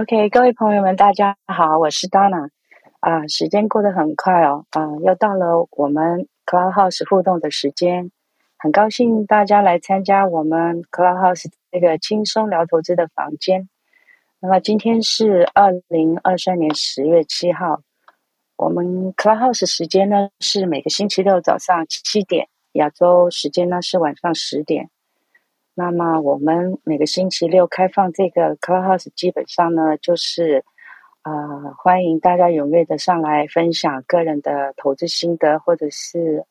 OK，各位朋友们，大家好，我是 Donna。啊，时间过得很快哦，啊，又到了我们 Clubhouse 互动的时间，很高兴大家来参加我们 Clubhouse 这个轻松聊投资的房间。那么今天是二零二三年十月七号，我们 Clubhouse 时间呢是每个星期六早上七点，亚洲时间呢是晚上十点。那么我们每个星期六开放这个 Clubhouse，基本上呢就是，呃，欢迎大家踊跃的上来分享个人的投资心得，或者是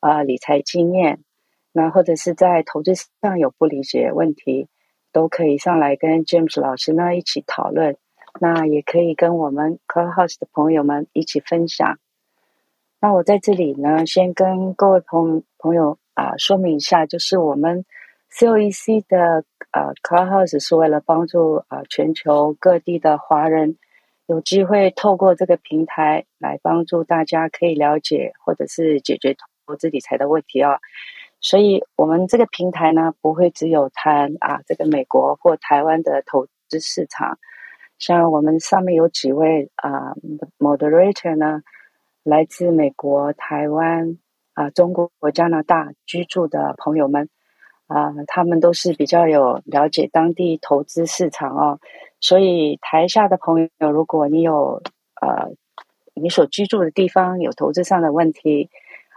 呃理财经验，那或者是在投资上有不理解问题，都可以上来跟 James 老师呢一起讨论。那也可以跟我们 Clubhouse 的朋友们一起分享。那我在这里呢，先跟各位朋朋友啊、说明一下，就是我们。COEC 的呃 Clubhouse 是为了帮助、呃、全球各地的华人有机会透过这个平台来帮助大家可以了解或者是解决投资理财的问题哦。所以我们这个平台呢，不会只有谈啊这个美国或台湾的投资市场，像我们上面有几位啊 Moderator 呢，来自美国、台湾啊中国和加拿大居住的朋友们。啊、他们都是比较有了解当地投资市场哦，所以台下的朋友，如果你有呃你所居住的地方有投资上的问题，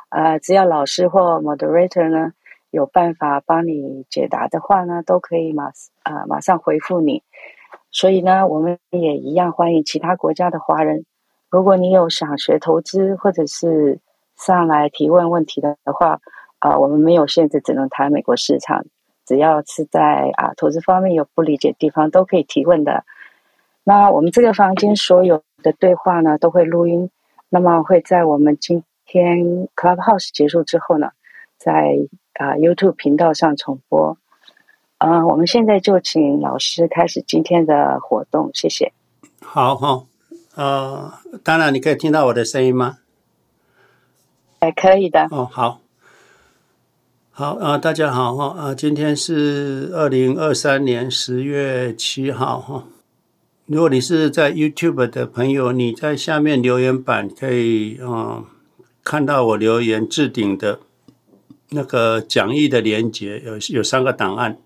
呃，只要老师或 moderator 呢有办法帮你解答的话呢，都可以马啊、呃、马上回复你。所以呢，我们也一样欢迎其他国家的华人，如果你有想学投资或者是上来提问问题的话。啊，我们没有限制，只能谈美国市场。只要是在啊投资方面有不理解的地方，都可以提问的。那我们这个房间所有的对话呢，都会录音，那么会在我们今天 Clubhouse 结束之后呢，在啊 YouTube 频道上重播。嗯、呃，我们现在就请老师开始今天的活动，谢谢。好好，呃，当然你可以听到我的声音吗？哎，可以的。哦，好。好啊，大家好哈啊！今天是二零二三年十月七号哈。如果你是在 YouTube 的朋友，你在下面留言板可以啊看到我留言置顶的那个讲义的连接，有有三个档案，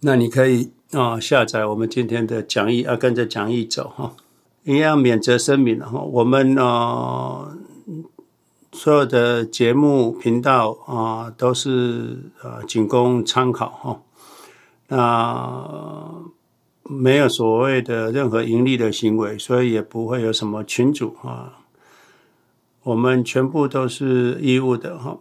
那你可以啊下载我们今天的讲义啊，跟着讲义走哈。一样免责声明哈，我们啊。所有的节目频道啊，都是呃仅供参考哈。那没有所谓的任何盈利的行为，所以也不会有什么群主啊。我们全部都是义务的哈。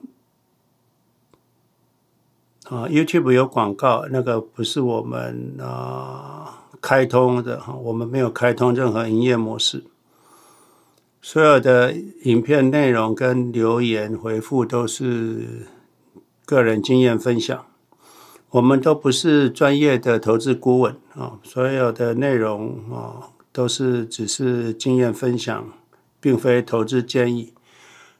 啊，YouTube 有广告，那个不是我们啊开通的哈，我们没有开通任何营业模式。所有的影片内容跟留言回复都是个人经验分享，我们都不是专业的投资顾问啊。所有的内容啊都是只是经验分享，并非投资建议。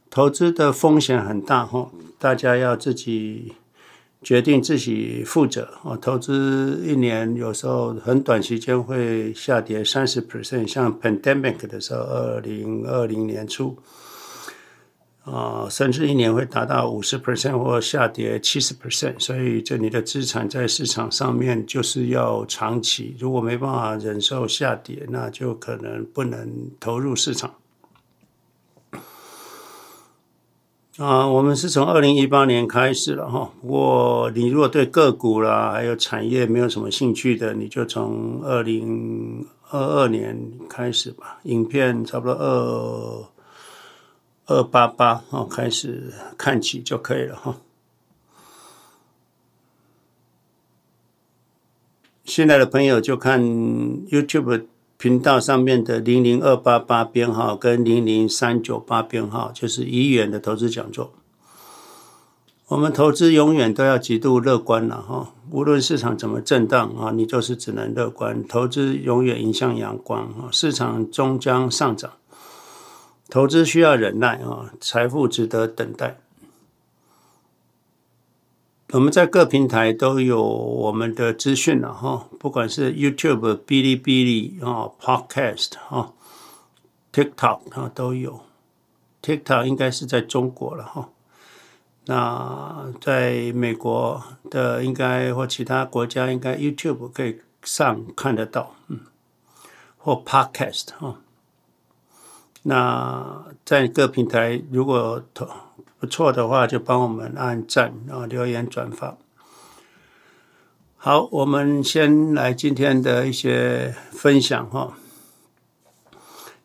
投资的风险很大哈，大家要自己。决定自己负责啊！投资一年有时候很短时间会下跌三十 percent，像 pandemic 的时候，二零二零年初啊，甚至一年会达到五十 percent 或下跌七十 percent。所以，这你的资产在市场上面就是要长期，如果没办法忍受下跌，那就可能不能投入市场。啊，我们是从二零一八年开始了哈。不过你如果对个股啦，还有产业没有什么兴趣的，你就从二零二二年开始吧。影片差不多二二八八哈开始看起就可以了哈。现在的朋友就看 YouTube。频道上面的零零二八八编号跟零零三九八编号，就是怡远的投资讲座。我们投资永远都要极度乐观了哈，无论市场怎么震荡啊，你就是只能乐观。投资永远迎向阳光啊，市场终将上涨。投资需要忍耐啊，财富值得等待。我们在各平台都有我们的资讯了哈，不管是 YouTube、哔哩哔哩啊、Podcast 哈、TikTok 啊都有。TikTok 应该是在中国了哈，那在美国的应该或其他国家应该 YouTube 可以上看得到，嗯，或 Podcast 哈。那在各平台如果投不错的话，就帮我们按赞啊、留言、转发。好，我们先来今天的一些分享哈。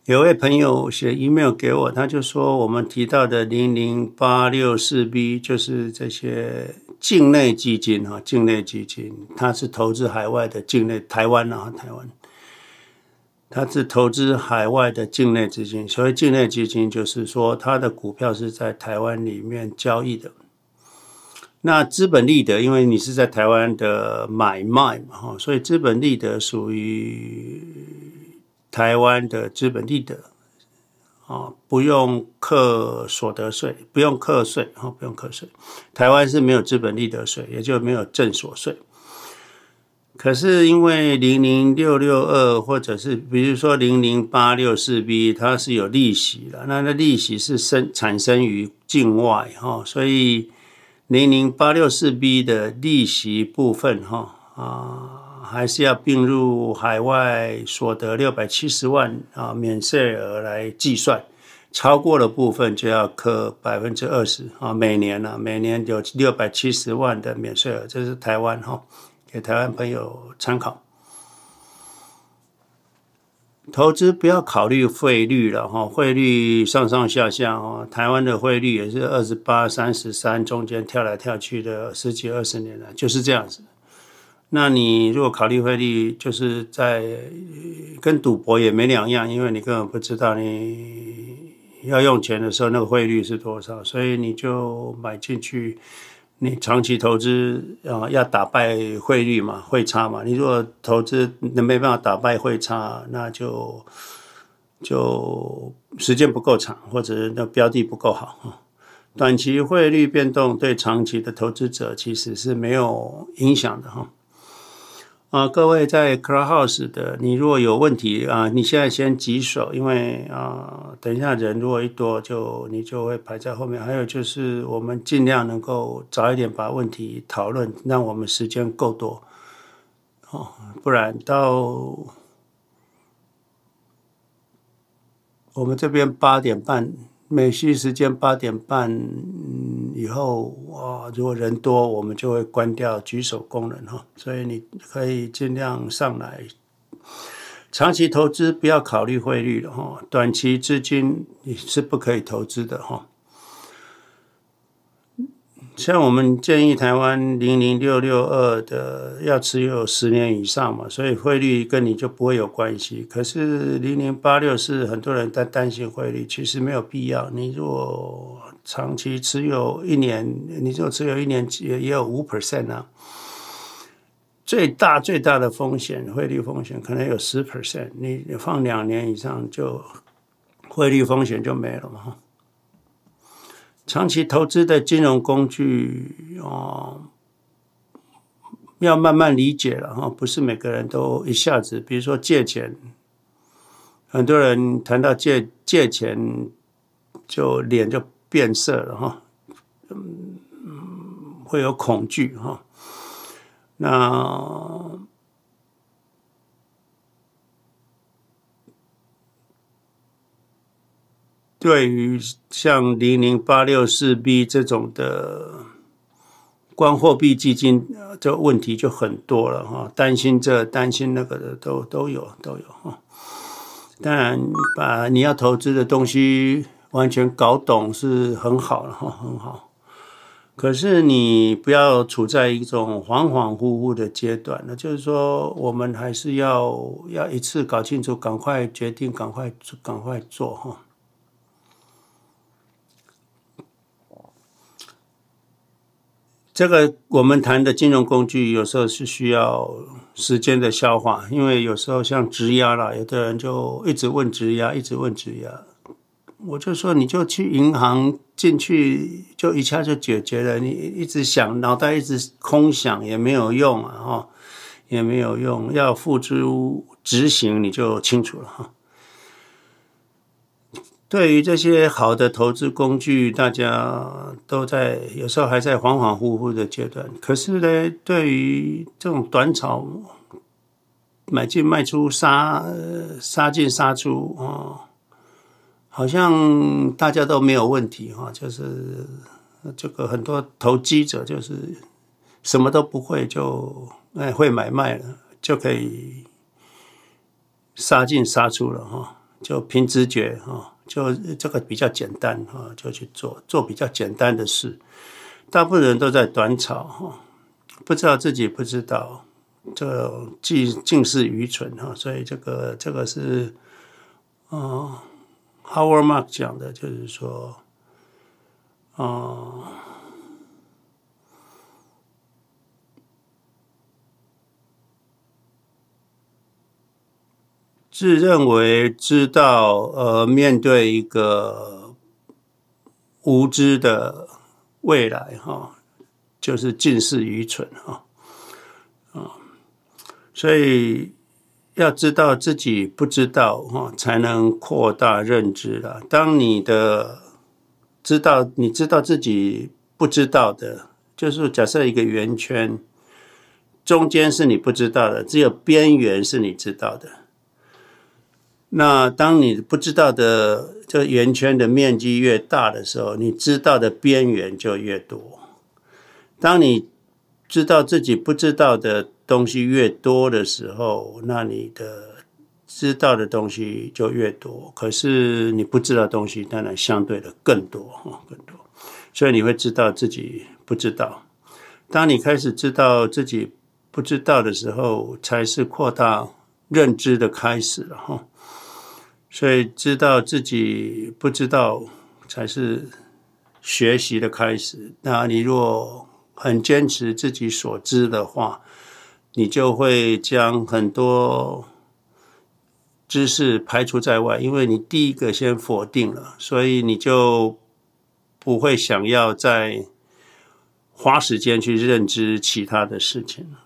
有位朋友写 email 给我，他就说我们提到的零零八六四 B 就是这些境内基金哈，境内基金，它是投资海外的境内台湾啊，台湾。它是投资海外的境内资金，所谓境内基金就是说，它的股票是在台湾里面交易的。那资本利得，因为你是在台湾的买卖嘛，哈，所以资本利得属于台湾的资本利得，啊，不用课所得税，不用课税，哈，不用课税。台湾是没有资本利得税，也就没有证所税。可是因为零零六六二或者是比如说零零八六四 B，它是有利息的，那那利息是生产生于境外哈，所以零零八六四 B 的利息部分哈啊，还是要并入海外所得六百七十万啊免税额来计算，超过的部分就要扣百分之二十啊，每年呢每年有六百七十万的免税额，这是台湾哈。给台湾朋友参考，投资不要考虑汇率了哈，汇率上上下下哦，台湾的汇率也是二十八、三十三中间跳来跳去的十几二十年了，就是这样子。那你如果考虑汇率，就是在跟赌博也没两样，因为你根本不知道你要用钱的时候那个汇率是多少，所以你就买进去。你长期投资啊，要打败汇率嘛，汇差嘛。你如果投资那没办法打败汇差，那就就时间不够长，或者那标的不够好。短期汇率变动对长期的投资者其实是没有影响的哈。啊，各位在 Clubhouse 的，你如果有问题啊，你现在先举手，因为啊，等一下人如果一多就，就你就会排在后面。还有就是，我们尽量能够早一点把问题讨论，让我们时间够多，哦，不然到我们这边八点半。美西时间八点半以后，哇，如果人多，我们就会关掉举手功能哈。所以你可以尽量上来。长期投资不要考虑汇率了哈，短期资金你是不可以投资的哈。像我们建议台湾零零六六二的要持有十年以上嘛，所以汇率跟你就不会有关系。可是零零八六是很多人在担心汇率，其实没有必要。你如果长期持有一年，你就持有一年也也有五 percent 啊。最大最大的风险，汇率风险可能有十 percent，你放两年以上就汇率风险就没了嘛。长期投资的金融工具哦，要慢慢理解了哈，不是每个人都一下子，比如说借钱，很多人谈到借借钱，就脸就变色了哈，嗯，会有恐惧哈，那。对于像零零八六四 B 这种的关货币基金，这问题就很多了哈，担心这担心那个的都都有都有哈。当然，把你要投资的东西完全搞懂是很好了哈，很好。可是你不要处在一种恍恍惚惚的阶段，那就是说，我们还是要要一次搞清楚，赶快决定，赶快赶快做哈。这个我们谈的金融工具，有时候是需要时间的消化，因为有时候像质押啦，有的人就一直问质押，一直问质押。我就说你就去银行进去，就一下就解决了。你一直想，脑袋一直空想也没有用啊，哈，也没有用。要付诸执行，你就清楚了哈。对于这些好的投资工具，大家都在有时候还在恍恍惚惚的阶段。可是呢，对于这种短炒，买进卖出杀杀进杀出啊，好像大家都没有问题哈。就是这个很多投机者就是什么都不会就哎会买卖了，就可以杀进杀出了哈，就凭直觉哈。就这个比较简单哈，就去做做比较简单的事。大部分人都在短炒哈，不知道自己不知道，这尽尽是愚蠢哈。所以这个这个是，嗯，Howard Mark 讲的，就是说，嗯。自认为知道，呃，面对一个无知的未来，哈，就是近似愚蠢，哈，啊，所以要知道自己不知道，哈，才能扩大认知了。当你的知道，你知道自己不知道的，就是假设一个圆圈，中间是你不知道的，只有边缘是你知道的。那当你不知道的这圆圈的面积越大的时候，你知道的边缘就越多。当你知道自己不知道的东西越多的时候，那你的知道的东西就越多。可是你不知道东西当然相对的更多哈，更多。所以你会知道自己不知道。当你开始知道自己不知道的时候，才是扩大认知的开始了哈。所以，知道自己不知道才是学习的开始。那你若很坚持自己所知的话，你就会将很多知识排除在外，因为你第一个先否定了，所以你就不会想要再花时间去认知其他的事情了。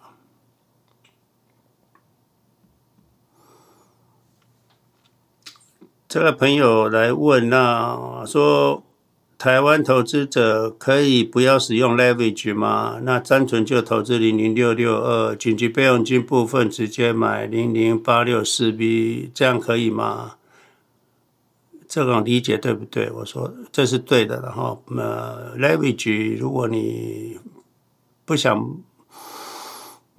这个朋友来问，那说台湾投资者可以不要使用 leverage 吗？那单纯就投资零零六六二紧急备用金部分，直接买零零八六四 B，这样可以吗？这种理解对不对？我说这是对的，然后呃，leverage 如果你不想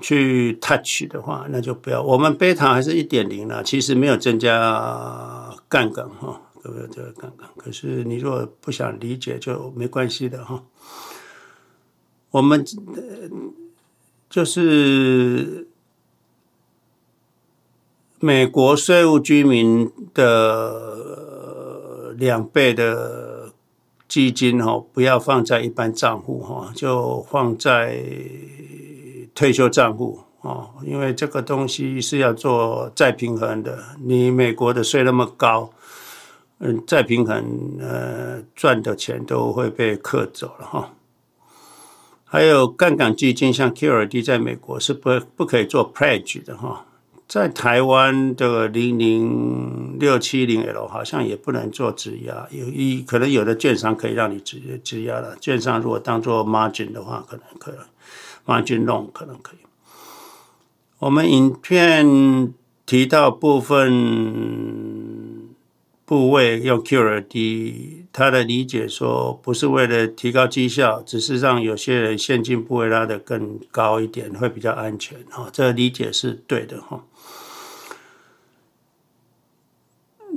去 touch 的话，那就不要。我们贝塔还是一点零了，其实没有增加。杠杆哈，对不对？这个杠杆，可是你如果不想理解就没关系的哈。我们就是美国税务居民的两倍的基金哈，不要放在一般账户哈，就放在退休账户。哦，因为这个东西是要做再平衡的。你美国的税那么高，嗯，再平衡，呃，赚的钱都会被克走了哈。还有杠杆基金，像 QRD 在美国是不不可以做 pledge 的哈。在台湾的零零六七零 L 好像也不能做质押，有一可能有的券商可以让你直接质押了。券商如果当做 margin 的话，可能可以 margin loan 可能可以。我们影片提到部分部位用 QRD，他的理解说不是为了提高绩效，只是让有些人现金部位拉得更高一点，会比较安全。哈，这个理解是对的。哈，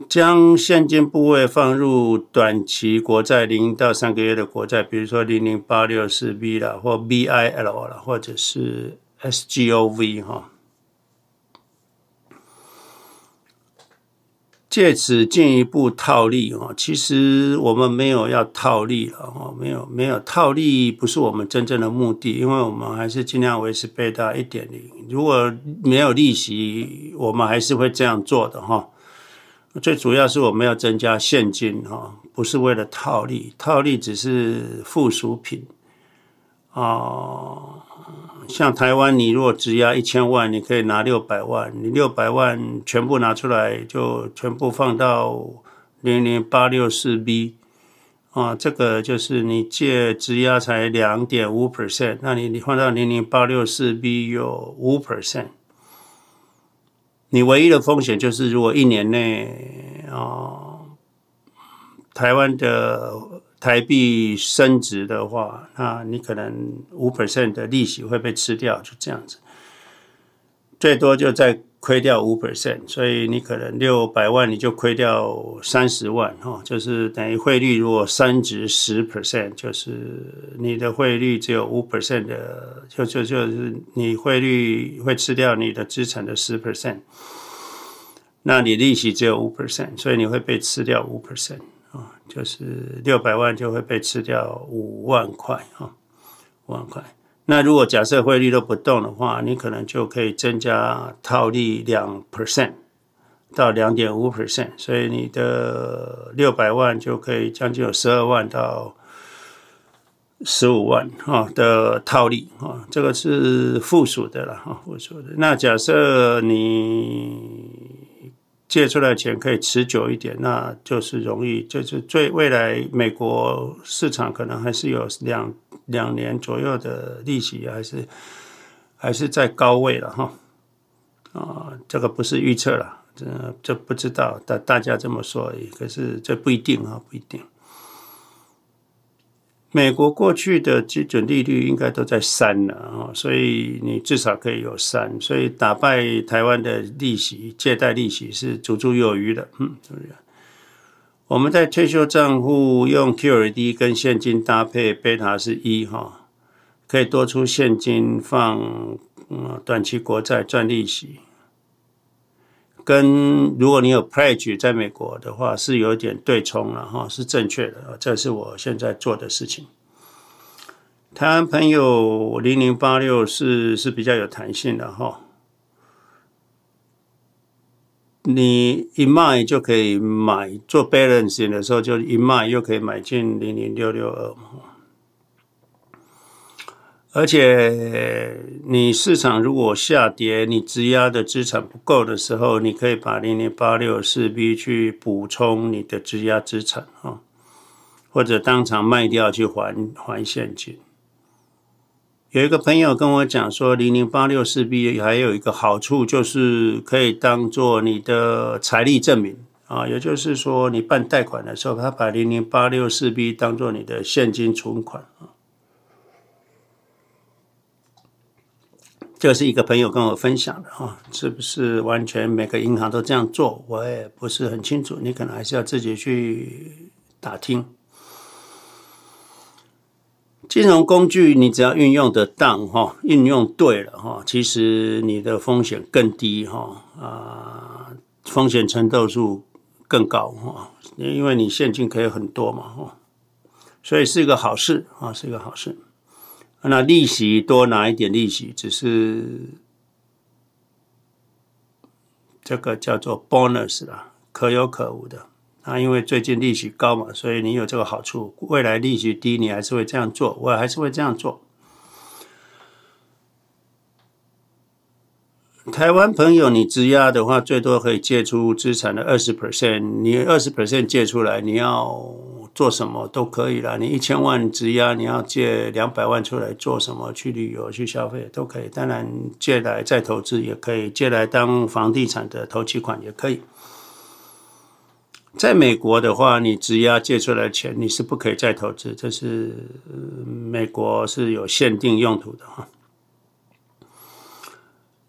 将现金部位放入短期国债零到三个月的国债，比如说零零八六四 B 啦，或 VIL 啦，或者是。SGOV 哈，借此进一步套利哈，其实我们没有要套利了哈，没有没有套利不是我们真正的目的，因为我们还是尽量维持贝塔一点零。如果没有利息，我们还是会这样做的哈。最主要是我们要增加现金哈，不是为了套利，套利只是附属品啊。像台湾，你如果质押一千万，你可以拿六百万，你六百万全部拿出来，就全部放到零零八六四 B 啊，这个就是你借质押才两点五 percent，那你你放到零零八六四 B 有五 percent。你唯一的风险就是，如果一年内啊，台湾的台币升值的话，那你可能五 percent 的利息会被吃掉，就这样子，最多就再亏掉五 percent，所以你可能六百万你就亏掉三十万哈，就是等于汇率如果升值十 percent，就是你的汇率只有五 percent 的，就就就是你汇率会吃掉你的资产的十 percent，那你利息只有五 percent，所以你会被吃掉五 percent 啊，就是六百万就会被吃掉五万块啊，五万块。那如果假设汇率都不动的话，你可能就可以增加套利两 percent 到两点五 percent，所以你的六百万就可以将近有十二万到十五万哈的套利啊，这个是附属的了哈，附属的。那假设你借出来钱可以持久一点，那就是容易，就是最未来美国市场可能还是有两。两年左右的利息还是还是在高位了哈啊，这个不是预测了，这这不知道，大大家这么说而已，可是这不一定啊，不一定。美国过去的基准利率应该都在三了啊，所以你至少可以有三，所以打败台湾的利息借贷利息是足足有余的，嗯，是不是？我们在退休账户用 QLD 跟现金搭配，贝塔是一哈，可以多出现金放嗯短期国债赚利息。跟如果你有 Pledge 在美国的话，是有点对冲了哈，是正确的，这是我现在做的事情。台湾朋友零零八六是是比较有弹性的哈。你一卖就可以买，做 balancing 的时候就一卖又可以买进零零六六二，而且你市场如果下跌，你质押的资产不够的时候，你可以把零零八六四 B 去补充你的质押资产啊，或者当场卖掉去还还现金。有一个朋友跟我讲说，零零八六四 B 还有一个好处，就是可以当做你的财力证明啊，也就是说，你办贷款的时候，他把零零八六四 B 当做你的现金存款啊。这是一个朋友跟我分享的哈，是不是完全每个银行都这样做？我也不是很清楚，你可能还是要自己去打听。金融工具，你只要运用得当哈，运用对了哈，其实你的风险更低哈啊，风险承受度更高哈，因为你现金可以很多嘛哈，所以是一个好事啊，是一个好事。那利息多拿一点利息，只是这个叫做 bonus 啦，可有可无的。那，因为最近利息高嘛，所以你有这个好处。未来利息低，你还是会这样做，我还是会这样做。台湾朋友，你质押的话，最多可以借出资产的二十 percent。你二十 percent 借出来，你要做什么都可以啦。你一千万质押，你要借两百万出来做什么？去旅游、去消费都可以。当然，借来再投资也可以，借来当房地产的头期款也可以。在美国的话，你质押借出来的钱，你是不可以再投资，这是美国是有限定用途的哈。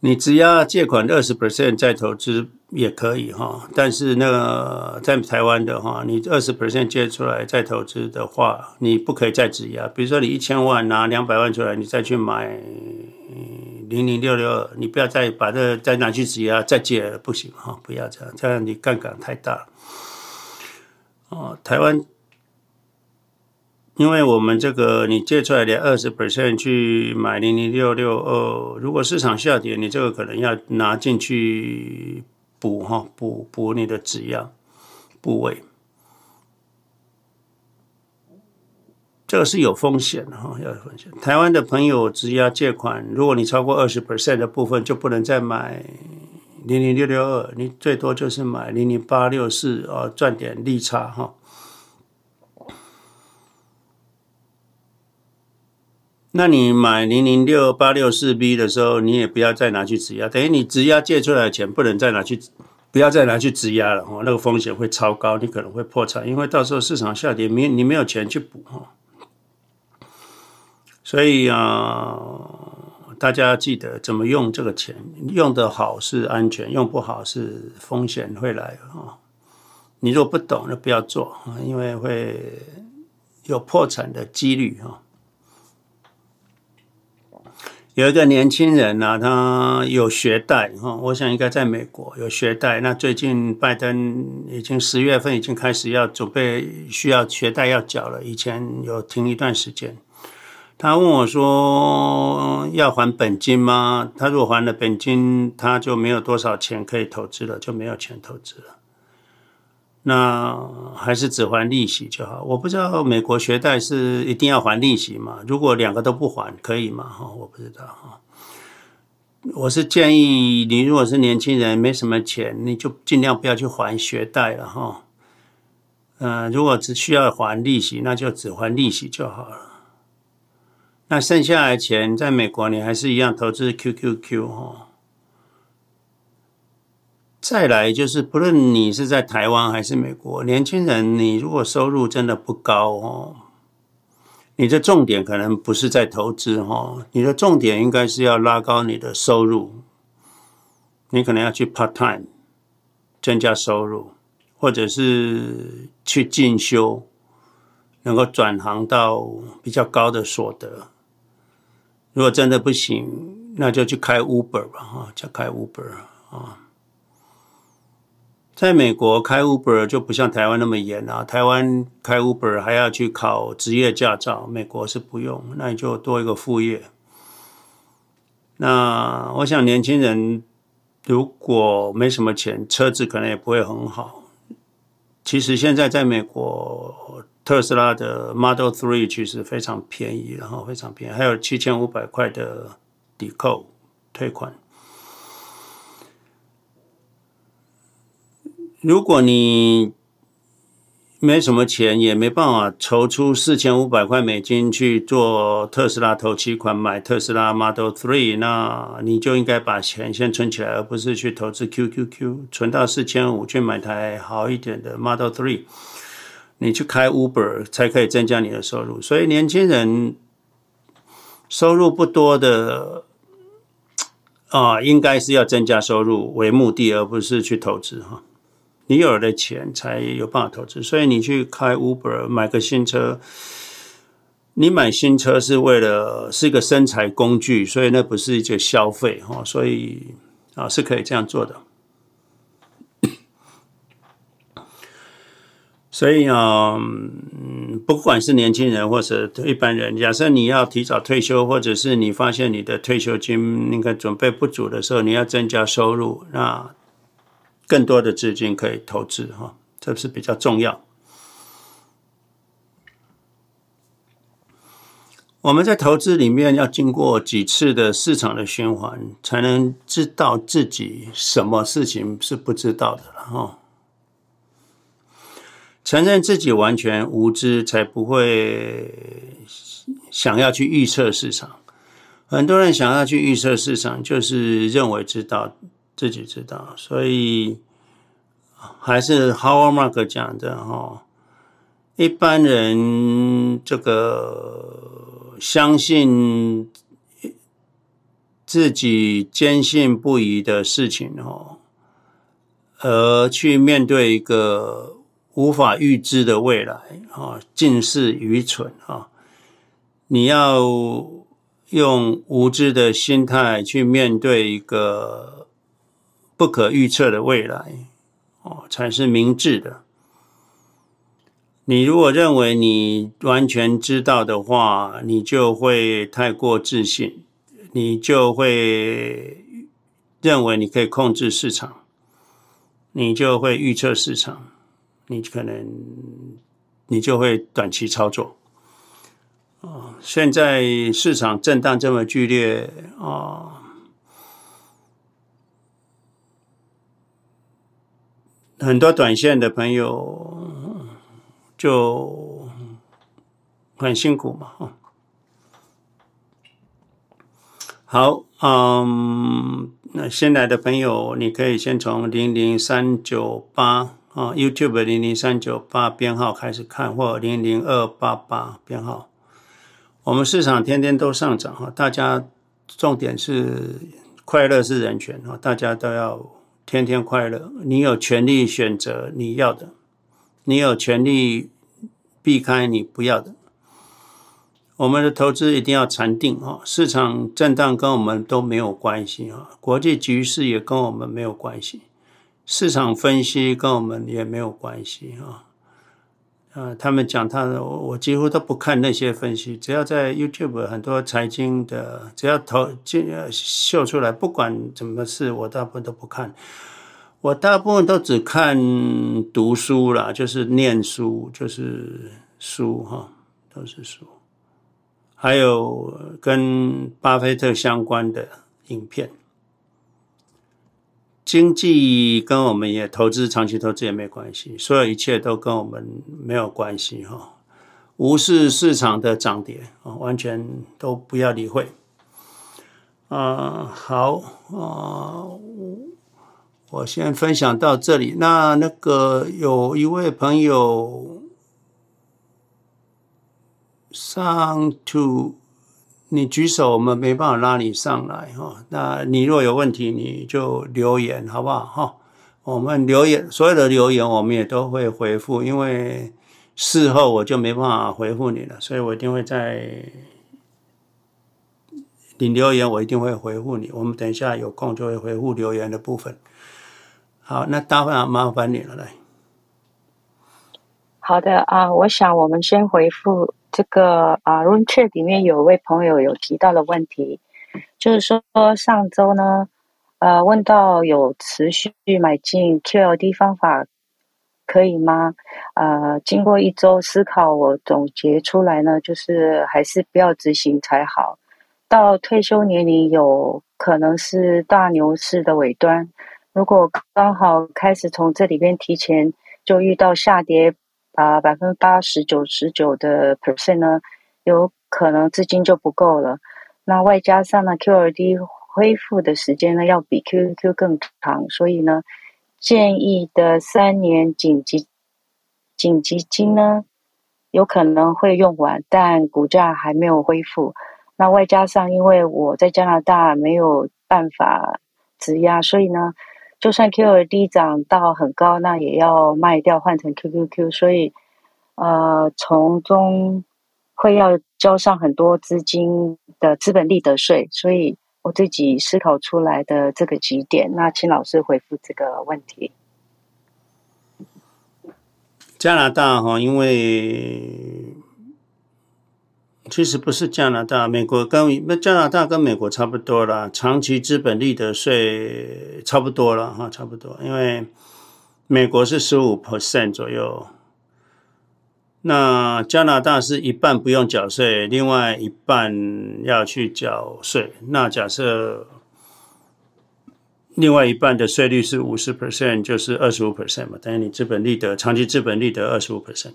你质押借款二十 percent 再投资也可以哈，但是那个在台湾的话，你二十 percent 借出来再投资的话，你不可以再质押。比如说你一千万拿两百万出来，你再去买零零六六二，你不要再把这再拿去质押再借，不行哈，不要这样，这样你杠杆太大。哦，台湾，因为我们这个你借出来的二十 percent 去买零零六六二，如果市场下跌，你这个可能要拿进去补哈补补你的质押部位。这个是有风险的哈，要有风险。台湾的朋友质押借款，如果你超过二十 percent 的部分，就不能再买零零六六二，你最多就是买零零八六四啊，赚点利差哈。那你买零零六八六四 B 的时候，你也不要再拿去质押，等于你质押借出来的钱不能再拿去，不要再拿去质押了哈，那个风险会超高，你可能会破产，因为到时候市场下跌，没你没有钱去补哈。所以啊，大家记得怎么用这个钱，用得好是安全，用不好是风险会来啊。你如果不懂，就不要做，因为会有破产的几率哈。有一个年轻人呢，他有学贷哈，我想应该在美国有学贷。那最近拜登已经十月份已经开始要准备需要学贷要缴了，以前有停一段时间。他问我说：“要还本金吗？”他如果还了本金，他就没有多少钱可以投资了，就没有钱投资了。那还是只还利息就好。我不知道美国学贷是一定要还利息吗？如果两个都不还，可以吗？哈，我不知道哈。我是建议你，如果是年轻人，没什么钱，你就尽量不要去还学贷了哈。嗯，如果只需要还利息，那就只还利息就好了。那剩下的钱，在美国你还是一样投资 QQQ 哈。再来就是，不论你是在台湾还是美国，年轻人，你如果收入真的不高哦，你的重点可能不是在投资哈，你的重点应该是要拉高你的收入。你可能要去 part time 增加收入，或者是去进修，能够转行到比较高的所得。如果真的不行，那就去开 Uber 吧，哈，就开 Uber 啊。在美国开 Uber 就不像台湾那么严啊，台湾开 Uber 还要去考职业驾照，美国是不用，那你就多一个副业。那我想年轻人如果没什么钱，车子可能也不会很好。其实现在在美国。特斯拉的 Model Three 其实非常便宜，然后非常便宜，还有七千五百块的抵扣退款。如果你没什么钱，也没办法筹出四千五百块美金去做特斯拉头期款买特斯拉 Model Three，那你就应该把钱先存起来，而不是去投资 QQQ，存到四千五去买台好一点的 Model Three。你去开 Uber 才可以增加你的收入，所以年轻人收入不多的啊，应该是要增加收入为目的，而不是去投资哈。你有了钱才有办法投资，所以你去开 Uber 买个新车，你买新车是为了是一个生财工具，所以那不是一个消费哈，所以啊是可以这样做的。所以啊，嗯，不管是年轻人或者一般人，假设你要提早退休，或者是你发现你的退休金那个准备不足的时候，你要增加收入，那更多的资金可以投资哈，这是比较重要。我们在投资里面要经过几次的市场的循环，才能知道自己什么事情是不知道的哈。承认自己完全无知，才不会想要去预测市场。很多人想要去预测市场，就是认为知道自己知道，所以还是 Howard Mark 讲的哈，一般人这个相信自己坚信不疑的事情哦，而去面对一个。无法预知的未来啊，尽是愚蠢啊！你要用无知的心态去面对一个不可预测的未来哦，才是明智的。你如果认为你完全知道的话，你就会太过自信，你就会认为你可以控制市场。你就会预测市场，你可能你就会短期操作。哦，现在市场震荡这么剧烈啊，很多短线的朋友就很辛苦嘛。哈好，嗯，那新来的朋友，你可以先从零零三九八啊，YouTube 零零三九八编号开始看，或零零二八八编号。我们市场天天都上涨哈，大家重点是快乐是人权哈，大家都要天天快乐。你有权利选择你要的，你有权利避开你不要的。我们的投资一定要禅定啊，市场震荡跟我们都没有关系啊，国际局势也跟我们没有关系，市场分析跟我们也没有关系啊。呃，他们讲他的，我几乎都不看那些分析。只要在 YouTube 很多财经的，只要投进秀出来，不管怎么事，我大部分都不看。我大部分都只看读书啦，就是念书，就是书哈，都是书。还有跟巴菲特相关的影片。经济跟我们也投资，长期投资也没关系，所有一切都跟我们没有关系哈。无视市场的涨跌啊，完全都不要理会。啊，好啊，我先分享到这里。那那个有一位朋友上 to。你举手，我们没办法拉你上来哈。那你若有问题，你就留言好不好哈？我们留言，所有的留言我们也都会回复，因为事后我就没办法回复你了，所以我一定会在你留言，我一定会回复你。我们等一下有空就会回复留言的部分。好，那大家麻烦你了，来。好的啊，我想我们先回复。这个啊，Room Chat 里面有位朋友有提到的问题，就是说上周呢，呃，问到有持续买进 QLD 方法可以吗？呃，经过一周思考，我总结出来呢，就是还是不要执行才好。到退休年龄有可能是大牛市的尾端，如果刚好开始从这里边提前就遇到下跌。啊，百分之八十九十九的 percent 呢，有可能资金就不够了。那外加上呢，QLD 恢复的时间呢，要比 QQQ 更长，所以呢，建议的三年紧急紧急金呢，有可能会用完，但股价还没有恢复。那外加上，因为我在加拿大没有办法质押，所以呢。就算 QLD 涨到很高，那也要卖掉换成 QQQ，所以呃，从中会要交上很多资金的资本利得税，所以我自己思考出来的这个几点，那请老师回复这个问题。加拿大哈，因为。其实不是加拿大，美国跟加拿大跟美国差不多啦，长期资本利得税差不多了哈，差不多。因为美国是十五 percent 左右，那加拿大是一半不用缴税，另外一半要去缴税。那假设另外一半的税率是五十 percent，就是二十五 percent 嘛，等于你资本利得长期资本利得二十五 percent。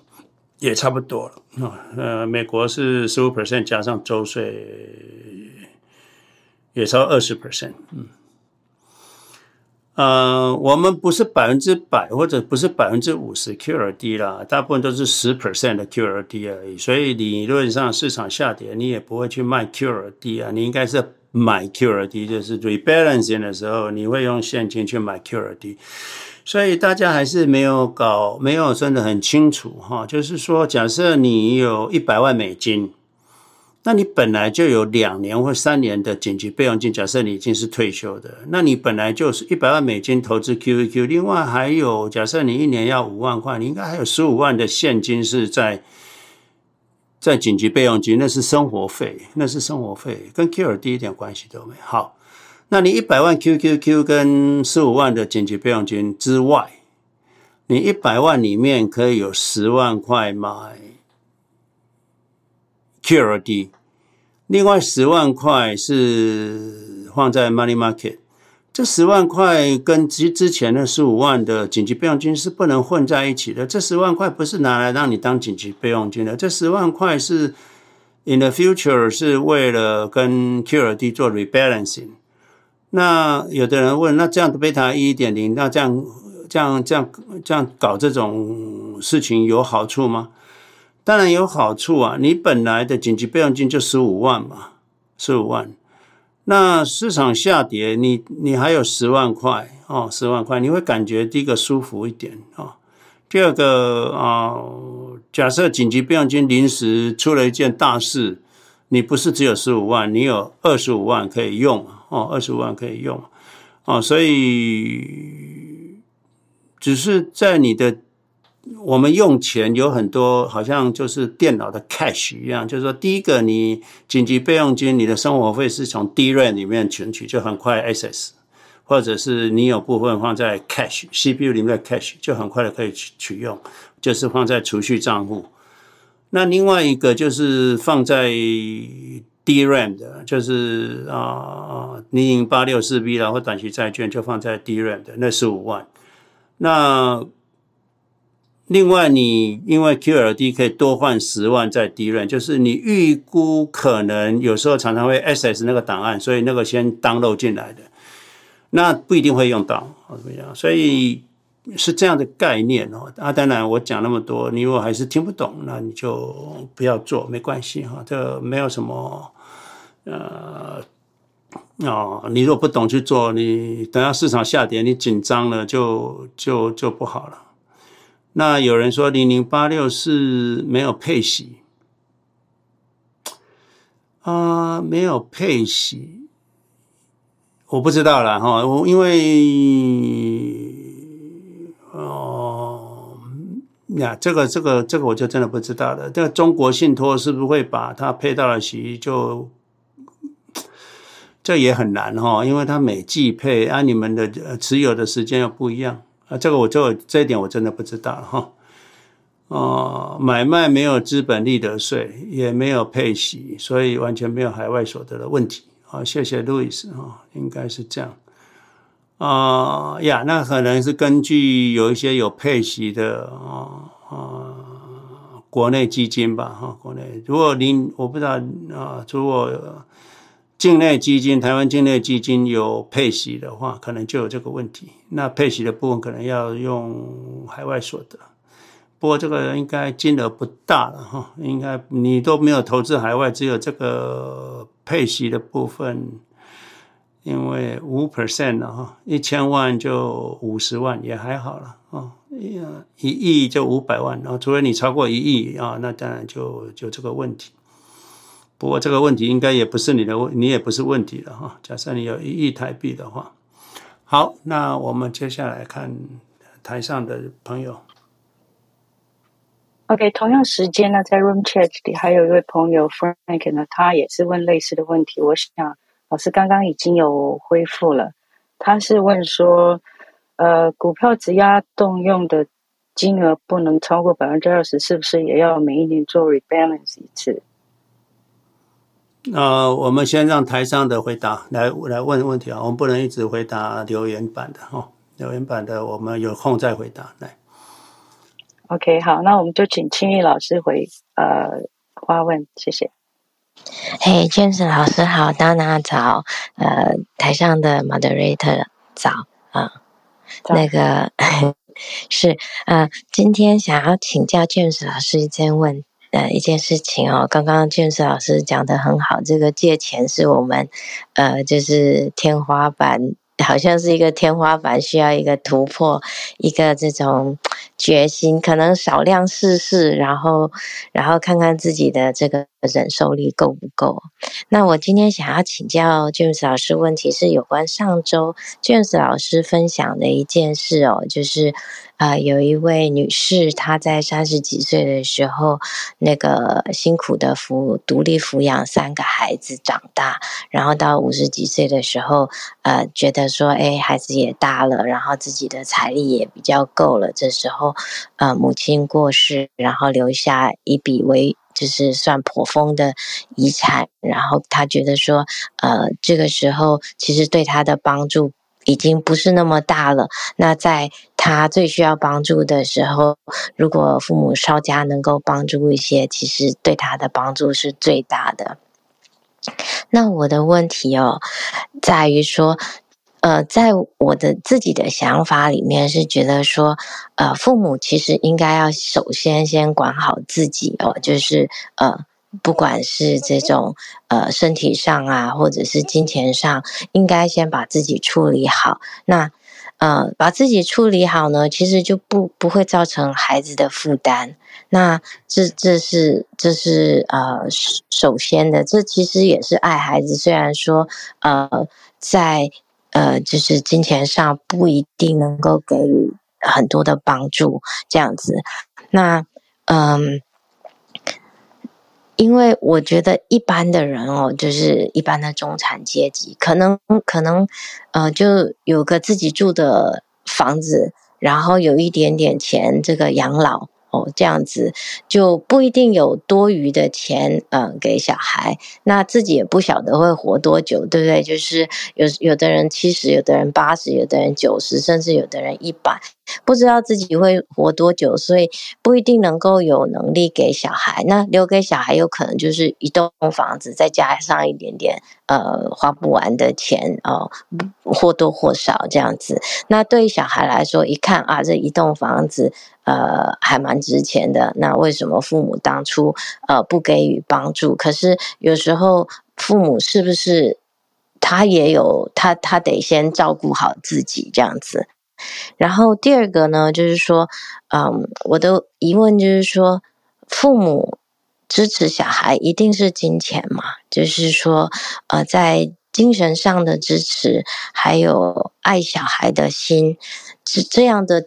也差不多了。啊，呃，美国是十五 percent 加上州税，也超二十 percent，嗯，呃，我们不是百分之百或者不是百分之五十 Q R D 啦，大部分都是十 percent 的 Q R D 而已，所以理论上市场下跌，你也不会去卖 Q R D 啊，你应该是买 Q R D，就是 rebalancing 的时候，你会用现金去买 Q R D。所以大家还是没有搞，没有真的很清楚哈。就是说，假设你有一百万美金，那你本来就有两年或三年的紧急备用金。假设你已经是退休的，那你本来就是一百万美金投资 QQQ，另外还有，假设你一年要五万块，你应该还有十五万的现金是在在紧急备用金，那是生活费，那是生活费，跟 QLD 一点关系都没有。好。那你一百万 QQQ 跟十五万的紧急备用金之外，你一百万里面可以有十万块买 QRD，另外十万块是放在 Money Market。这十万块跟之之前的十五万的紧急备用金是不能混在一起的。这十万块不是拿来让你当紧急备用金的，这十万块是 in the future 是为了跟 QRD 做 rebalancing。那有的人问，那这样的贝塔一点零，那这样这样这样这样搞这种事情有好处吗？当然有好处啊！你本来的紧急备用金就十五万嘛，十五万。那市场下跌，你你还有十万块哦，十万块，你会感觉第一个舒服一点哦。第二个啊、假设紧急备用金临时出了一件大事，你不是只有十五万，你有二十五万可以用哦，二十五万可以用哦，所以只是在你的。我们用钱有很多，好像就是电脑的 cash 一样，就是说，第一个你紧急备用金，你的生活费是从 DRA 里面存取，就很快 access，或者是你有部分放在 cash，cpu 里面的 cash 就很快的可以取取用，就是放在储蓄账户。那另外一个就是放在 DRAM 的，就是啊零零八六四 B 然后短期债券就放在 DRAM 的，那十五万，那。另外，你因为 QLD 可以多换十万在 DRAM，就是你预估可能有时候常常会 S-S 那个档案，所以那个先 download 进来的，那不一定会用到，怎么样？所以是这样的概念哦。啊，当然我讲那么多，你如果还是听不懂，那你就不要做，没关系哈，这没有什么，呃，哦，你如果不懂去做，你等下市场下跌，你紧张了就就就不好了。那有人说零零八六是没有配息啊，没有配息，我不知道了哈。我因为哦呀，这个这个这个我就真的不知道了。这个中国信托是不是会把它配到了息？就这也很难哈，因为它每季配，啊、你们的持有的时间又不一样。啊，这个我就这一点我真的不知道哈。哦，买卖没有资本利得税，也没有配息，所以完全没有海外所得的问题。好，谢谢路易斯啊，应该是这样。啊呀，那可能是根据有一些有配息的啊啊国内基金吧哈，国内如果您我不知道啊，如果。境内基金，台湾境内基金有配息的话，可能就有这个问题。那配息的部分可能要用海外所得，不过这个应该金额不大了哈。应该你都没有投资海外，只有这个配息的部分，因为五 percent 了哈，一千万就五十万也还好了啊，一亿就五百万，然后除非你超过一亿啊，那当然就就这个问题。不过这个问题应该也不是你的问，你也不是问题了哈。假设你有一亿台币的话，好，那我们接下来看台上的朋友。OK，同样时间呢，在 Room Chat 里还有一位朋友 Frank 呢，他也是问类似的问题。我想老师刚刚已经有恢复了，他是问说，呃，股票质押动用的金额不能超过百分之二十，是不是也要每一年做 rebalance 一次？呃，我们先让台上的回答来来问问题啊，我们不能一直回答留言版的哈，留言版的我们有空再回答来。OK，好，那我们就请青玉老师回呃发问，谢谢。嘿，James 老师好，Dana 早，呃，台上的 Moderator 早啊，呃、那个 是呃，今天想要请教 James 老师一件问题。呃，一件事情哦，刚刚俊石老师讲的很好，这个借钱是我们，呃，就是天花板，好像是一个天花板，需要一个突破，一个这种决心，可能少量试试，然后，然后看看自己的这个忍受力够不够？那我今天想要请教 James 老师，问题是有关上周 James 老师分享的一件事哦，就是呃，有一位女士，她在三十几岁的时候，那个辛苦的抚独立抚养三个孩子长大，然后到五十几岁的时候，呃，觉得说，哎，孩子也大了，然后自己的财力也比较够了，这时候，呃，母亲过世，然后留下一笔为。就是算颇丰的遗产，然后他觉得说，呃，这个时候其实对他的帮助已经不是那么大了。那在他最需要帮助的时候，如果父母稍加能够帮助一些，其实对他的帮助是最大的。那我的问题哦，在于说。呃，在我的自己的想法里面是觉得说，呃，父母其实应该要首先先管好自己哦，就是呃，不管是这种呃身体上啊，或者是金钱上，应该先把自己处理好。那呃，把自己处理好呢，其实就不不会造成孩子的负担。那这这是这是呃首先的，这其实也是爱孩子。虽然说呃在呃，就是金钱上不一定能够给予很多的帮助，这样子。那，嗯，因为我觉得一般的人哦，就是一般的中产阶级，可能可能呃，就有个自己住的房子，然后有一点点钱，这个养老。哦，这样子就不一定有多余的钱，嗯，给小孩，那自己也不晓得会活多久，对不对？就是有有的人七十，有的人八十，有的人九十，甚至有的人一百。不知道自己会活多久，所以不一定能够有能力给小孩。那留给小孩，有可能就是一栋房子，再加上一点点呃花不完的钱哦，或多或少这样子。那对于小孩来说，一看啊，这一栋房子呃还蛮值钱的。那为什么父母当初呃不给予帮助？可是有时候父母是不是他也有他他得先照顾好自己这样子？然后第二个呢，就是说，嗯，我的疑问就是说，父母支持小孩一定是金钱嘛？就是说，呃，在精神上的支持，还有爱小孩的心，这这样的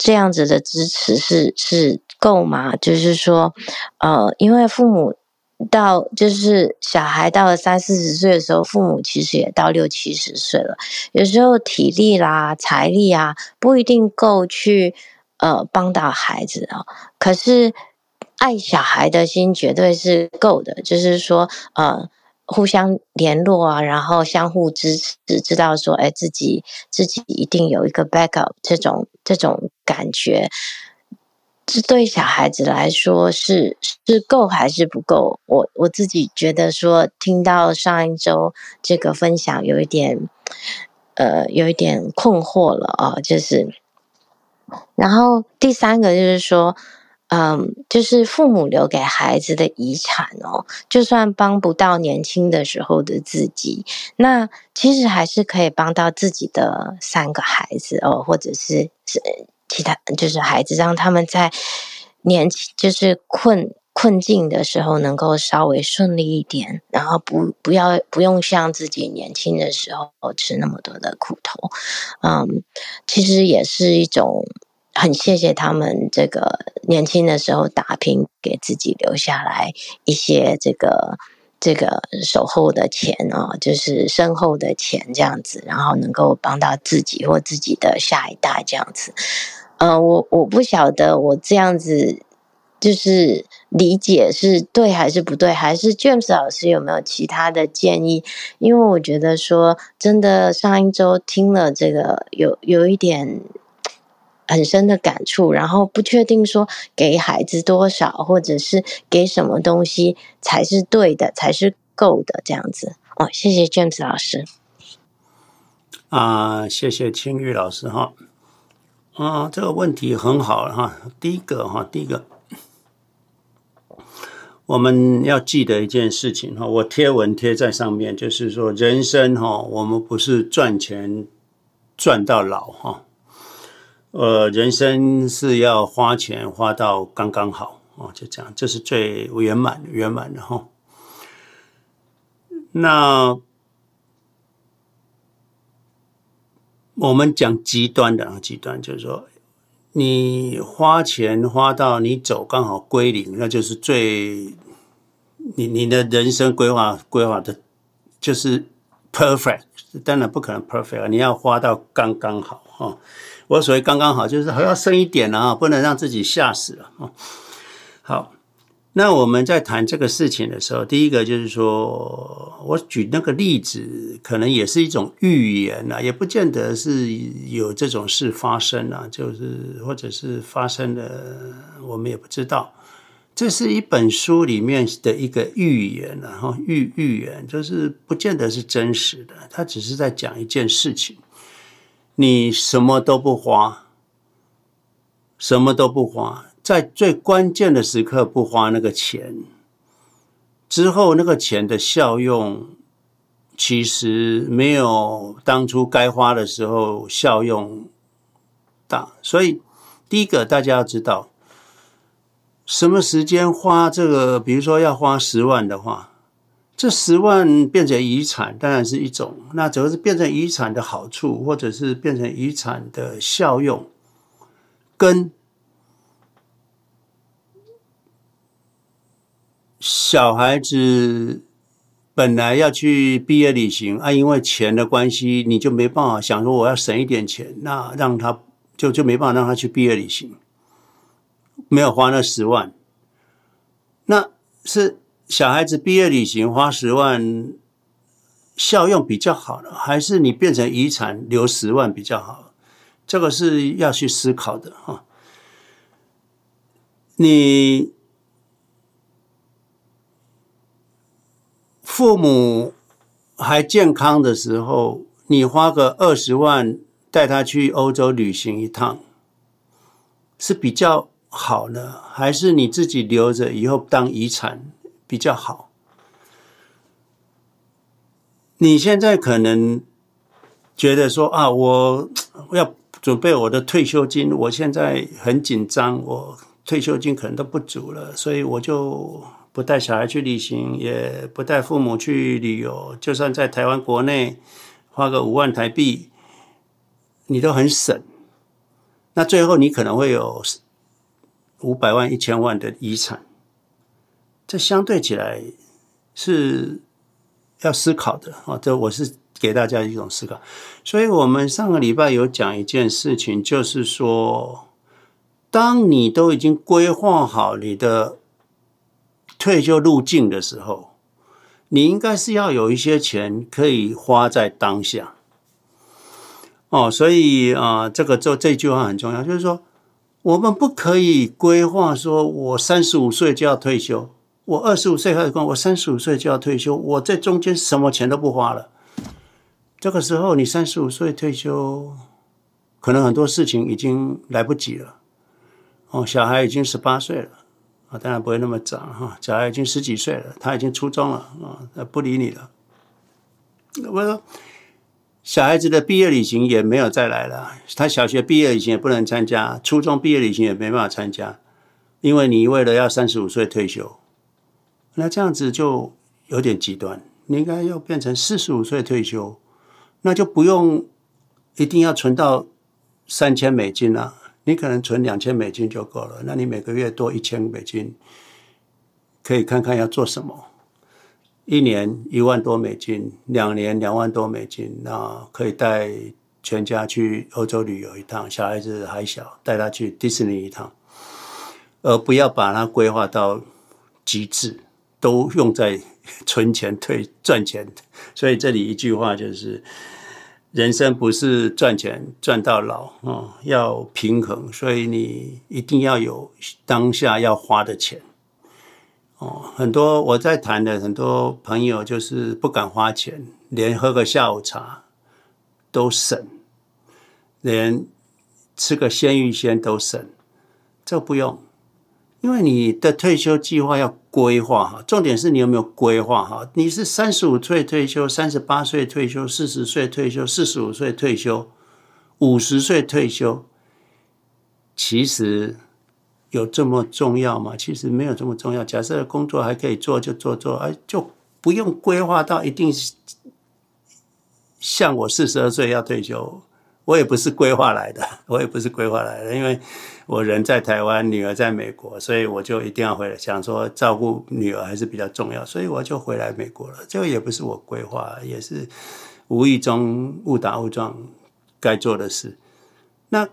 这样子的支持是是够吗？就是说，呃，因为父母。到就是小孩到了三四十岁的时候，父母其实也到六七十岁了。有时候体力啦、财力啊，不一定够去呃帮到孩子啊。可是爱小孩的心绝对是够的，就是说呃互相联络啊，然后相互支持，知道说哎自己自己一定有一个 backup 这种这种感觉。这对小孩子来说是是够还是不够？我我自己觉得说，听到上一周这个分享，有一点呃，有一点困惑了啊。就是，然后第三个就是说，嗯，就是父母留给孩子的遗产哦，就算帮不到年轻的时候的自己，那其实还是可以帮到自己的三个孩子哦，或者是是。其他就是孩子，让他们在年轻就是困困境的时候，能够稍微顺利一点，然后不不要不用像自己年轻的时候吃那么多的苦头。嗯，其实也是一种很谢谢他们这个年轻的时候打拼，给自己留下来一些这个这个守候的钱啊，就是身后的钱这样子，然后能够帮到自己或自己的下一代这样子。呃，我我不晓得我这样子就是理解是对还是不对，还是 James 老师有没有其他的建议？因为我觉得说真的，上一周听了这个有有一点很深的感触，然后不确定说给孩子多少，或者是给什么东西才是对的，才是够的这样子。哦，谢谢 James 老师。啊，谢谢青玉老师哈。啊，这个问题很好哈。第一个哈，第一个我们要记得一件事情哈，我贴文贴在上面，就是说人生哈，我们不是赚钱赚到老哈，呃，人生是要花钱花到刚刚好啊，就这样，这是最圆满圆满的哈。那我们讲极端的啊，极端就是说，你花钱花到你走刚好归零，那就是最你你的人生规划规划的，就是 perfect。当然不可能 perfect，你要花到刚刚好哈。我所谓刚刚好，就是还要剩一点啊，不能让自己吓死了啊。好。那我们在谈这个事情的时候，第一个就是说，我举那个例子，可能也是一种预言啊，也不见得是有这种事发生啊，就是或者是发生的，我们也不知道。这是一本书里面的一个预言，然后预预言就是不见得是真实的，它只是在讲一件事情，你什么都不花，什么都不花。在最关键的时刻不花那个钱，之后那个钱的效用其实没有当初该花的时候效用大。所以第一个大家要知道，什么时间花这个，比如说要花十万的话，这十万变成遗产当然是一种，那只要是变成遗产的好处，或者是变成遗产的效用，跟。小孩子本来要去毕业旅行啊，因为钱的关系，你就没办法想说我要省一点钱，那让他就就没办法让他去毕业旅行，没有花那十万，那是小孩子毕业旅行花十万效用比较好呢，还是你变成遗产留十万比较好？这个是要去思考的哈，你。父母还健康的时候，你花个二十万带他去欧洲旅行一趟，是比较好呢，还是你自己留着以后当遗产比较好？你现在可能觉得说啊，我 要准备我的退休金，我现在很紧张，我退休金可能都不足了，所以我就。不带小孩去旅行，也不带父母去旅游，就算在台湾国内花个五万台币，你都很省。那最后你可能会有五百万、一千万的遗产，这相对起来是要思考的啊！这我是给大家一种思考。所以我们上个礼拜有讲一件事情，就是说，当你都已经规划好你的。退休路径的时候，你应该是要有一些钱可以花在当下。哦，所以啊，这个这这句话很重要，就是说，我们不可以规划说，我三十五岁就要退休，我二十五岁开始工，我三十五岁就要退休，我在中间什么钱都不花了。这个时候，你三十五岁退休，可能很多事情已经来不及了。哦，小孩已经十八岁了。啊，当然不会那么早哈，小孩已经十几岁了，他已经初中了啊，不理你了。我说，小孩子的毕业旅行也没有再来了，他小学毕业旅行也不能参加，初中毕业旅行也没办法参加，因为你为了要三十五岁退休，那这样子就有点极端，你应该要变成四十五岁退休，那就不用一定要存到三千美金了。你可能存两千美金就够了，那你每个月多一千美金，可以看看要做什么。一年一万多美金，两年两万多美金，那可以带全家去欧洲旅游一趟，小孩子还小，带他去迪士尼一趟，而不要把它规划到极致，都用在存钱、退赚钱。所以这里一句话就是。人生不是赚钱赚到老啊，要平衡，所以你一定要有当下要花的钱哦。很多我在谈的很多朋友就是不敢花钱，连喝个下午茶都省，连吃个鲜芋仙都省，这不用。因为你的退休计划要规划哈，重点是你有没有规划哈？你是三十五岁退休、三十八岁退休、四十岁退休、四十五岁退休、五十岁退休，其实有这么重要吗？其实没有这么重要。假设工作还可以做，就做做，哎，就不用规划到一定像我四十二岁要退休。我也不是规划来的，我也不是规划来的，因为我人在台湾，女儿在美国，所以我就一定要回来，想说照顾女儿还是比较重要，所以我就回来美国了。这个也不是我规划，也是无意中误打误撞该做的事。那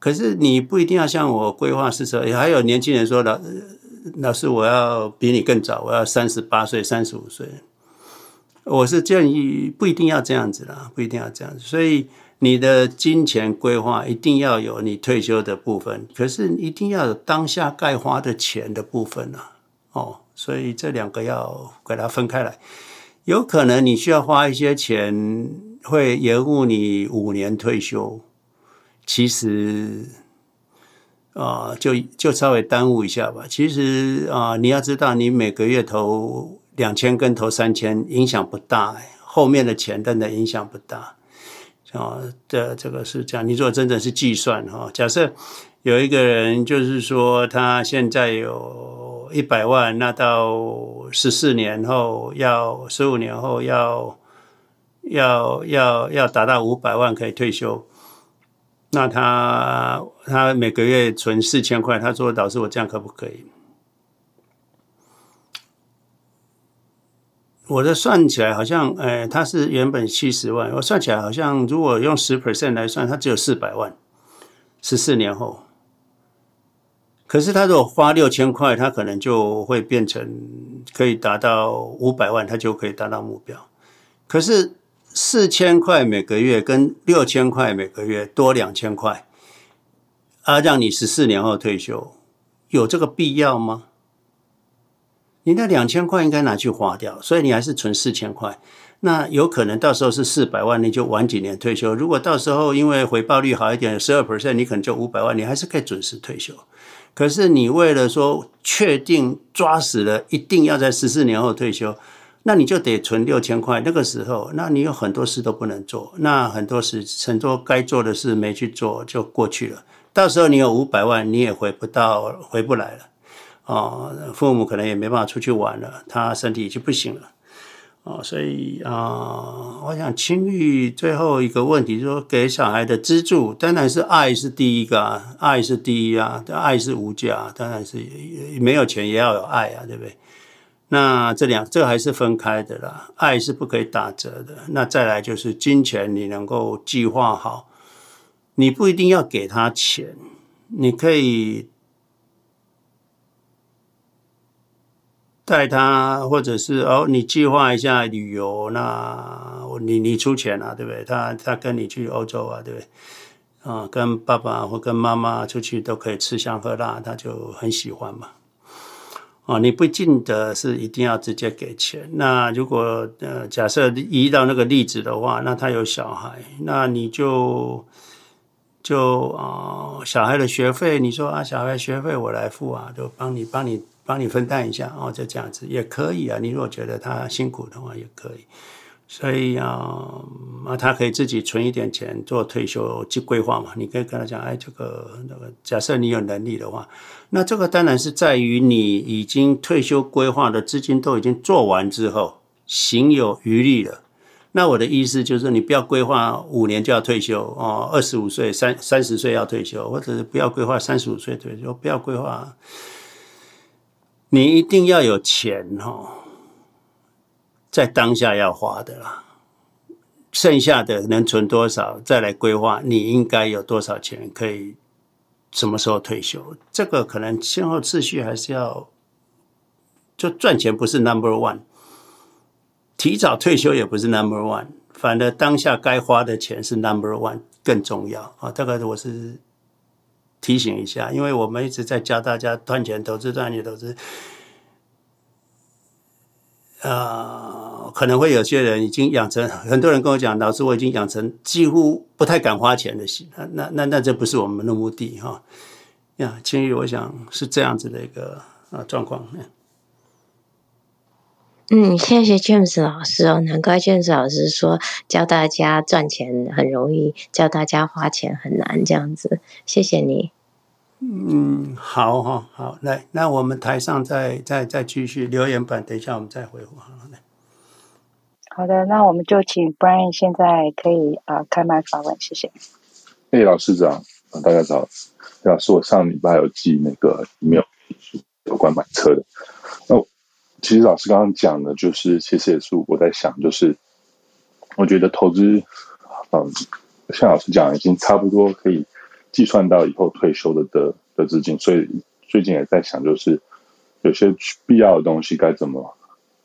可是你不一定要像我规划是说，还有年轻人说老老师，我要比你更早，我要三十八岁、三十五岁。我是建议不一定要这样子啦，不一定要这样子，所以。你的金钱规划一定要有你退休的部分，可是一定要有当下该花的钱的部分啊，哦，所以这两个要给它分开来。有可能你需要花一些钱，会延误你五年退休，其实啊，就就稍微耽误一下吧。其实啊，你要知道，你每个月投两千跟投三千影响不大，后面的钱真的影响不大。啊，这这个是这样。你如果真的是计算哈，假设有一个人，就是说他现在有一百万，那到十四年后要十五年后要要要要达到五百万可以退休，那他他每个月存四千块，他说：“老师，我这样可不可以？”我的算起来好像，诶，他是原本七十万，我算起来好像，如果用十 percent 来算，他只有四百万，十四年后。可是他如果花六千块，他可能就会变成可以达到五百万，他就可以达到目标。可是四千块每个月跟六千块每个月多两千块，啊，让你十四年后退休，有这个必要吗？你那两千块应该拿去花掉，所以你还是存四千块。那有可能到时候是四百万，你就晚几年退休。如果到时候因为回报率好一点，十二 percent，你可能就五百万，你还是可以准时退休。可是你为了说确定抓死了，一定要在十四年后退休，那你就得存六千块。那个时候，那你有很多事都不能做，那很多事很多该做的事没去做就过去了。到时候你有五百万，你也回不到，回不来了。哦，父母可能也没办法出去玩了，他身体已经不行了，哦，所以啊、我想青玉最后一个问题就是说，给小孩的资助当然是爱是第一个啊，爱是第一啊，爱是无价，当然是没有钱也要有爱啊，对不对？那这两这还是分开的啦，爱是不可以打折的。那再来就是金钱，你能够计划好，你不一定要给他钱，你可以。带他，或者是哦，你计划一下旅游，那你你出钱啊，对不对？他他跟你去欧洲啊，对不对？啊，跟爸爸或跟妈妈出去都可以吃香喝辣，他就很喜欢嘛。啊，你不见得是一定要直接给钱。那如果呃，假设移到那个例子的话，那他有小孩，那你就就啊、呃，小孩的学费，你说啊，小孩学费我来付啊，就帮你帮你。帮你分担一下哦，就这样子也可以啊。你如果觉得他辛苦的话，也可以。所以啊，啊，他可以自己存一点钱做退休计规划嘛。你可以跟他讲，哎，这个那个，假设你有能力的话，那这个当然是在于你已经退休规划的资金都已经做完之后，行有余力了。那我的意思就是，你不要规划五年就要退休哦，二十五岁、三三十岁要退休，或者是不要规划三十五岁退休，不要规划。你一定要有钱哈，在当下要花的啦，剩下的能存多少再来规划，你应该有多少钱可以什么时候退休？这个可能先后次序还是要，就赚钱不是 number one，提早退休也不是 number one，反正当下该花的钱是 number one 更重要啊。这个我是。提醒一下，因为我们一直在教大家赚钱投资、赚钱投资。呃，可能会有些人已经养成，很多人跟我讲，老师，我已经养成几乎不太敢花钱的习惯。那那那这不是我们的目的哈。呀，青玉，我想是这样子的一个啊状况。嗯，谢谢 James 老师哦，难怪 James 老师说教大家赚钱很容易，教大家花钱很难这样子。谢谢你。嗯，好好好，来，那我们台上再再再继续留言板，等一下我们再回复好好的，那我们就请 Brian 现在可以啊、呃、开麦发问，谢谢。哎，老师长，大家早。老师，我上礼拜有寄那个 email 有关买车的。那其实老师刚刚讲的，就是其实也是我在想，就是我觉得投资，嗯，像老师讲，已经差不多可以计算到以后退休的的的资金，所以最近也在想，就是有些必要的东西该怎么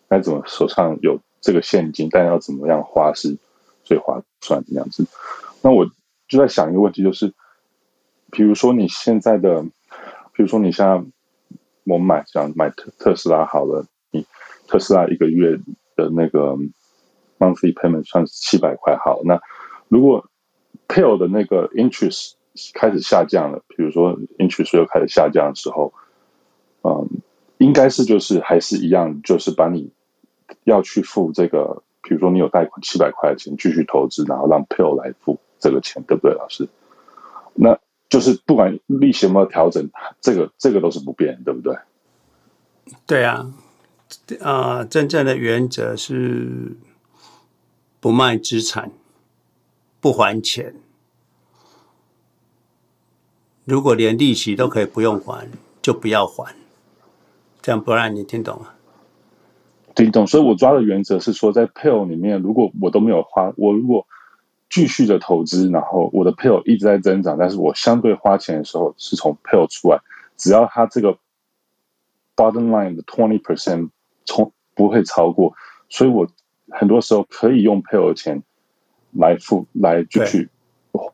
该怎么手上有这个现金，但要怎么样花是最划算的样子。那我。就在想一个问题，就是，比如说你现在的，比如说你现在我们买想买特特斯拉好了，你特斯拉一个月的那个 monthly payment 算是七百块好，那如果 p a l 的那个 interest 开始下降了，比如说 interest 又开始下降的时候，嗯，应该是就是还是一样，就是把你要去付这个，比如说你有贷款七百块钱继续投资，然后让 PEO 来付。这个钱对不对，老师？那就是不管利息有没有调整，这个这个都是不变，对不对？对啊，啊、呃，真正的原则是不卖资产，不还钱。如果连利息都可以不用还，就不要还。这样不然你听懂吗？听懂。所以我抓的原则是说，在 Pearl 里面，如果我都没有花，我如果。继续的投资，然后我的 Pearl 一直在增长，但是我相对花钱的时候是从 Pearl 出来，只要他这个 bottom line 的 twenty percent 从不会超过，所以我很多时候可以用 Pearl 的钱来付来继续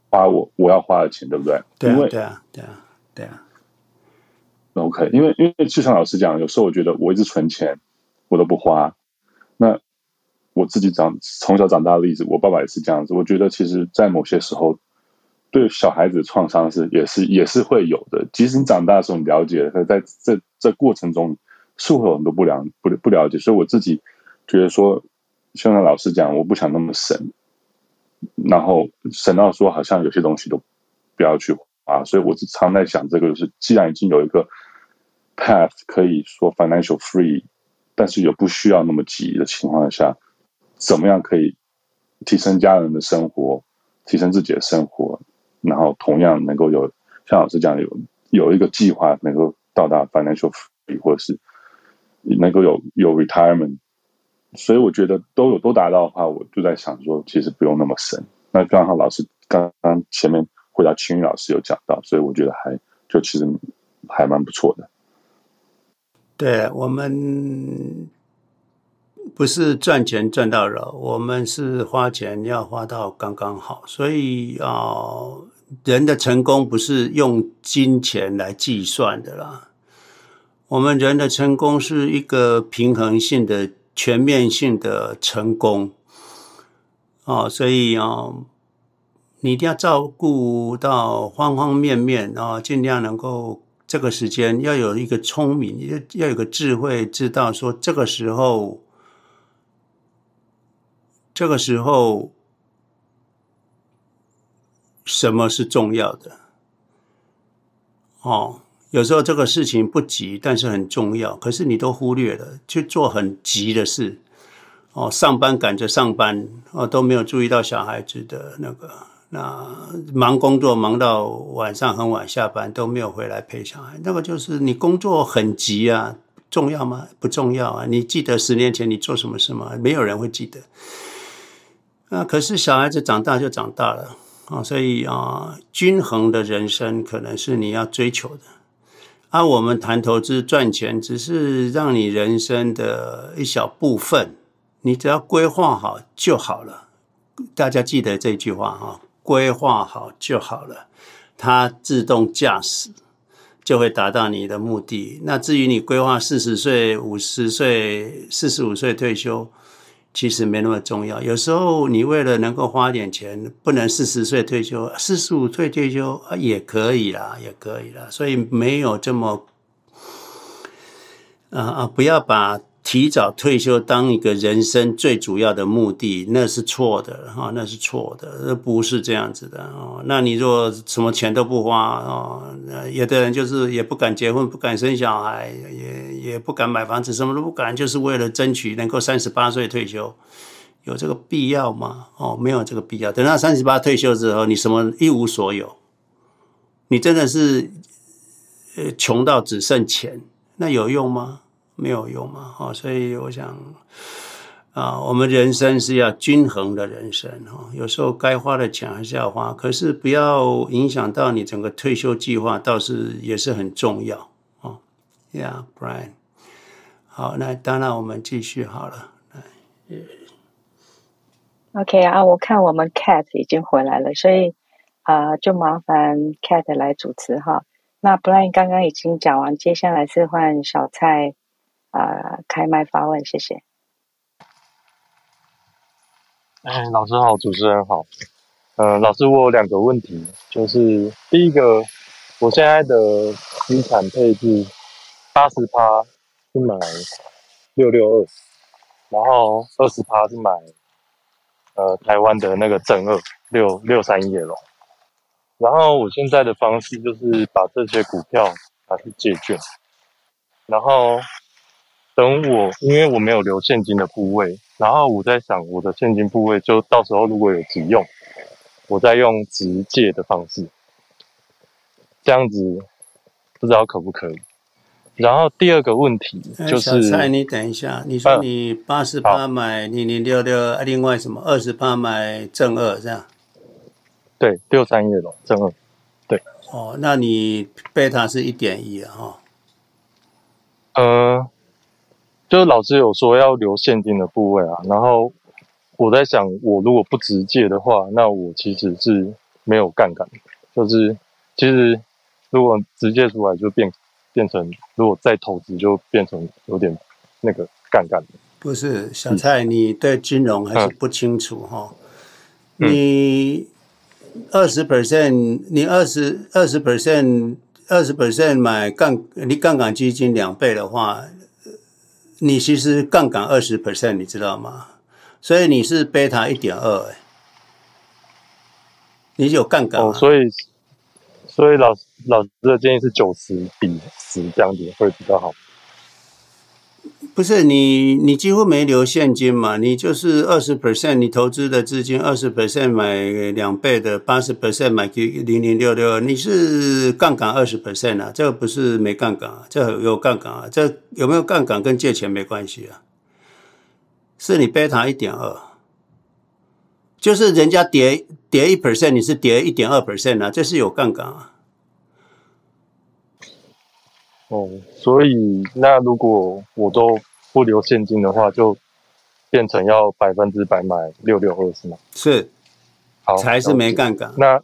花我我要花的钱，对不对？对啊，对啊，对啊，对啊。OK，因为因为就像老师讲，有时候我觉得我一直存钱，我都不花，那。我自己长从小长大的例子，我爸爸也是这样子。我觉得，其实，在某些时候，对小孩子创伤是也是也是会有的。即使你长大的时候你了解了，可在这这过程中，是会有很多不良不不了解。所以我自己觉得说，就像老师讲，我不想那么神，然后神到说好像有些东西都不要去花。所以我是常在想，这个就是既然已经有一个 path 可以说 financial free，但是又不需要那么急的情况下。怎么样可以提升家人的生活，提升自己的生活，然后同样能够有像老师讲的有有一个计划，能够到达 financial free，或者是能够有有 retirement，所以我觉得都有都达到的话，我就在想说，其实不用那么深。那刚好老师刚刚前面回答青云老师有讲到，所以我觉得还就其实还蛮不错的。对我们。不是赚钱赚到了，我们是花钱要花到刚刚好。所以啊、人的成功不是用金钱来计算的啦。我们人的成功是一个平衡性的、全面性的成功。哦，所以哦、你一定要照顾到方方面面啊、尽量能够这个时间要有一个聪明，要要有个智慧，知道说这个时候。这个时候，什么是重要的？哦，有时候这个事情不急，但是很重要，可是你都忽略了，去做很急的事。哦，上班赶着上班，哦，都没有注意到小孩子的那个，那忙工作忙到晚上很晚下班，都没有回来陪小孩。那个就是你工作很急啊，重要吗？不重要啊。你记得十年前你做什么事吗？没有人会记得。啊，可是小孩子长大就长大了啊，所以啊，均衡的人生可能是你要追求的。而、啊、我们谈投资赚钱，只是让你人生的一小部分，你只要规划好就好了。大家记得这句话哈，规划好就好了，它自动驾驶就会达到你的目的。那至于你规划四十岁、五十岁、四十五岁退休。其实没那么重要。有时候你为了能够花点钱，不能四十岁退休，四十五岁退休也可以啦，也可以啦。所以没有这么啊啊！不要把提早退休当一个人生最主要的目的，那是错的哈，那是错的，不是这样子的哦。那你若什么钱都不花哦，有的人就是也不敢结婚，不敢生小孩，也也不敢买房子，什么都不敢，就是为了争取能够三十八岁退休。有这个必要吗？哦，没有这个必要。等到三十八退休之后，你什么一无所有，你真的是呃穷到只剩钱，那有用吗？没有用嘛。哦，所以我想啊，我们人生是要均衡的人生哦。有时候该花的钱还是要花，可是不要影响到你整个退休计划，倒是也是很重要哦。Yeah，Brian。好，那当然我们继续好了。OK 啊，我看我们 Cat 已经回来了，所以啊、呃，就麻烦 Cat 来主持哈。那 Brian 刚刚已经讲完，接下来是换小蔡、呃、开麦发问，谢谢。哎，老师好，主持人好。嗯、呃，老师，我有两个问题，就是第一个，我现在的资产配置八十趴是买六六二，然后二十趴是买。呃，台湾的那个正二六六三叶龙，然后我现在的方式就是把这些股票拿去借券，然后等我，因为我没有留现金的部位，然后我在想我的现金部位就到时候如果有急用，我再用直借的方式，这样子不知道可不可以。然后第二个问题就是，小蔡，你等一下，你说你八十八买零零六六，另外什么二十八买正二这样？对，六三叶龙正二，对。哦，那你贝塔是一点一啊？哈。呃，就是老师有说要留现金的部位啊，然后我在想，我如果不直接的话，那我其实是没有杠杆，就是其实如果直接出来就变。变成如果再投资，就变成有点那个杠杆。不是小蔡，你对金融还是不清楚哈？嗯、你二十 percent，你二十二十 percent，二十 percent 买杠，你杠杆基金两倍的话，你其实杠杆二十 percent，你知道吗？所以你是贝塔一点二，哎，你有杠杆、啊哦，所以。所以老老师的建议是九十比十这样子会比较好。不是你你几乎没留现金嘛？你就是二十 percent，你投资的资金二十 percent 买两倍的，八十 percent 买零零六六，你是杠杆二十 percent 啊？这个不是没杠杆啊，这有杠杆啊？这有没有杠杆跟借钱没关系啊？是你贝塔一点二，就是人家跌跌一 percent，你是跌一点二 percent 啊？这是有杠杆啊。哦，所以那如果我都不留现金的话，就变成要百分之百买六六二是吗？是，好，才是没杠杆。那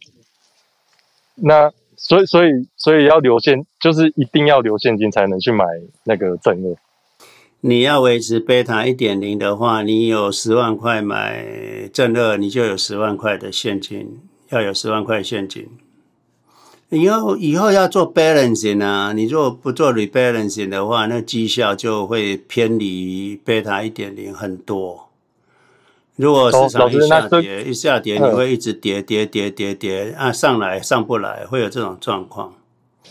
那所以所以所以要留现，就是一定要留现金才能去买那个正二。你要维持贝塔一点零的话，你有十万块买正二，你就有十万块的现金，要有十万块现金。以后以后要做 balancing 啊，你如果不做 rebalancing 的话，那绩效就会偏离贝塔一点零很多。如果市场一下跌，一下跌，你会一直跌跌跌跌跌啊，上来上不来，会有这种状况。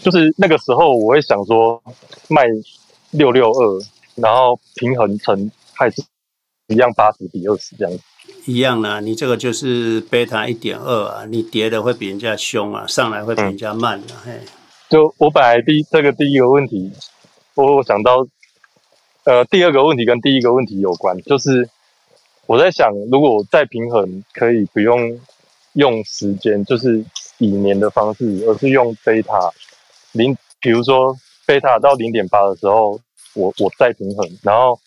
就是那个时候，我会想说卖六六二，然后平衡成还是一样八十比二十这样子。一样呢，你这个就是贝塔一点二啊，你跌的会比人家凶啊，上来会比人家慢啊。嘿，就我本来第这个第一个问题，我想到，呃，第二个问题跟第一个问题有关，就是我在想，如果再平衡，可以不用用时间，就是以年的方式，而是用贝塔零，比如说贝塔到零点八的时候，我我再平衡，然后。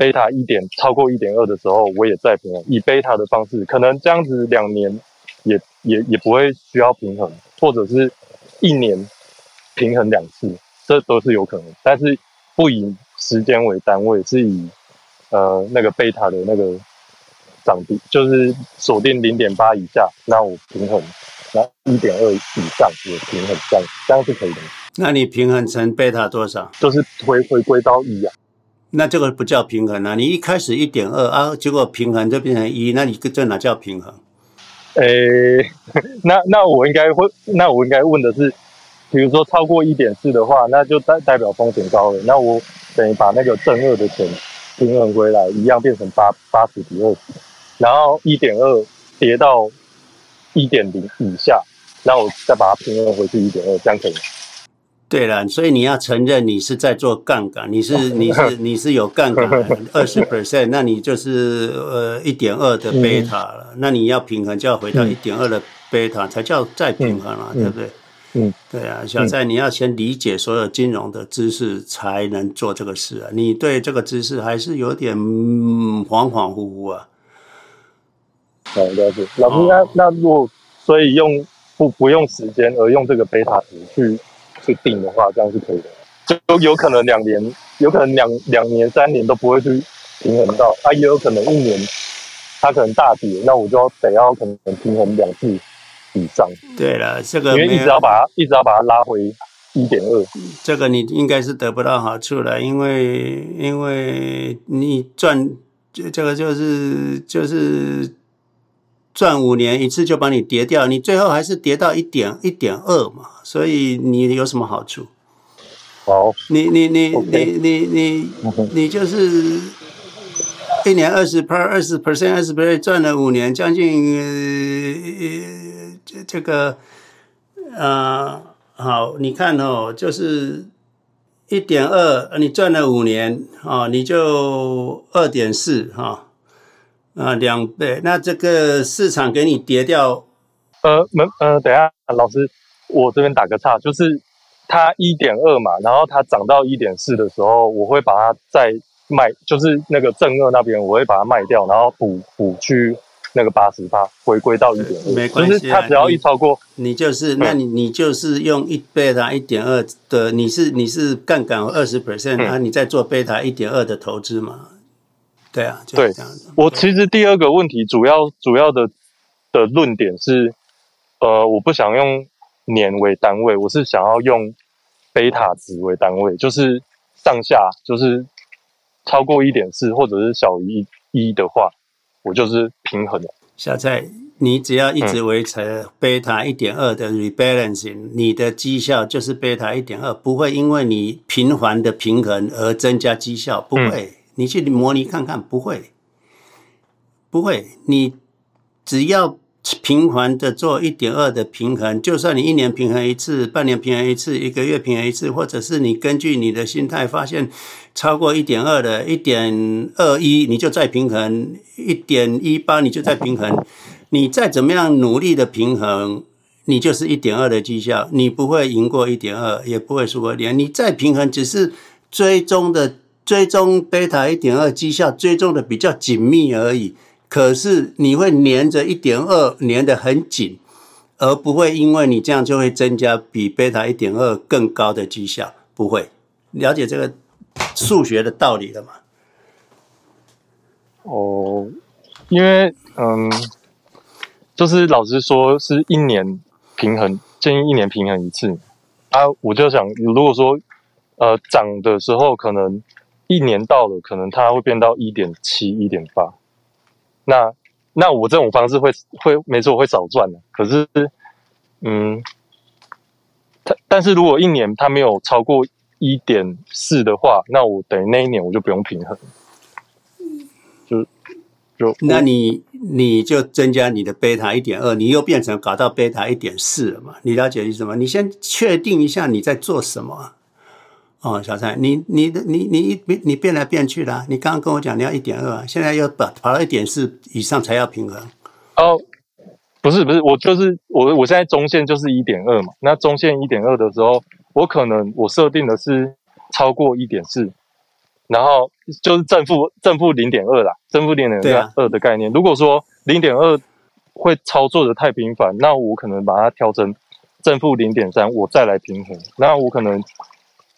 贝塔一点超过一点二的时候，我也再平衡。以贝塔的方式，可能这样子两年也也也不会需要平衡，或者是一年平衡两次，这都是有可能。但是不以时间为单位，是以呃那个贝塔的那个涨跌，就是锁定零点八以下，那我平衡，然后一点二以上也平衡，这样这样是可以的。那你平衡成贝塔多少？就是回回归到一啊。那这个不叫平衡啊！你一开始一点二啊，结果平衡就变成一，那你这哪叫平衡？诶、那那我应该会，那我应该问的是，比如说超过一点四的话，那就代代表风险高了。那我等于把那个正二的钱平衡回来，一样变成八八十比二十，然后一点二跌到一点零以下，然后我再把它平衡回去一点二，这样可以吗？对了，所以你要承认你是在做杠杆，你是你是你是有杠杆二十 percent，那你就是呃一点二的贝塔了，嗯、那你要平衡就要回到一点二的贝塔才叫再平衡了，嗯、对不对？嗯，对啊，小蔡，你要先理解所有金融的知识才能做这个事啊，你对这个知识还是有点、嗯、恍恍惚惚啊。好，了解。老师，那那如果所以用不不用时间而用这个贝塔值去。去定的话，这样是可以的，就有可能两年，有可能两两年、三年都不会去平衡到，啊，也有可能一年它可能大跌，那我就要得要可能平衡两次以上。对了，这个因为一直要把它，一直要把它拉回一点二，这个你应该是得不到好处了，因为因为你赚这这个就是就是。赚五年一次就把你跌掉，你最后还是跌到一点一点二嘛，所以你有什么好处？好，你你你你你你你就是一年二十 per 二十 percent 二十 percent 赚了五年，将近呃这这个呃好，你看哦，就是一点二，你赚了五年啊，你就二点四哈。啊，两倍，那这个市场给你跌掉，呃，没，呃，等一下，老师，我这边打个岔，就是它一点二嘛，然后它涨到一点四的时候，我会把它再卖，就是那个正二那边，我会把它卖掉，然后补补去那个八十八，回归到一点二，没关系，就是它只要一超过，你，你就是，那你你就是用一贝塔一点二的，你是你是杠杆二十 percent，啊，你在做贝塔一点二的投资嘛？对啊，就是、这样子。我其实第二个问题主要主要的的论点是，呃，我不想用年为单位，我是想要用贝塔值为单位，就是上下就是超过一点四或者是小于一的话，我就是平衡的。小蔡，你只要一直维持贝塔一点二的 rebalancing，、嗯、你的绩效就是贝塔一点二，不会因为你频繁的平衡而增加绩效，不会。嗯你去模拟看看，不会，不会。你只要频繁的做一点二的平衡，就算你一年平衡一次，半年平衡一次，一个月平衡一次，或者是你根据你的心态发现超过一点二的，一点二一，你就再平衡；一点一八，你就再平衡。你再怎么样努力的平衡，你就是一点二的绩效，你不会赢过一点二，也不会输过零。你再平衡，只是追踪的。追踪贝塔一点二绩效追踪的比较紧密而已，可是你会黏着一点二黏得很紧，而不会因为你这样就会增加比贝塔一点二更高的绩效，不会。了解这个数学的道理了吗？哦，因为嗯，就是老师说是一年平衡，建议一年平衡一次啊，我就想如果说呃涨的时候可能。一年到了，可能它会变到一点七、一点八。那那我这种方式会会没错，会少赚的。可是，嗯，它但是如果一年它没有超过一点四的话，那我等于那一年我就不用平衡。就就那你你就增加你的贝塔一点二，你又变成搞到贝塔一点四了嘛？你了解意思吗？你先确定一下你在做什么。哦，小蔡，你你的你你一你变来变去啦。你刚刚跟我讲你要一点二，现在又跑跑到一点四以上才要平衡。哦，不是不是，我就是我我现在中线就是一点二嘛。那中线一点二的时候，我可能我设定的是超过一点四，然后就是正负正负零点二啦，正负零点二的概念。啊、如果说零点二会操作的太频繁，那我可能把它调成正负零点三，我再来平衡。那我可能。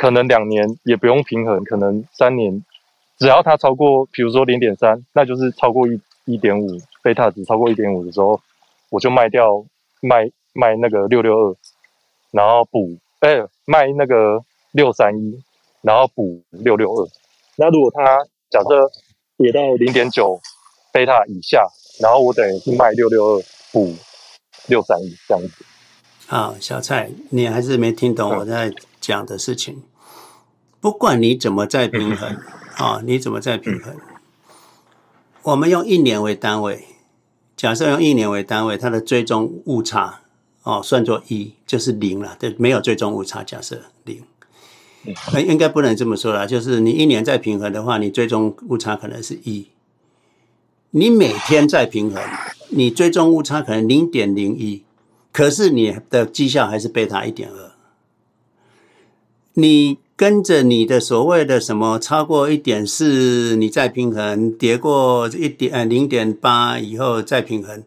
可能两年也不用平衡，可能三年，只要它超过，比如说零点三，那就是超过一一点五，贝塔值超过一点五的时候，我就卖掉卖卖那个六六二，然后补，哎、欸，卖那个六三一，然后补六六二。那如果它假设跌到零点九贝塔以下，然后我等于是卖六六二补六三一这样子。好，小蔡，你还是没听懂我在讲的事情。不管你怎么再平衡，啊、哦，你怎么再平衡？我们用一年为单位，假设用一年为单位，它的最终误差哦，算作一，就是零了，对，没有最终误差，假设零。那应该不能这么说啦，就是你一年再平衡的话，你最终误差可能是一。你每天再平衡，你最终误差可能零点零一，可是你的绩效还是贝塔一点二。你跟着你的所谓的什么超过一点四，你再平衡，跌过一点呃零点八以后再平衡，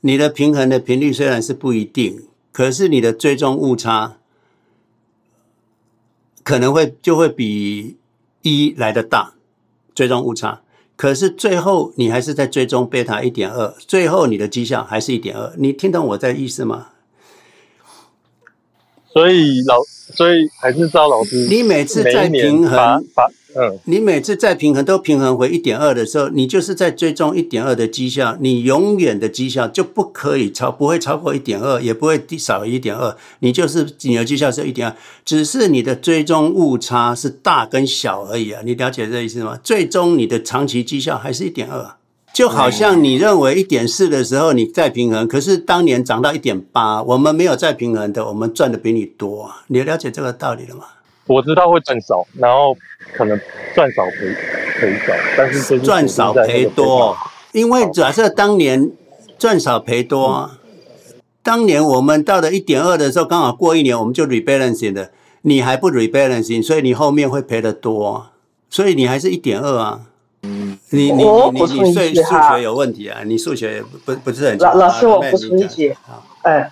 你的平衡的频率虽然是不一定，可是你的追踪误差可能会就会比一来的大，追踪误差。可是最后你还是在追踪贝塔一点二，最后你的绩效还是一点二，你听懂我在意思吗？所以老，所以还是赵老师，你每次在平衡，嗯，你每次在平衡都平衡回一点二的时候，你就是在追踪一点二的绩效，你永远的绩效就不可以超，不会超过一点二，也不会低少于一点二，你就是你的绩效是一点二，只是你的追踪误差是大跟小而已啊，你了解这意思吗？最终你的长期绩效还是一点二。就好像你认为一点四的时候你再平衡，可是当年涨到一点八，我们没有再平衡的，我们赚的比你多啊！你了解这个道理了吗？我知道会赚少，然后可能赚少赔赔少，但是赚少赔多，因为假设当年赚少赔多，当年我们到了一点二的时候，刚好过一年我们就 rebalancing 的，你还不 rebalancing，所以你后面会赔的多，所以你还是一点二啊。嗯，你你你你数数学有问题啊！你数学不不是很老老师，我补充一句，嗯，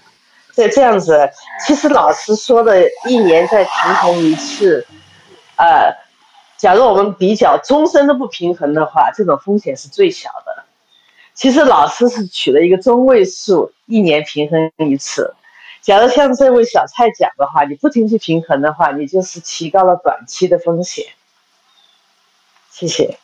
这这样子，其实老师说的一年再平衡一次，呃，假如我们比较终身都不平衡的话，这种风险是最小的。其实老师是取了一个中位数，一年平衡一次。假如像这位小蔡讲的话，你不停去平衡的话，你就是提高了短期的风险。谢谢。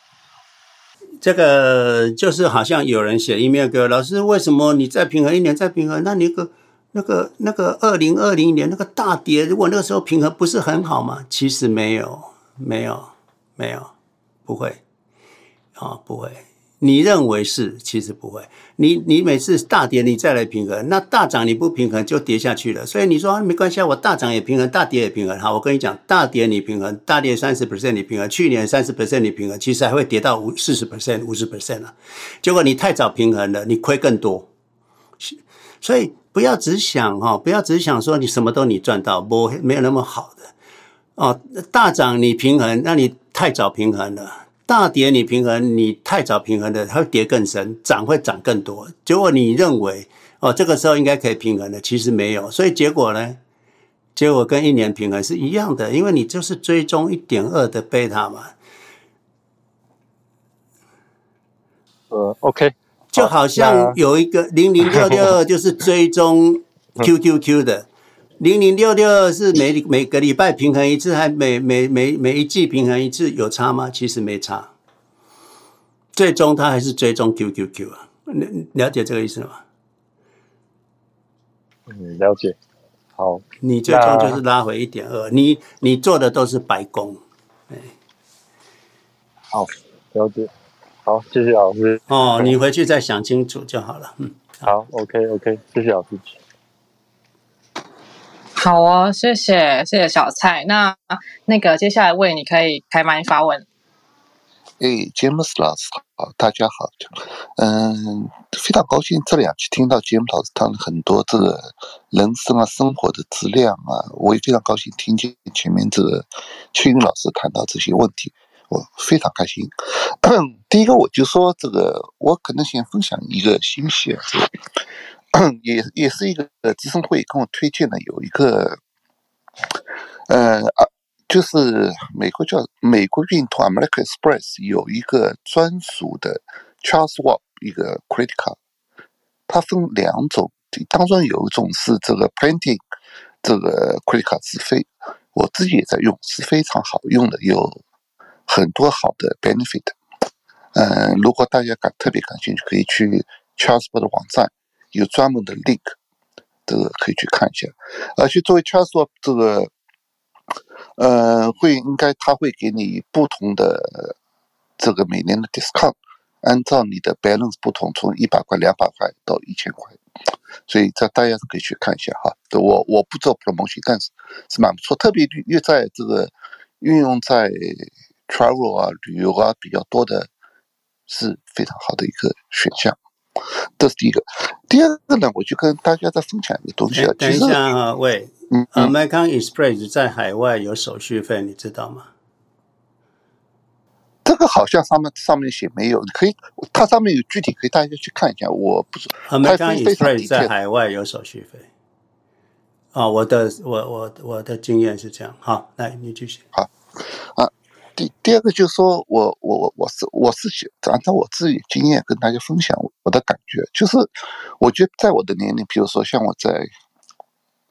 这个就是好像有人写一面歌，老师，为什么你再平衡一年再平衡？那你个那个那个二零二零年那个大跌，如果那个时候平衡不是很好吗？其实没有，没有，没有，不会，啊、不会。你认为是，其实不会。你你每次大跌你再来平衡，那大涨你不平衡就跌下去了。所以你说没关系啊，我大涨也平衡，大跌也平衡。好，我跟你讲，大跌你平衡，大跌三十 percent 你平衡，去年三十 percent 你平衡，其实还会跌到五四十 percent、五十 percent 了。结果你太早平衡了，你亏更多。所以不要只想哈，不要只想说你什么都你赚到，不没有那么好的哦。大涨你平衡，那你太早平衡了。大跌你平衡，你太早平衡的，它会跌更深；涨会涨更多。结果你认为哦，这个时候应该可以平衡的，其实没有。所以结果呢？结果跟一年平衡是一样的，因为你就是追踪一点二的贝塔嘛。呃，OK，就好像有一个零零六六二，就是追踪 QQQ 的。零零六六二是每每个礼拜平衡一次，还每每每每一季平衡一次，有差吗？其实没差，最终它还是追踪 QQQ 啊，你了解这个意思吗？嗯，了解。好，你最终就是拉回一点二，你你做的都是白工。哎，好，了解。好，谢谢老师。哦，你回去再想清楚就好了。嗯，好，好，OK OK，谢谢老师。好哦，谢谢谢谢小蔡。那那个接下来为你可以开麦发问。哎，詹姆斯老师好，大家好。嗯，非常高兴这两期听到詹姆斯老师谈了很多这个人生啊、生活的质量啊，我也非常高兴听见前面这个青云老师谈到这些问题，我非常开心。第一个，我就说这个，我可能先分享一个信息啊。也也是一个呃，资深会跟我推荐的，有一个，呃啊，就是美国叫美国运通 American Express 有一个专属的 Charles Schwab 一个 credit card，它分两种，当中有一种是这个 Planting 这个 credit card 是非，我自己也在用，是非常好用的，有很多好的 benefit。嗯、如果大家感特别感兴趣，可以去 Charles Schwab 的网站。有专门的 link，这个可以去看一下。而且作为 Charles Schwab 这个，呃，会应该他会给你不同的这个每年的 discount，按照你的 balance 不同，从一百块、两百块到一千块，所以这大家可以去看一下哈。我我不做 promotion，但是是蛮不错，特别越在这个运用在 travel 啊、旅游啊比较多的，是非常好的一个选项。这是第一个，第二个呢，我就跟大家再分享一个东西啊。等一下啊，喂，嗯，American Express 在海外有手续费，你知道吗？这个好像上面上面写没有，你可以，它上面有具体，可以大家去看一下。我不是 American Express 在海外有手续费。啊，我的我我我的经验是这样。好，来你继续。好，啊。第第二个就是说，我我我我是我是想按照我自己经验跟大家分享我的感觉，就是我觉得在我的年龄，比如说像我在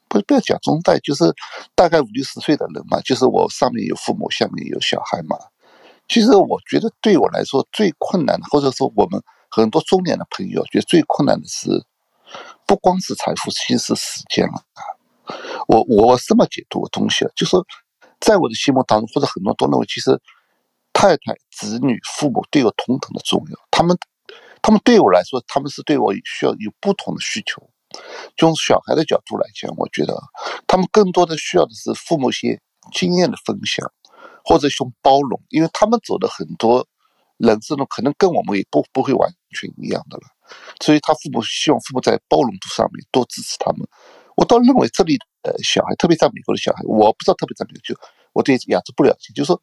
不不要讲中代，就是大概五六十岁的人嘛，就是我上面有父母，下面有小孩嘛。其实我觉得对我来说最困难的，或者说我们很多中年的朋友觉得最困难的是，不光是财富，其实是时间了啊。我我这么解读的东西啊，就是。在我的心目当中，或者很多都认为，其实太太、子女、父母对我同等的重要。他们，他们对我来说，他们是对我需要有不同的需求。从小孩的角度来讲，我觉得他们更多的需要的是父母一些经验的分享，或者一种包容，因为他们走的很多人生路可能跟我们也不不会完全一样的了。所以他父母希望父母在包容度上面多支持他们。我倒认为这里的小孩，特别在美国的小孩，我不知道特别在美国，就我对亚洲不了解，就是说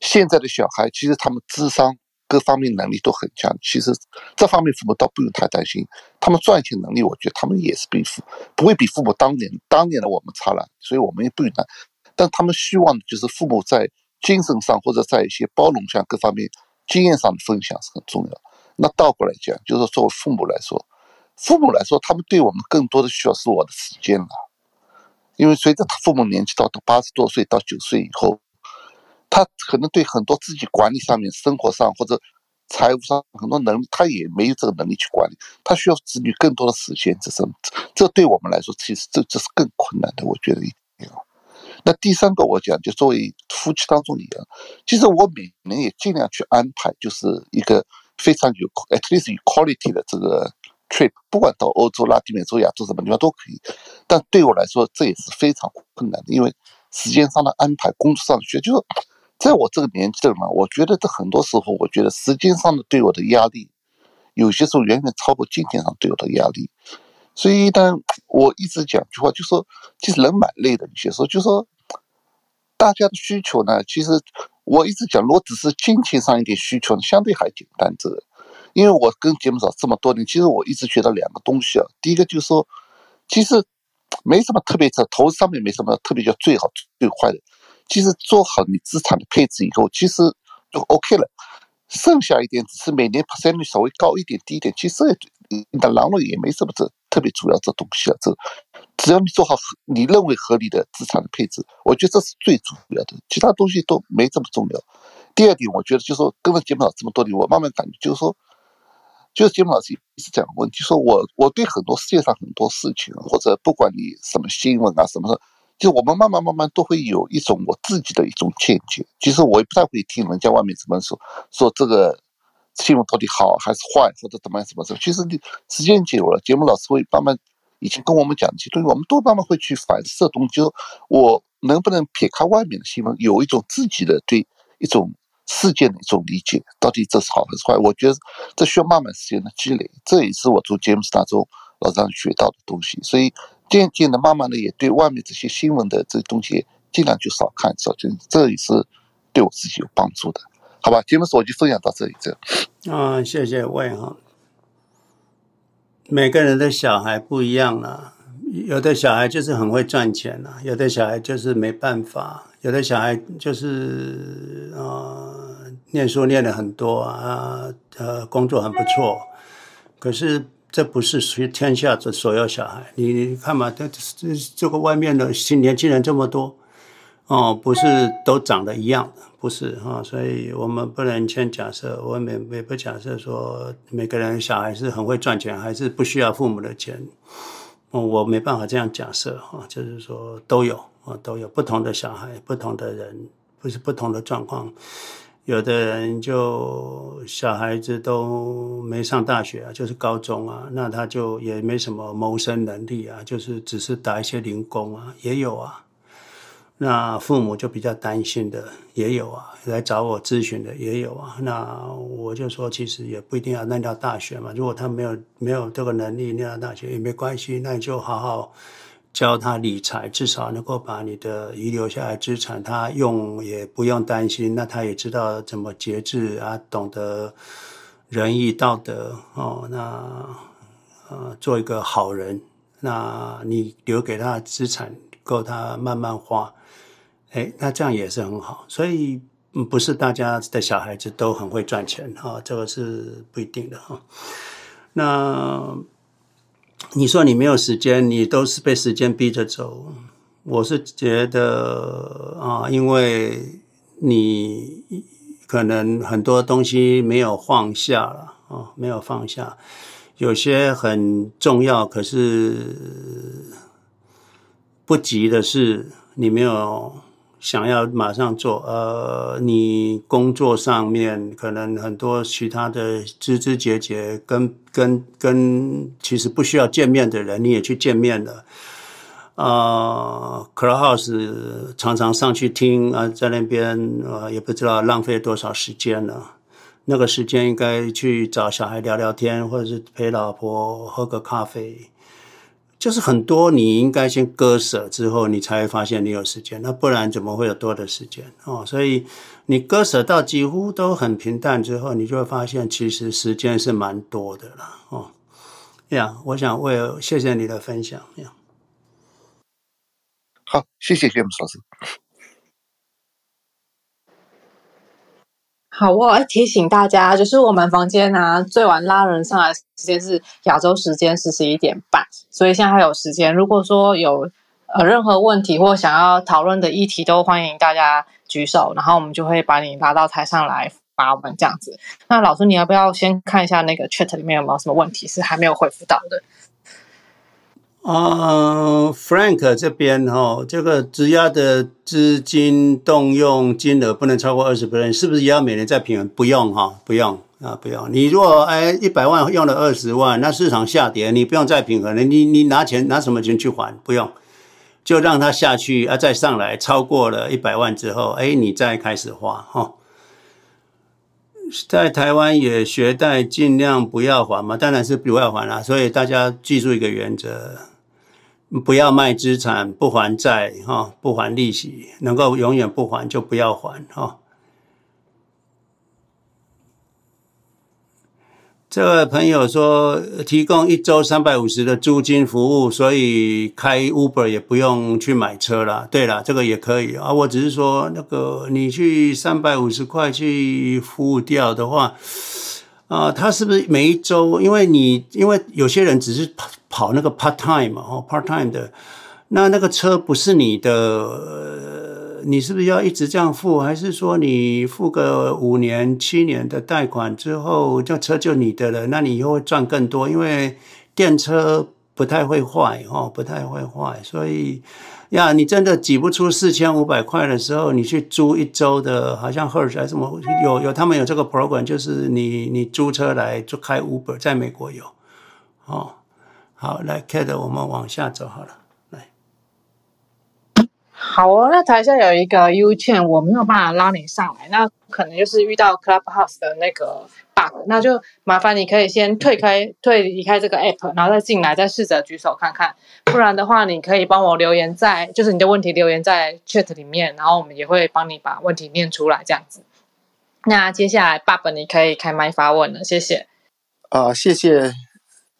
现在的小孩其实他们智商各方面能力都很强，其实这方面父母倒不用太担心。他们赚钱能力，我觉得他们也是比父不会比父母当年当年的我们差了，所以我们也不用担。但他们希望的就是父母在精神上或者在一些包容上各方面经验上的分享是很重要。那倒过来讲，就是作为父母来说。父母来说，他们对我们更多的需要是我的时间了，因为随着他父母年纪到到八十多岁到九岁以后，他可能对很多自己管理上面、生活上或者财务上很多能力，他也没有这个能力去管理，他需要子女更多的时间，这是这对我们来说，其实这这是更困难的，我觉得一点。那第三个，我讲就作为夫妻当中一样，其实我每年也尽量去安排，就是一个非常有 at least 有 quality 的这个。Trip 不管到欧洲、拉丁美洲、亚洲什么地方都可以，但对我来说这也是非常困难的，因为时间上的安排、工作上的学，就是在我这个年纪的嘛，我觉得这很多时候，我觉得时间上的对我的压力，有些时候远远超过金钱上对我的压力。所以呢，我一直讲句话，就说其实人蛮累的，有些时候就说大家的需求呢，其实我一直讲，如果只是金钱上一点需求，相对还简单这个。因为我跟节目组这么多年，其实我一直觉得两个东西啊。第一个就是说，其实没什么特别，的投资上面没什么特别叫最好最坏的。其实做好你资产的配置以后，其实就 OK 了。剩下一点只是每年 percent 率稍微高一点低一点，其实你的囊了也没什么这特别主要这东西啊。这只要你做好你认为合理的资产的配置，我觉得这是最主要的，其他东西都没这么重要。第二点，我觉得就是说跟着节目组这么多年，我慢慢感觉就是说。就是节目老师一直讲问题，说我我对很多世界上很多事情，或者不管你什么新闻啊什么的，就我们慢慢慢慢都会有一种我自己的一种见解。其实我也不太会听人家外面怎么说，说这个新闻到底好还是坏，或者怎么样怎么怎么。其实你时间久了，节目老师会慢慢以前跟我们讲的一些东西，我们都慢慢会去反思的东西。就我能不能撇开外面的新闻，有一种自己的对一种。事件的一种理解，到底这是好还是坏？我觉得这需要慢慢时间的积累，这也是我做节目当中老张学到的东西。所以渐渐的、慢慢的，也对外面这些新闻的这东西尽量就少看少听，这也是对我自己有帮助的。好吧，节目我就分享到这里。这啊，谢谢魏哈。每个人的小孩不一样了，有的小孩就是很会赚钱了，有的小孩就是没办法。有的小孩就是呃，念书念的很多啊，呃，工作很不错，可是这不是天下的所有小孩。你看嘛，这这这个外面的新年轻人这么多，哦，不是都长得一样，不是啊，所以我们不能先假设，我们也不假设说每个人小孩是很会赚钱，还是不需要父母的钱。我没办法这样假设哈，就是说都有啊，都有不同的小孩，不同的人，不是不同的状况。有的人就小孩子都没上大学啊，就是高中啊，那他就也没什么谋生能力啊，就是只是打一些零工啊，也有啊。那父母就比较担心的也有啊，来找我咨询的也有啊。那我就说，其实也不一定要念到大学嘛。如果他没有没有这个能力念到大学也没关系，那你就好好。教他理财，至少能够把你的遗留下来资产，他用也不用担心。那他也知道怎么节制啊，懂得仁义道德哦。那呃，做一个好人。那你留给他的资产够他慢慢花，哎，那这样也是很好。所以不是大家的小孩子都很会赚钱哈，哦，这个是不一定的哈，哦。那。你说你没有时间，你都是被时间逼着走。我是觉得啊，因为你可能很多东西没有放下了啊，没有放下，有些很重要，可是不急的事，你没有。想要马上做，呃，你工作上面可能很多其他的枝枝节节，跟跟跟其实不需要见面的人，你也去见面了，呃，Clubhouse 常常上去听啊，在那边呃也不知道浪费多少时间了，那个时间应该去找小孩聊聊天，或者是陪老婆喝个咖啡。就是很多，你应该先割舍之后，你才会发现你有时间。那不然怎么会有多的时间哦？所以你割舍到几乎都很平淡之后，你就会发现其实时间是蛮多的了哦。呀，我想为谢谢你的分享呀。好，谢谢詹姆斯老师。好，我要提醒大家，就是我们房间啊，最晚拉人上来时间是亚洲时间十一点半，所以现在还有时间。如果说有呃任何问题或想要讨论的议题，都欢迎大家举手，然后我们就会把你拉到台上来发问这样子。那老师，你要不要先看一下那个 chat 里面有没有什么问题是还没有回复到的？啊、，Frank 这边哈、哦，这个质押的资金动用金额不能超过二十 percent，是不是也要每年再平衡？不用哈，不用啊，不用。你如果哎一百万用了二十万，那市场下跌，你不用再平衡了。你你拿钱拿什么钱去还？不用，就让它下去啊，再上来超过了一百万之后，哎，你再开始花哈。在台湾也学贷尽量不要还嘛，当然是不要还啦。所以大家记住一个原则：不要卖资产，不还债，哈，不还利息，能够永远不还就不要还，哈。这位朋友说，提供一周三百五十的租金服务，所以开 Uber 也不用去买车了。对了，这个也可以啊。我只是说，那个你去三百五十块去付掉的话，啊，他是不是每一周？因为你因为有些人只是跑跑那个 part time 嘛，哦，part time 的，那那个车不是你的。你是不是要一直这样付，还是说你付个五年、七年的贷款之后，这车就你的了？那你以后会赚更多，因为电车不太会坏哦，不太会坏。所以呀，你真的挤不出四千五百块的时候，你去租一周的，好像 Hertz 还是什么有有，他们有这个 program，就是你你租车来就开 Uber，在美国有哦。好，来 Kate，我们往下走好了。好哦，那台下有一个 U chain，我没有办法拉你上来，那可能就是遇到 Clubhouse 的那个 bug，那就麻烦你可以先退开、退离开这个 app，然后再进来，再试着举手看看，不然的话，你可以帮我留言在，就是你的问题留言在 chat 里面，然后我们也会帮你把问题念出来，这样子。那接下来，爸爸你可以开麦发问了，谢谢。啊、谢谢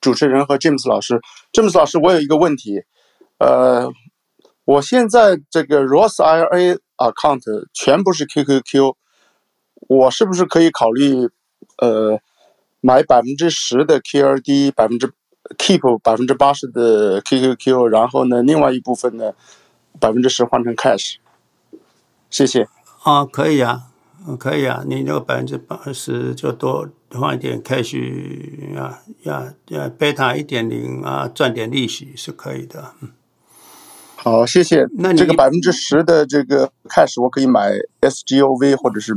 主持人和 James 老师，James 老师，我有一个问题，呃。我现在这个 Roth IRA account 全部是 QQQ，我是不是可以考虑，呃，买百分之十的 QRD，百分之 keep 百分之八十的 QQQ，然后呢，另外一部分呢，百分之十换成 cash。谢谢。啊，可以啊，可以啊，你那个百分之八十就多换一点 cash 呀呀呀，贝塔一点零啊，赚点利息是可以的。嗯。好，谢谢。那你这个百分之十的这个 cash，我可以买 SGOV 或者是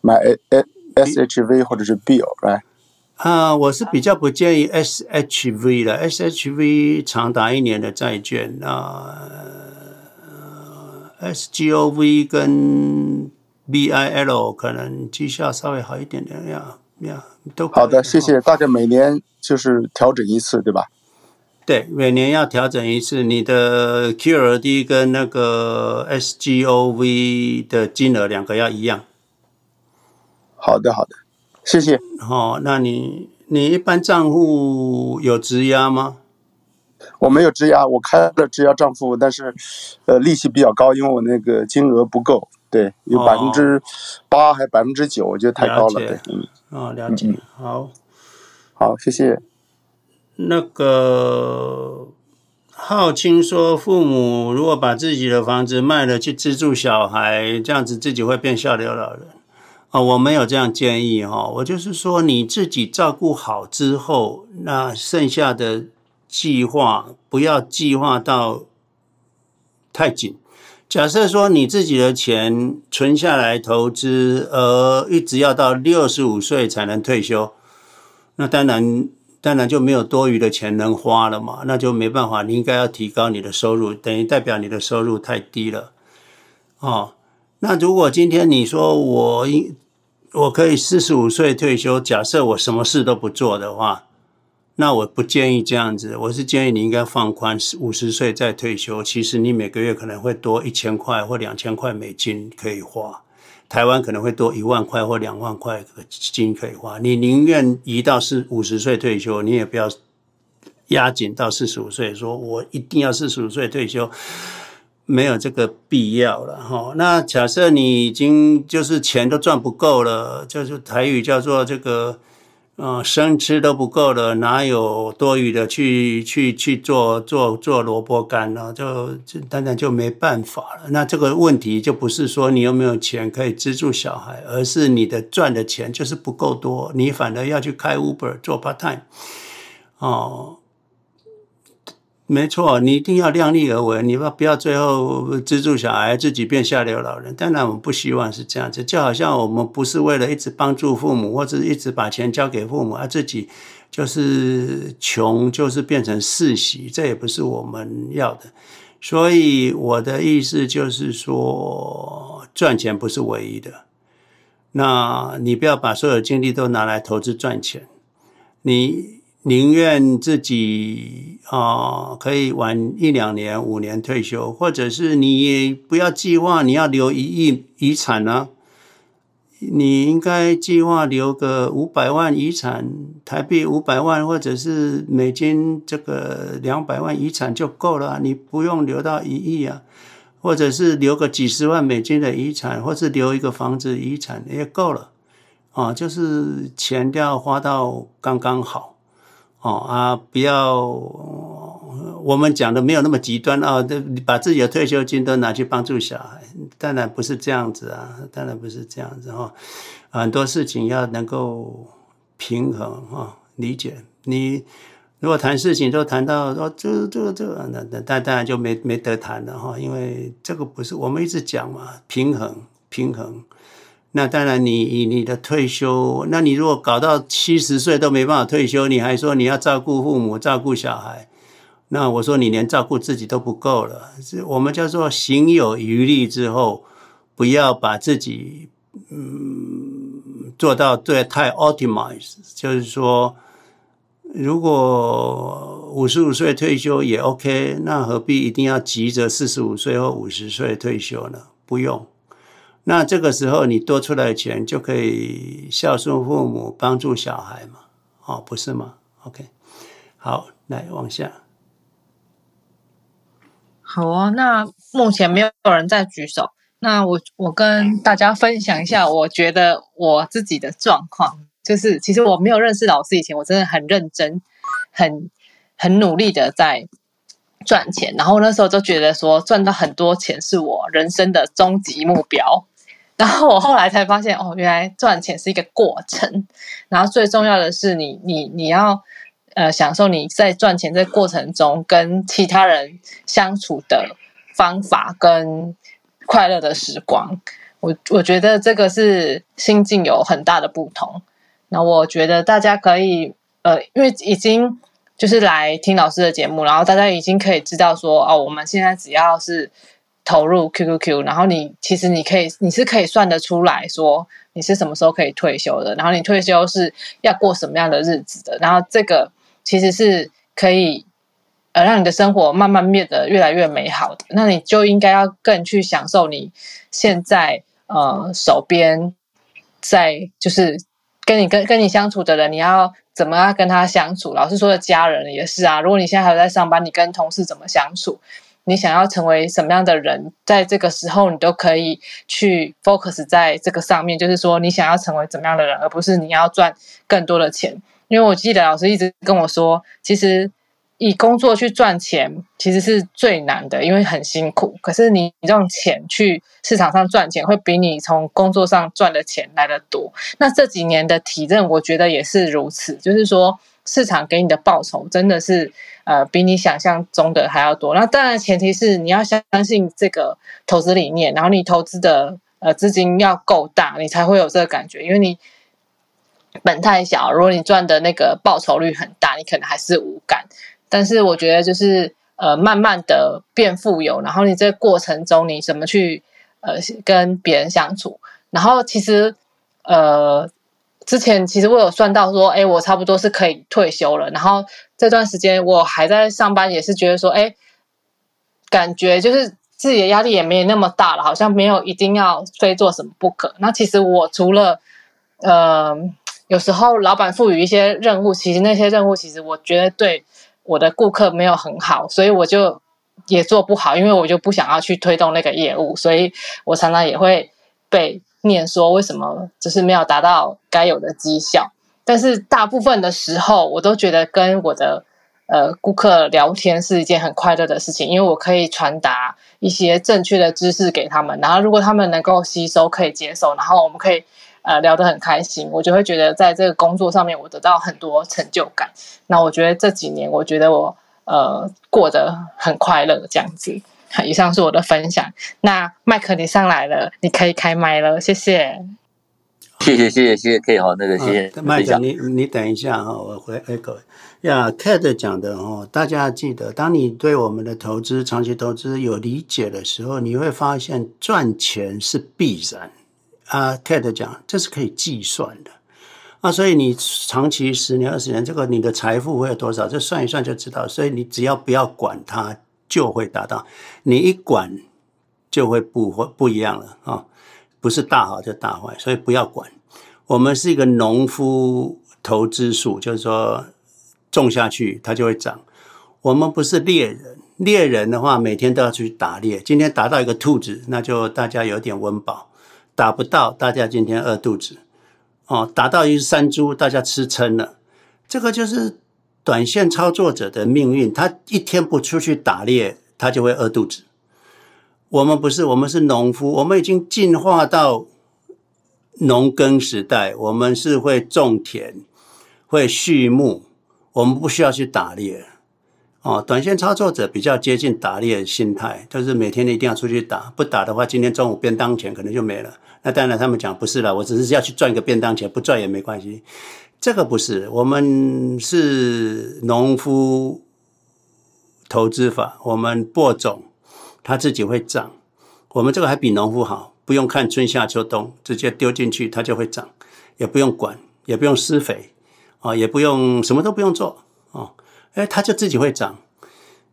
买 SHV 或者是 Bill，right？啊，我是比较不建议 SHV 的，SHV 长达一年的债券啊，呃，SGOV 跟 BIL 可能绩效稍微好一点点呀呀，都好的，谢谢。大概每年就是调整一次，对吧？对，每年要调整一次，你的 QRD 跟那个 SGOV 的金额两个要一样。好的，好的。谢谢。哦，那你你一般账户有质押吗？我没有质押，我开了质押账户，但是，呃，利息比较高，因为我那个金额不够。对，有百分之八还百分之九，我觉得太高了。对，嗯。哦，了解。好，好，谢谢。那个浩清说，父母如果把自己的房子卖了去资助小孩，这样子自己会变下流老人。啊，我没有这样建议哈，我就是说你自己照顾好之后，那剩下的计划不要计划到太紧。假设说你自己的钱存下来投资，呃，一直要到六十五岁才能退休，那当然当然就没有多余的钱能花了嘛，那就没办法，你应该要提高你的收入，等于代表你的收入太低了，哦。那如果今天你说我应我可以四十五岁退休，假设我什么事都不做的话，那我不建议这样子。我是建议你应该放宽，五十岁再退休。其实你每个月可能会多一千块或两千块美金可以花，台湾可能会多一万块或两万块金可以花。你宁愿移到四五十岁退休，你也不要压紧到四十五岁，说我一定要四十五岁退休。没有这个必要了哈。那假设你已经就是钱都赚不够了，就是台语叫做这个，呃，生吃都不够了，哪有多余的去去去做做做萝卜干呢？就就当然就没办法了。那这个问题就不是说你有没有钱可以资助小孩，而是你的赚的钱就是不够多，你反而要去开 Uber 做 part time，哦。没错，你一定要量力而为，你不要不要最后资助小孩，自己变下流老人。当然，我们不希望是这样子，就好像我们不是为了一直帮助父母，或者一直把钱交给父母，而自己就是穷，就是变成世袭，这也不是我们要的。所以我的意思就是说，赚钱不是唯一的。那你不要把所有精力都拿来投资赚钱，你。宁愿自己啊、可以晚一两年、五年退休，或者是你不要计划你要留一亿遗产呢、啊？你应该计划留个五百万遗产，台币五百万，或者是美金这个两百万遗产就够了，你不用留到一亿啊，或者是留个几十万美金的遗产，或是留一个房子遗产也够了啊，就是钱都要花到刚刚好。哦啊，不要，我们讲的没有那么极端啊，这把自己的退休金都拿去帮助小孩，当然不是这样子啊，当然不是这样子哈，很多事情要能够平衡哈，理解。你如果谈事情都谈到说这个这个这个，那那当然就没没得谈了哈，因为这个不是我们一直讲嘛，平衡平衡。那当然，你以你的退休，那你如果搞到七十岁都没办法退休，你还说你要照顾父母、照顾小孩，那我说你连照顾自己都不够了。我们叫做行有余力之后，不要把自己嗯做到对太 optimize，就是说，如果五十五岁退休也 OK，那何必一定要急着四十五岁或五十岁退休呢？不用。那这个时候，你多出来的钱就可以孝顺父母、帮助小孩嘛？哦，不是吗？OK，好，来往下。好哦，那目前没有人在举手。那我我跟大家分享一下，我觉得我自己的状况，就是其实我没有认识老师以前，我真的很认真、很很努力的在赚钱。然后那时候就觉得说，赚到很多钱是我人生的终极目标。然后我后来才发现，哦，原来赚钱是一个过程。然后最重要的是你，你你要呃享受你在赚钱这过程中跟其他人相处的方法跟快乐的时光。我我觉得这个是心境有很大的不同。那我觉得大家可以，呃，因为已经就是来听老师的节目，然后大家已经可以知道说，哦，我们现在只要是投入 QQQ，然后你其实你可以你是可以算得出来说你是什么时候可以退休的，然后你退休是要过什么样的日子的，然后这个其实是可以呃让你的生活慢慢变得越来越美好的。那你就应该要更去享受你现在呃手边在就是。跟你跟跟你相处的人，你要怎么样跟他相处？老师说的家人也是啊。如果你现在还在上班，你跟同事怎么相处？你想要成为什么样的人，在这个时候你都可以去 focus 在这个上面。就是说，你想要成为怎么样的人，而不是你要赚更多的钱。因为我记得老师一直跟我说，其实。以工作去赚钱其实是最难的，因为很辛苦。可是你用钱去市场上赚钱，会比你从工作上赚的钱来得多。那这几年的体认，我觉得也是如此。就是说，市场给你的报酬真的是呃比你想象中的还要多。那当然前提是你要相信这个投资理念，然后你投资的呃资金要够大，你才会有这个感觉。因为你本太小，如果你赚的那个报酬率很大，你可能还是无感。但是我觉得就是呃，慢慢的变富有，然后你这个过程中你怎么去呃跟别人相处，然后其实呃之前其实我有算到说，哎，我差不多是可以退休了，然后这段时间我还在上班，也是觉得说，哎，感觉就是自己的压力也没有那么大了，好像没有一定要非做什么不可。那其实我除了呃有时候老板赋予一些任务，其实那些任务其实我觉得对。我的顾客没有很好，所以我就也做不好，因为我就不想要去推动那个业务，所以我常常也会被念说为什么就是没有达到该有的绩效。但是大部分的时候，我都觉得跟我的呃顾客聊天是一件很快乐的事情，因为我可以传达一些正确的知识给他们，然后如果他们能够吸收、可以接受，然后我们可以。呃，聊得很开心，我就会觉得在这个工作上面，我得到很多成就感。那我觉得这几年，我觉得我呃过得很快乐，这样子。以上是我的分享。那麦克你上来了，你可以开麦了，谢谢。谢谢谢谢谢谢，可以好，那个谢谢。麦克，你你等一下哈，我回 echo 呀。Ted 讲的哦，大家记得，当你对我们的投资、长期投资有理解的时候，你会发现赚钱是必然。啊，Ted 讲，这是可以计算的啊，所以你长期十年、二十年，这个你的财富会有多少？这算一算就知道。所以你只要不要管它，就会达到。你一管，就会不会不一样了啊！不是大好就大坏，所以不要管。我们是一个农夫投资术，就是说种下去它就会长。我们不是猎人，猎人的话每天都要去打猎。今天打到一个兔子，那就大家有点温饱。打不到，大家今天饿肚子哦。打到一只山猪，大家吃撑了。这个就是短线操作者的命运。他一天不出去打猎，他就会饿肚子。我们不是，我们是农夫，我们已经进化到农耕时代。我们是会种田，会畜牧，我们不需要去打猎。哦，短线操作者比较接近打猎的心态，就是每天一定要出去打，不打的话，今天中午便当钱可能就没了。那当然，他们讲不是了，我只是要去赚一个便当钱，不赚也没关系。这个不是，我们是农夫投资法，我们播种，它自己会长。我们这个还比农夫好，不用看春夏秋冬，直接丢进去它就会长，也不用管，也不用施肥，啊，也不用什么都不用做，哦。哎，它就自己会长。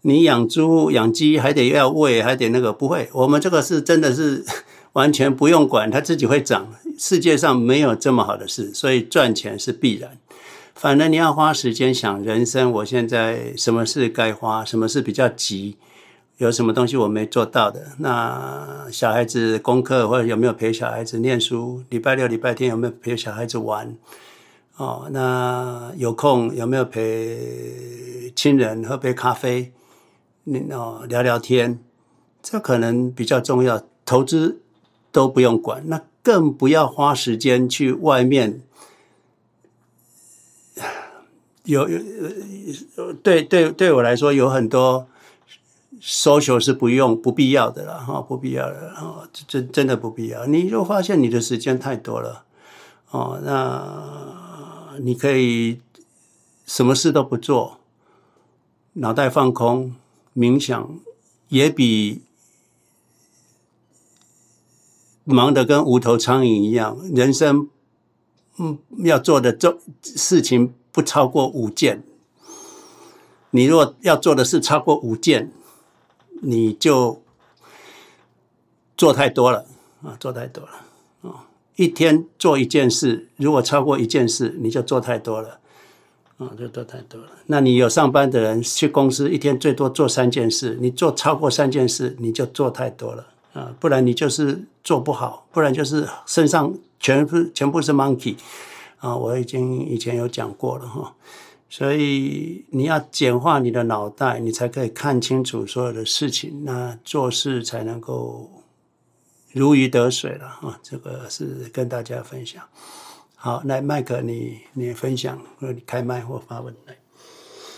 你养猪、养鸡还得要喂，还得那个不会。我们这个是真的是 完全不用管，它自己会长。世界上没有这么好的事，所以赚钱是必然。反正你要花时间想人生，我现在什么事该花，什么事比较急，有什么东西我没做到的。那小孩子功课或者有没有陪小孩子念书？礼拜六、礼拜天有没有陪小孩子玩？哦，那有空有没有陪亲人喝杯咖啡？你哦聊聊天，这可能比较重要。投资都不用管，那更不要花时间去外面。有有对对对我来说有很多 social 是不用不必要的了哈，不必要的哈，真真的不必要。你就发现你的时间太多了哦，那你可以什么事都不做，脑袋放空，冥想也比忙得跟无头苍蝇一样。人生嗯要做的做事情不超过五件。你若要做的事超过五件，你就做太多了啊，做太多了啊！一天做一件事，如果超过一件事，你就做太多了啊，就做太多了。那你有上班的人去公司，一天最多做三件事，你做超过三件事，你就做太多了啊！不然你就是做不好，不然就是身上全部全部是 monkey 啊！我已经以前有讲过了哈。所以你要简化你的脑袋，你才可以看清楚所有的事情，那做事才能够如鱼得水了啊！这个是跟大家分享。好，来麦克，你你分享，你开麦或发问来。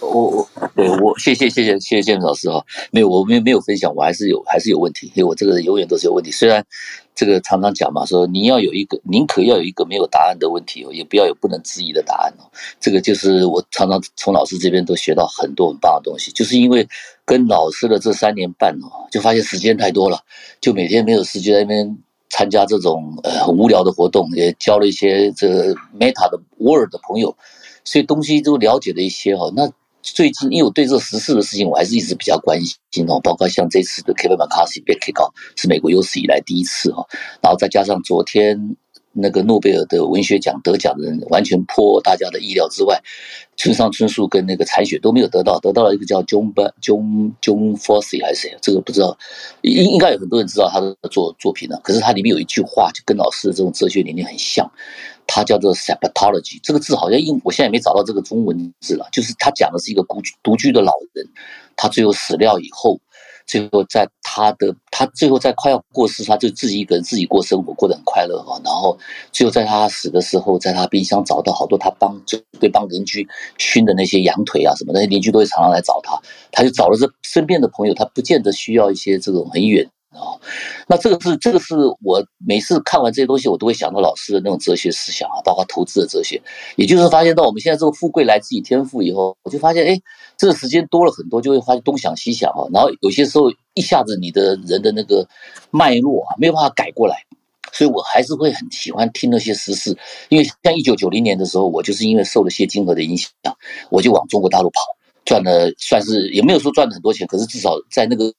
我我对我谢谢谢谢谢谢建老师哈，没有我没没有分享，我还是有还是有问题，因为我这个永远都是有问题。虽然这个常常讲嘛，说你要有一个宁可要有一个没有答案的问题哦，也不要有不能质疑的答案哦。这个就是我常常从老师这边都学到很多很棒的东西，就是因为跟老师的这三年半哦，就发现时间太多了，就每天没有时间在那边参加这种呃很无聊的活动，也交了一些这个 Meta 的 Word 的朋友，所以东西都了解了一些哈。那最近，因为我对这个时事的事情，我还是一直比较关心哦。包括像这次的 Kevin McCarthy 被 kick out，是美国有史以来第一次哈。然后再加上昨天那个诺贝尔的文学奖得奖的人，完全破大家的意料之外，村上春树跟那个残雪都没有得到，得到了一个叫 John John John Fossey 还是谁？这个不知道，应应该有很多人知道他的作作品呢。可是他里面有一句话，就跟老师的这种哲学理念很像。它叫做 Septology，这个字好像英，我现在也没找到这个中文字了。就是他讲的是一个孤独居的老人，他最后死掉以后，最后在他的他最后在快要过世，他就自己一个人自己过生活，过得很快乐哈。然后最后在他死的时候，在他冰箱找到好多他帮就对帮邻居熏的那些羊腿啊什么，那些邻居都会常常来找他，他就找了这身边的朋友，他不见得需要一些这种很远。啊，那这个是这个是我每次看完这些东西，我都会想到老师的那种哲学思想啊，包括投资的哲学。也就是发现到我们现在这个富贵来自于天赋以后，我就发现，哎，这个时间多了很多，就会发现东想西想啊。然后有些时候一下子你的人的那个脉络啊，没有办法改过来，所以我还是会很喜欢听那些时事。因为像一九九零年的时候，我就是因为受了谢金河的影响，我就往中国大陆跑，赚了算是也没有说赚了很多钱，可是至少在那个。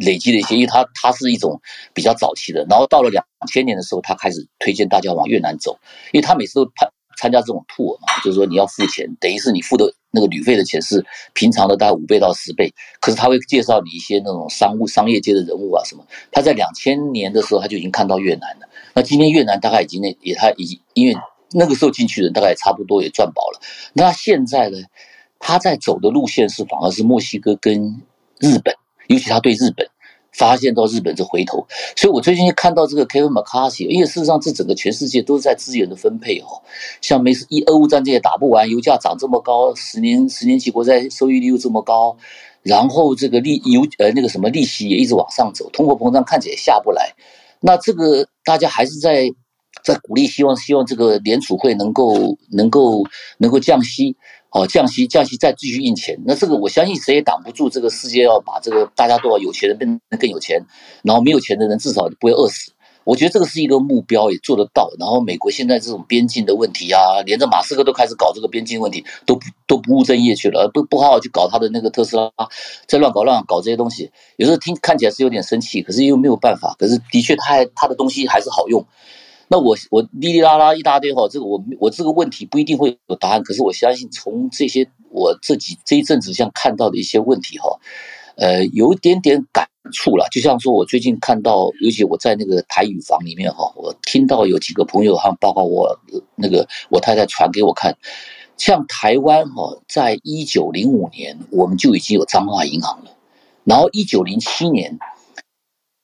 累积了一些，因为它它是一种比较早期的，然后到了两千年的时候，他开始推荐大家往越南走，因为他每次都参参加这种 tour 嘛，就是说你要付钱，等于是你付的那个旅费的钱是平常的大概五倍到十倍，可是他会介绍你一些那种商务商业界的人物啊什么，他在两千年的时候他就已经看到越南了，那今天越南大概已经那也他已经因为那个时候进去的人大概也差不多也赚饱了，那现在呢，他在走的路线是反而是墨西哥跟日本。尤其他对日本发现到日本这回头，所以我最近看到这个 Kevin McCarthy，因为事实上这整个全世界都是在资源的分配哦，像没事一俄乌战争也打不完，油价涨这么高，十年十年期国债收益率又这么高，然后这个利油呃那个什么利息也一直往上走，通货膨胀看起来也下不来，那这个大家还是在在鼓励，希望希望这个联储会能够能够能够降息。好，降息，降息，再继续印钱，那这个我相信谁也挡不住。这个世界要把这个大家都要有钱人变得更有钱，然后没有钱的人至少不会饿死。我觉得这个是一个目标，也做得到。然后美国现在这种边境的问题啊，连着马斯克都开始搞这个边境问题，都不都不务正业去了，不不好好去搞他的那个特斯拉，在乱搞乱搞这些东西。有时候听看起来是有点生气，可是又没有办法。可是的确，他还他的东西还是好用。那我我哩哩啦啦一大堆哈，这个我我这个问题不一定会有答案，可是我相信从这些我这几这一阵子像看到的一些问题哈，呃，有一点点感触了。就像说我最近看到，尤其我在那个台语房里面哈，我听到有几个朋友哈，包括我那个我太太传给我看，像台湾哈，在一九零五年我们就已经有彰化银行了，然后一九零七年，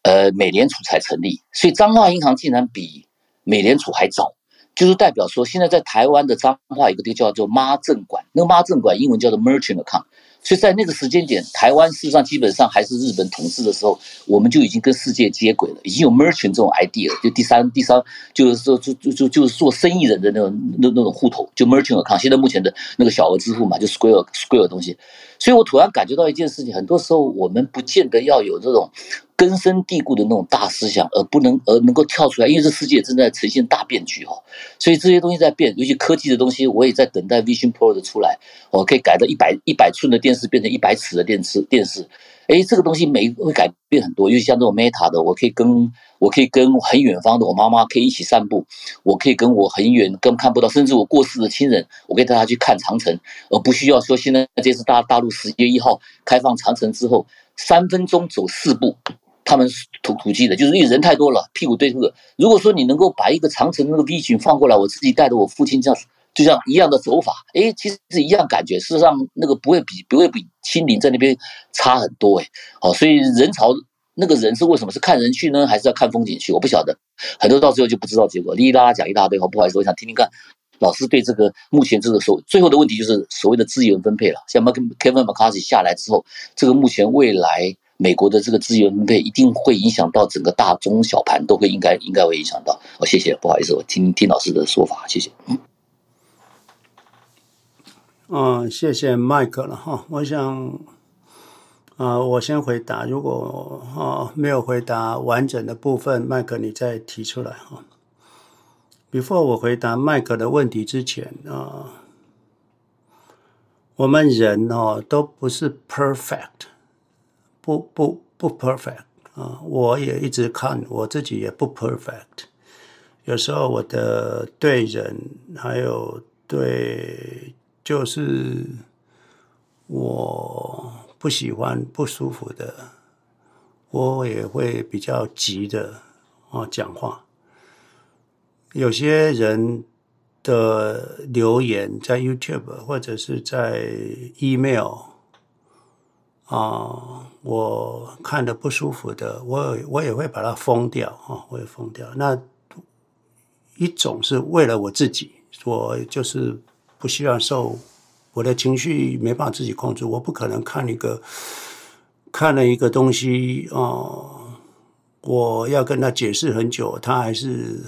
呃，美联储才成立，所以彰化银行竟然比美联储还早，就是代表说，现在在台湾的彰化一个地叫做妈证馆，那个妈证馆英文叫做 Merchant Account，所以在那个时间点，台湾事实上基本上还是日本统治的时候，我们就已经跟世界接轨了，已经有 merchant 这种 idea，就第三第三就是说就就就就是做生意人的那种那那种户头，就 merchant account。现在目前的那个小额支付嘛，就 Square Square 的东西。所以我突然感觉到一件事情，很多时候我们不见得要有这种根深蒂固的那种大思想，而不能而能够跳出来，因为这世界正在呈现大变局哈。所以这些东西在变，尤其科技的东西，我也在等待 Vision Pro 的出来，我可以改到一百一百寸的电视变成一百尺的电视电视。哎，这个东西每会改变很多，尤其像这种 Meta 的，我可以跟我可以跟很远方的我妈妈可以一起散步，我可以跟我很远跟看不到，甚至我过世的亲人，我可以带他去看长城，而不需要说现在这次大大陆十月一号开放长城之后，三分钟走四步，他们土土鸡的，就是因为人太多了，屁股对着。如果说你能够把一个长城那个 V 群放过来，我自己带着我父亲这样。就像一样的走法，哎，其实是一样感觉。事实上，那个不会比不会比清零在那边差很多，哎，好，所以人潮那个人是为什么是看人去呢，还是要看风景去？我不晓得，很多到最后就不知道结果。哩哩啦啦讲一大堆，好，不好意思，我想听听看老师对这个目前这个所最后的问题，就是所谓的资源分配了。像 Kevin McCarthy 下来之后，这个目前未来美国的这个资源分配一定会影响到整个大中小盘都会应该应该会影响到。哦，谢谢，不好意思，我听听老师的说法，谢谢。嗯。嗯，谢谢麦克了哈。我想，啊、我先回答。如果啊、没有回答完整的部分，麦克你再提出来哈。Before 我回答麦克的问题之前啊、我们人哦都不是 perfect，不不不 perfect 啊、我也一直看我自己也不 perfect。有时候我的对人还有对。就是我不喜欢不舒服的，我也会比较急的啊讲话。有些人的留言在 YouTube 或者是在 email 啊，我看的不舒服的，我我也会把它封掉啊，我也封掉。那一种是为了我自己，我就是。不希望受我的情绪没办法自己控制，我不可能看一个看了一个东西哦、我要跟他解释很久，他还是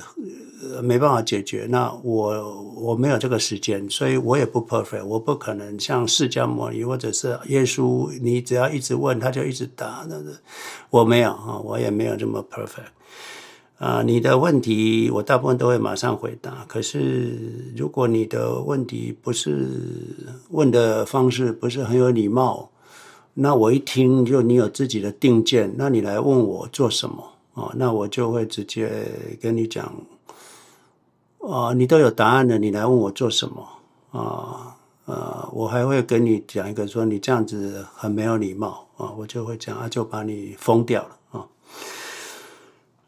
没办法解决。那我我没有这个时间，所以我也不 perfect，我不可能像释迦牟尼或者是耶稣，你只要一直问他就一直答，那个我没有啊，我也没有这么 perfect。啊，你的问题我大部分都会马上回答。可是，如果你的问题不是问的方式不是很有礼貌，那我一听就你有自己的定见，那你来问我做什么啊？那我就会直接跟你讲，啊，你都有答案了，你来问我做什么啊？呃，我还会跟你讲一个说你这样子很没有礼貌啊，我就会讲啊，就把你封掉了。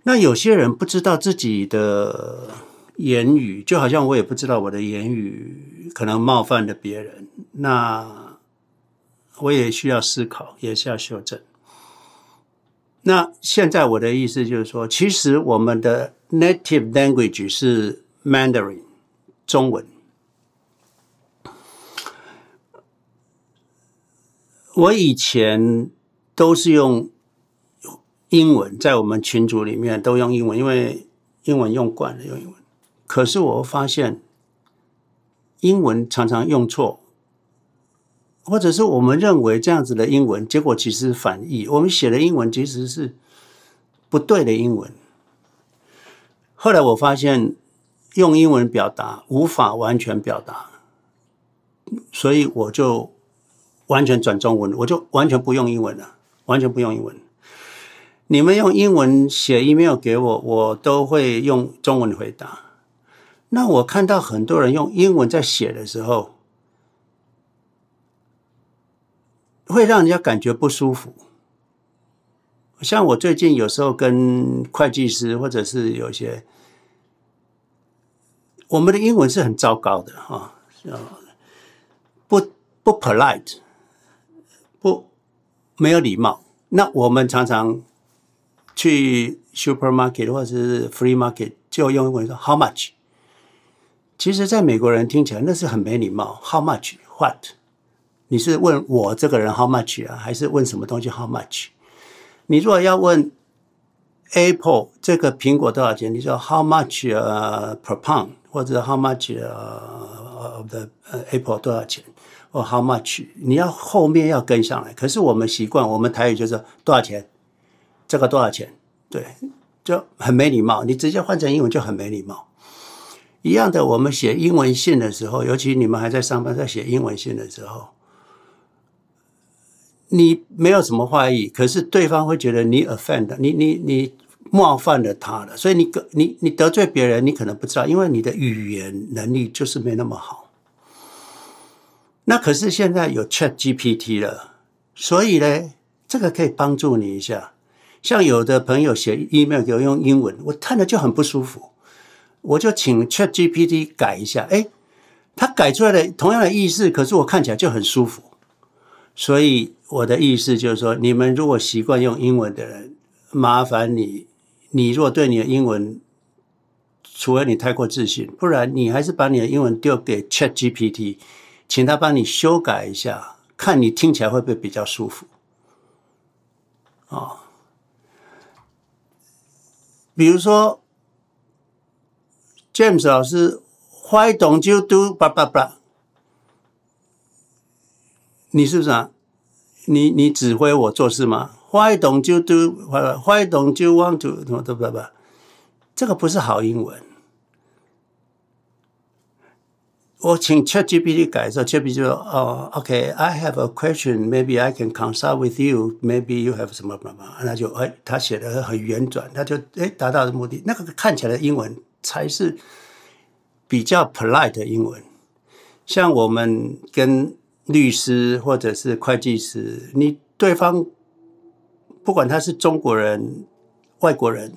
那有些人不知道自己的言语，就好像我也不知道我的言语可能冒犯了别人，那我也需要思考，也需要修正。那现在我的意思就是说，其实我们的 native language 是 Mandarin 中文。我以前都是用。英文在我们群组里面都用英文，因为英文用惯了用英文。可是我发现，英文常常用错，或者是我们认为这样子的英文，结果其实反义。我们写的英文其实是不对的英文。后来我发现，用英文表达无法完全表达，所以我就完全转中文，我就完全不用英文了，完全不用英文。你们用英文写 email 给我，我都会用中文回答。那我看到很多人用英文在写的时候，会让人家感觉不舒服。像我最近有时候跟会计师，或者是有些，我们的英文是很糟糕的哈，不不 polite，不没有礼貌。那我们常常。去 supermarket 或者是 free market 就用英文说 how much，其实在美国人听起来那是很没礼貌。how much what？你是问我这个人 how much 啊，还是问什么东西 how much？你如果要问 Apple 这个苹果多少钱，你说 how much、呃 per pound，或者 how much、呃 of the Apple 多少钱，或 how much，你要后面要跟上来。可是我们习惯，我们台语就是多少钱，这个多少钱，对，就很没礼貌。你直接换成英文就很没礼貌。一样的，我们写英文信的时候，尤其你们还在上班，在写英文信的时候，你没有什么坏意，可是对方会觉得你 offend，你你你冒犯了他了，所以你你你得罪别人，你可能不知道，因为你的语言能力就是没那么好。那可是现在有 Chat GPT 了，所以呢，这个可以帮助你一下。像有的朋友写 email 给我用英文，我看了就很不舒服。我就请 ChatGPT 改一下，哎，他改出来的同样的意思，可是我看起来就很舒服。所以我的意思就是说，你们如果习惯用英文的人，麻烦你，你如果对你的英文，除了你太过自信，不然你还是把你的英文丢给 ChatGPT，请他帮你修改一下，看你听起来会不会比较舒服。哦，比如说。James 老师，Why don't you do blah blah blah？你是不是啊？你你指挥我做事吗？Why don't you do？Why don't you want to？什么都巴巴，这个不是好英文。我请 ChatGPT 改的时候，ChatGPT 说：“哦，OK，I have a question. Maybe I can consult with you. Maybe you have 什么什么。”那就哎，他写的很圆转，他就哎达到的目的。那个看起来的英文。才是比较 polite 的英文。像我们跟律师或者是会计师，你对方不管他是中国人、外国人，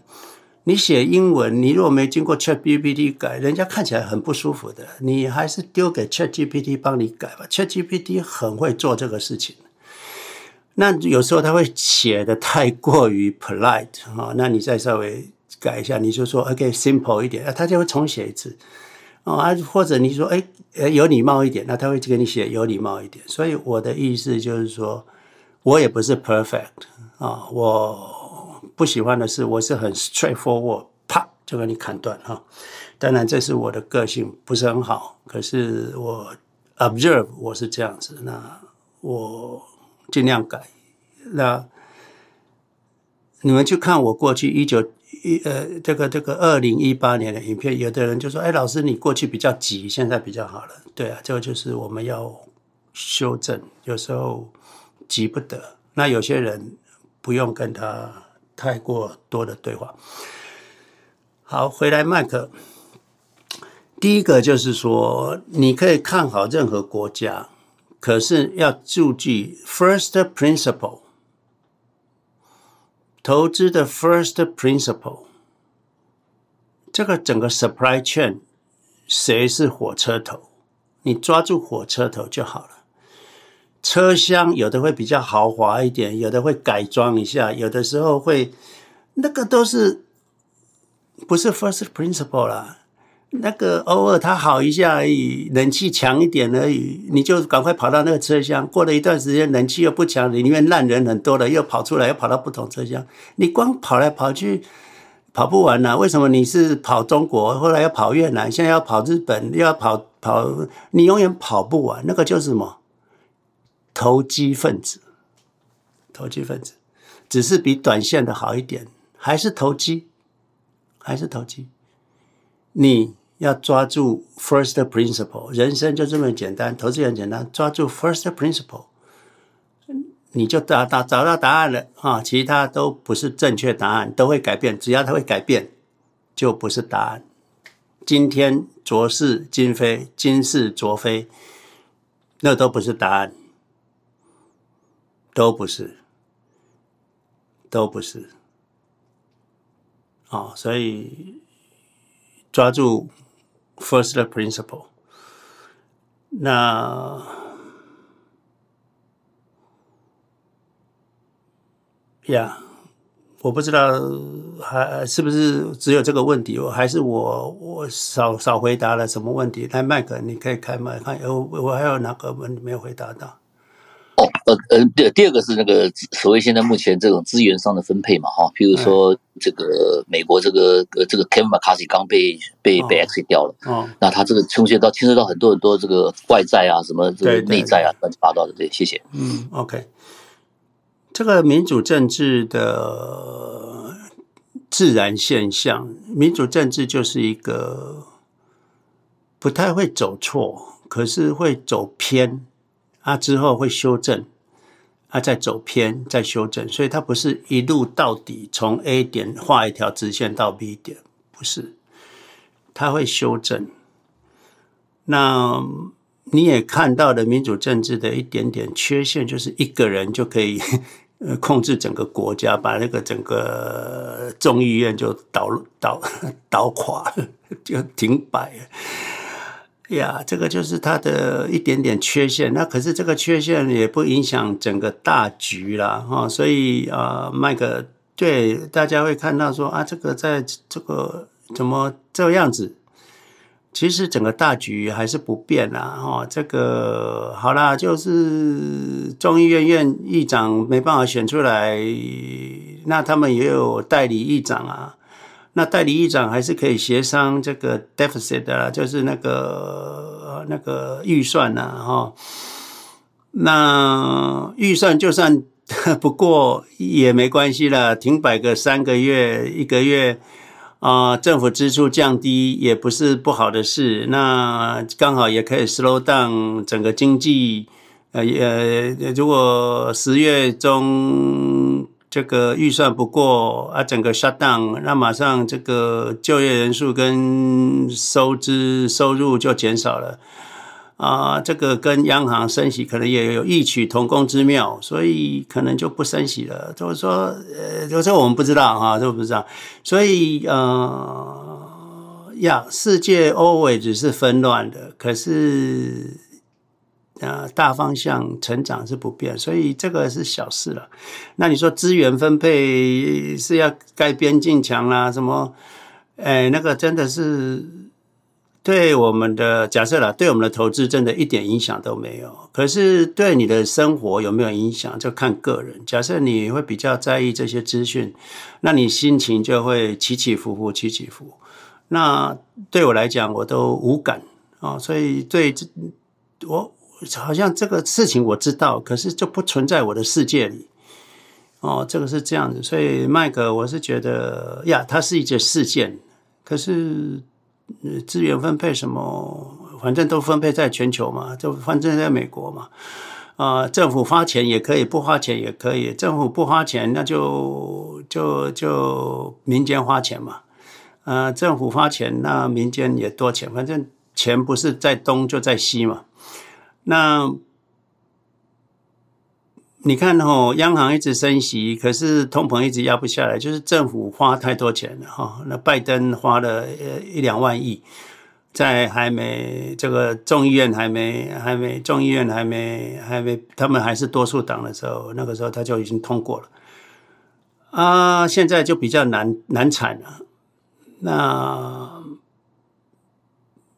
你写英文，你如果没经过 ChatGPT 改，人家看起来很不舒服的。你还是丢给 ChatGPT 帮你改吧，ChatGPT 很会做这个事情。那有时候他会写的太过于 polite 哈，那你再稍微。改一下，你就说 OK simple 一点，他就会重写一次啊，或者你说哎，有礼貌一点，那他会给你写有礼貌一点。所以我的意思就是说，我也不是 perfect 啊，我不喜欢的是我是很 straightforward，啪就给你砍断哈。当然这是我的个性，不是很好，可是我 observe 我是这样子，那我尽量改。那你们去看我过去一九。一呃，这个这个二零一八年的影片，有的人就说：“哎，老师，你过去比较急，现在比较好了。”对啊，这个就是我们要修正，有时候急不得。那有些人不用跟他太过多的对话。好，回来麦克，第一个就是说，你可以看好任何国家，可是要注记 first principle。投资的 first principle，这个整个 supply chain，谁是火车头？你抓住火车头就好了。车厢有的会比较豪华一点，有的会改装一下，有的时候会，那个都是不是 first principle 啦。那个偶尔它好一下而已，冷气强一点而已，你就赶快跑到那个车厢。过了一段时间，冷气又不强，里面烂人很多了，又跑出来，又跑到不同车厢。你光跑来跑去，跑不完呢、为什么你是跑中国，后来要跑越南，现在要跑日本，又要跑跑，你永远跑不完。那个就是什么？投机分子，投机分子，只是比短线的好一点，还是投机，还是投机，你。要抓住 first principle，人生就这么简单，投资很简单，抓住 first principle，你就找到找到答案了啊！其他都不是正确答案，都会改变，只要它会改变，就不是答案。今天昨是今非，今是昨非，那都不是答案，都不是，都不是。啊，所以抓住。First principle，那呀，yeah, 我不知道还是不是只有这个问题，还是我我少少回答了什么问题？来，麦克，你可以开麦看，有我还有哪个问题没有回答到？哦，呃呃，第第二个是那个所谓现在目前这种资源上的分配嘛，哈，譬如说这个美国这个呃这个 Kevin McCarthy 刚被被被 exit 掉了，哦，那他这个牵涉到牵涉到很多很多这个外债啊，什么这个内债啊，乱七八糟的，对，谢谢。嗯，OK，这个民主政治的自然现象，民主政治就是一个不太会走错，可是会走偏。啊，之后会修正，啊，再走偏，再修正，所以它不是一路到底从 A 点画一条直线到 B 点，不是，它会修正。那你也看到了民主政治的一点点缺陷，就是一个人就可以 控制整个国家，把那个整个众议院就倒倒 倒垮，就停摆。呀，这个就是它的一点点缺陷。那可是这个缺陷也不影响整个大局啦，哈。所以啊，麦克对大家会看到说啊，这个在这个怎么这样子？其实整个大局还是不变啦，哈。这个好啦，就是众议院院议长没办法选出来，那他们也有代理议长啊。那代理议长还是可以协商这个 deficit 的，就是那个那个预算呐，哈。那预算就算 不过也没关系啦，停摆个三个月、一个月啊，政府支出降低也不是不好的事。那刚好也可以 slow down 整个经济，呃，也如果十月中。这个预算不过啊，整个 shut down，那马上这个就业人数跟收支收入就减少了啊，这个跟央行升息可能也有异曲同工之妙，所以可能就不升息了。就是说，呃，就是我们不知道哈，都不知道。所以呃，呀，世界 always 是纷乱的，可是。呃，大方向成长是不变，所以这个是小事了。那你说资源分配是要盖边境墙啦，什么？哎，那个真的是对我们的假设啦，对我们的投资真的一点影响都没有。可是对你的生活有没有影响，就看个人。假设你会比较在意这些资讯，那你心情就会起起伏伏，起起伏。那对我来讲，我都无感啊，所以对这我。好像这个事情我知道，可是就不存在我的世界里。哦，这个是这样子，所以麦克，我是觉得呀，它是一件事件，可是资源分配什么，反正都分配在全球嘛，就反正在美国嘛。啊、政府花钱也可以，不花钱也可以。政府不花钱，那就就就民间花钱嘛。啊、政府花钱，那民间也多钱，反正钱不是在东就在西嘛。那你看哦，央行一直升息，可是通膨一直压不下来，就是政府花太多钱了哈。那拜登花了呃一两万亿，在还没这个众议院还没还没众议院还没还没他们还是多数党的时候，那个时候他就已经通过了啊。现在就比较难难产了，那。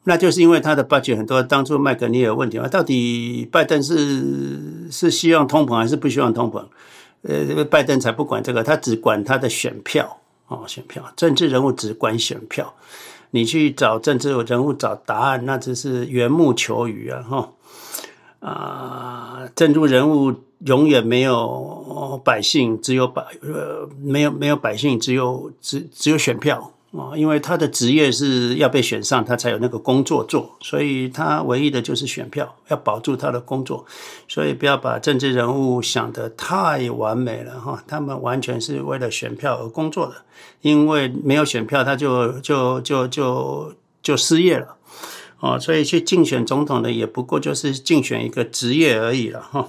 那就是因为他的 budget 很多，当初麦克尼有问题嘛？到底拜登是是希望通膨还是不希望通膨？呃，拜登才不管这个，他只管他的选票哦，选票，政治人物只管选票。你去找政治人物找答案，那只是缘木求鱼啊！哈啊，政治人物永远没有百姓，只有百呃，没有没有百姓，只有只只有选票。哦，因为他的职业是要被选上，他才有那个工作做，所以他唯一的就是选票，要保住他的工作。所以不要把政治人物想得太完美了哈，他们完全是为了选票而工作的，因为没有选票，他就就就就就失业了。哦，所以去竞选总统的也不过就是竞选一个职业而已了哈。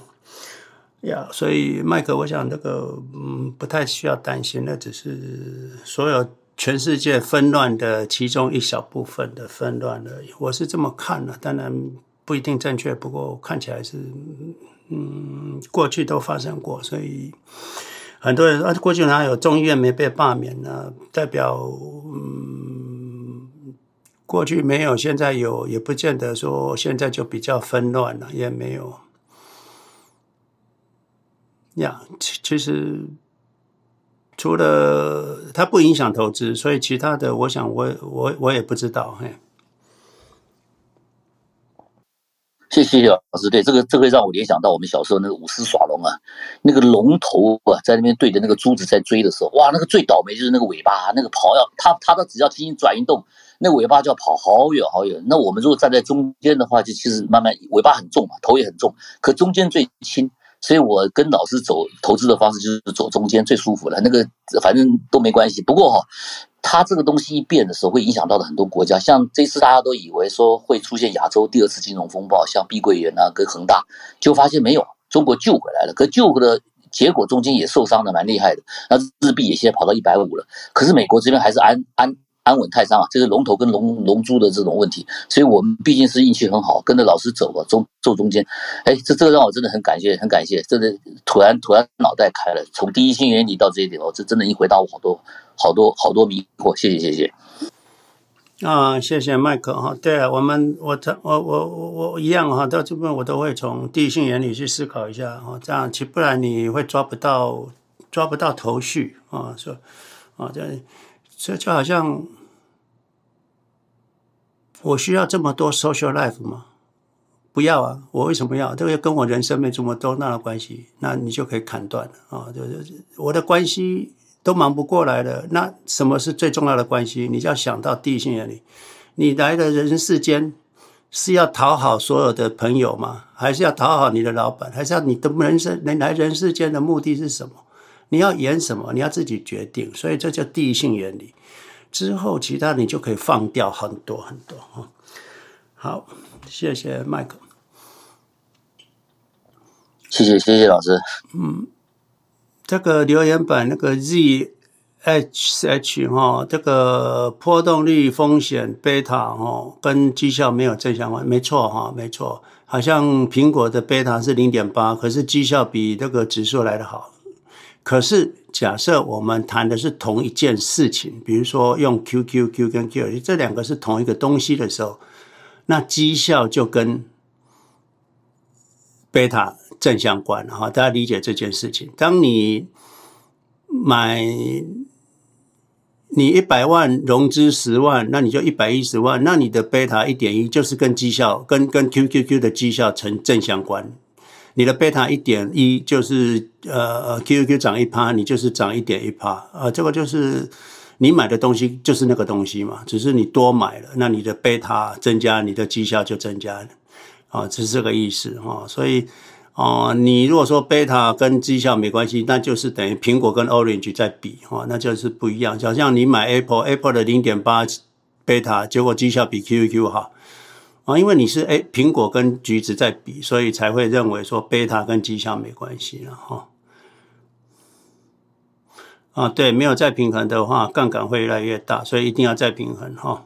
呀，所以麦克，我想这个嗯不太需要担心，那只是所有。全世界纷乱的其中一小部分的纷乱而已，我是这么看的，当然不一定正确，不过看起来是，嗯，过去都发生过，所以很多人啊，过去哪有众议院没被罢免呢？代表，嗯，过去没有，现在有，也不见得说现在就比较纷乱了，也没有。呀，其其实除了它不影响投资，所以其他的，我想我我我也不知道，嘿。谢谢老师，对这个这个让我联想到我们小时候那个舞狮耍龙啊，那个龙头啊在那边对着那个珠子在追的时候，哇，那个最倒霉就是那个尾巴，那个跑要它它的只要轻轻转一动，那尾巴就要跑好远好远。那我们如果站在中间的话，就其实慢慢尾巴很重嘛，头也很重，可中间最轻。所以我跟老师走投资的方式就是走中间最舒服了，那个反正都没关系。不过哈，它这个东西一变的时候，会影响到的很多国家。像这次大家都以为说会出现亚洲第二次金融风暴，像碧桂园啊跟恒大，就发现没有，中国救回来了。可救的结果中间也受伤的蛮厉害的，那日币也现在跑到一百五了。可是美国这边还是安安。安稳泰山啊，这是龙头跟龙龙珠的这种问题，所以我们毕竟是运气很好，跟着老师走了，中走中间，哎，这这个让我真的很感谢，很感谢，真的突然突然脑袋开了，从第一性原理到这一点，哦，这真的已经回答我好多好多好多迷惑，谢谢谢谢。啊，谢谢麦克哈，对啊，我们我我我我我一样哈，到这边我都会从第一性原理去思考一下哈，这样其不然你会抓不到抓不到头绪啊，说啊这。这就好像，我需要这么多 social life 吗？不要啊！我为什么要？这个跟我人生没这么多大的关系，那你就可以砍断了啊！就是我的关系都忙不过来了，那什么是最重要的关系？你就要想到第一性原理，你来的人世间是要讨好所有的朋友吗？还是要讨好你的老板？还是要你的人生你来人世间的目的是什么？你要演什么？你要自己决定，所以这叫第一性原理。之后，其他你就可以放掉很多很多哈。好，谢谢麦克，谢谢谢谢老师。嗯，这个留言板那个 Z H H 哈，这个波动率风险贝塔哈，跟绩效没有正相关，没错哈，没错。好像苹果的贝塔是零点八，可是绩效比这个指数来的好。可是，假设我们谈的是同一件事情，比如说用 QQQ 跟 Q 这两个是同一个东西的时候，那绩效就跟贝塔正相关哈。大家理解这件事情。当你买你一百万融资十万，那你就一百一十万，那你的贝塔一点一就是跟绩效跟跟 QQQ 的绩效成正相关。你的贝塔一点一就是呃呃 QQQ 涨一趴，你就是涨一点一趴啊，这个就是你买的东西就是那个东西嘛，只是你多买了，那你的贝塔增加，你的绩效就增加了啊，这是这个意思哈。所以哦，你如果说贝塔跟绩效没关系，那就是等于苹果跟 Orange 在比哈，那就是不一样。就好像你买 Apple，Apple 的零点八贝塔，结果绩效比 QQQ 好。啊，因为你是哎，苹果跟橘子在比，所以才会认为说贝塔跟绩效没关系了哈。啊，对，没有再平衡的话，杠杆会越来越大，所以一定要再平衡哈。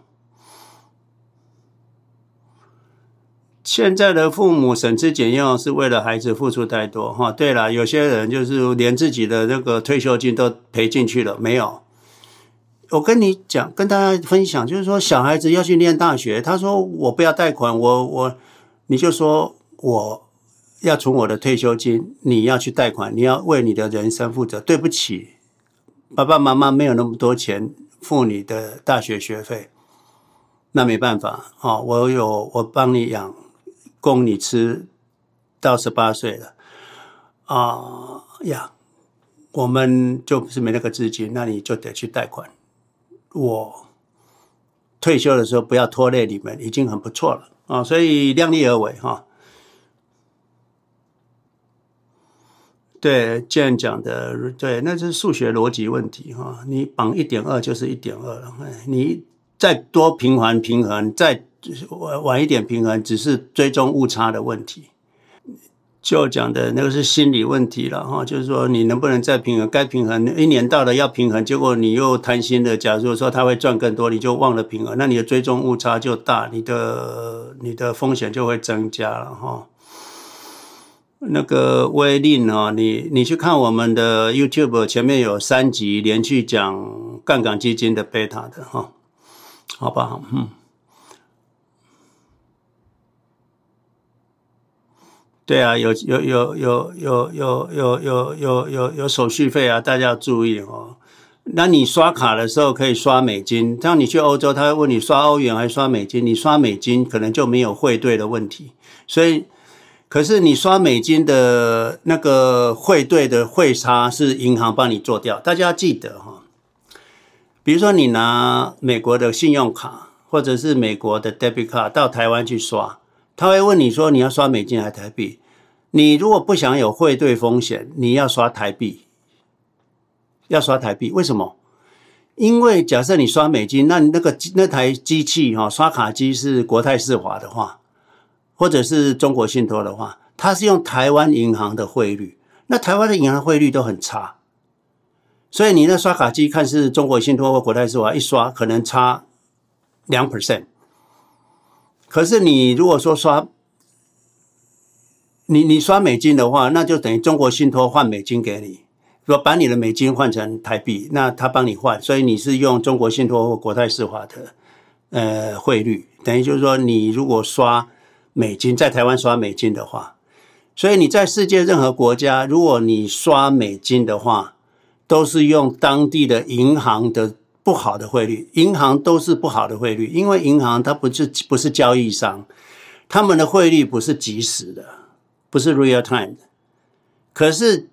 现在的父母省吃俭用是为了孩子付出太多哈。对了，有些人就是连自己的那个退休金都赔进去了，没有。我跟你讲，跟大家分享，就是说小孩子要去念大学，他说我不要贷款，我我，你就说我要从我的退休金，你要去贷款，你要为你的人生负责。对不起，爸爸妈妈没有那么多钱付你的大学学费，那没办法啊，我有我帮你养，供你吃到十八岁了啊呀，我们就不是没那个资金，那你就得去贷款。我退休的时候不要拖累你们，已经很不错了啊！所以量力而为哈。对，这样讲的对，那是数学逻辑问题哈。你绑一点二就是一点二了，你再多平衡平衡，再晚晚一点平衡，只是追踪误差的问题。就讲的那个是心理问题了哈，就是说你能不能再平衡？该平衡一年到了要平衡，结果你又贪心的，假如说他会赚更多，你就忘了平衡，那你的追踪误差就大，你的你的风险就会增加了哈。那个威令啊，你你去看我们的 YouTube 前面有三集连续讲杠杆基金的贝塔的哈，好不好？嗯。对啊，有有有有有有有有有有有手续费啊，大家要注意哦。那你刷卡的时候可以刷美金，当你去欧洲，他会问你刷欧元还是刷美金，你刷美金可能就没有汇兑的问题。所以，可是你刷美金的那个汇兑的汇差是银行帮你做掉。大家要记得哈，比如说你拿美国的信用卡或者是美国的 debit card 到台湾去刷，他会问你说你要刷美金还是台币？你如果不想有汇兑风险，你要刷台币。要刷台币，为什么？因为假设你刷美金，那那个那台机器哈，刷卡机是国泰世华的话，或者是中国信托的话，它是用台湾银行的汇率，那台湾的银行汇率都很差，所以你那刷卡机看是中国信托或国泰世华，一刷可能差两 percent。可是你如果说刷，你你刷美金的话，那就等于中国信托换美金给你。说把你的美金换成台币，那他帮你换，所以你是用中国信托或国泰世华的呃汇率，等于就是说你如果刷美金在台湾刷美金的话，所以你在世界任何国家，如果你刷美金的话，都是用当地的银行的不好的汇率，银行都是不好的汇率，因为银行它不是不是交易商，他们的汇率不是即时的，不是 real time 的，可是。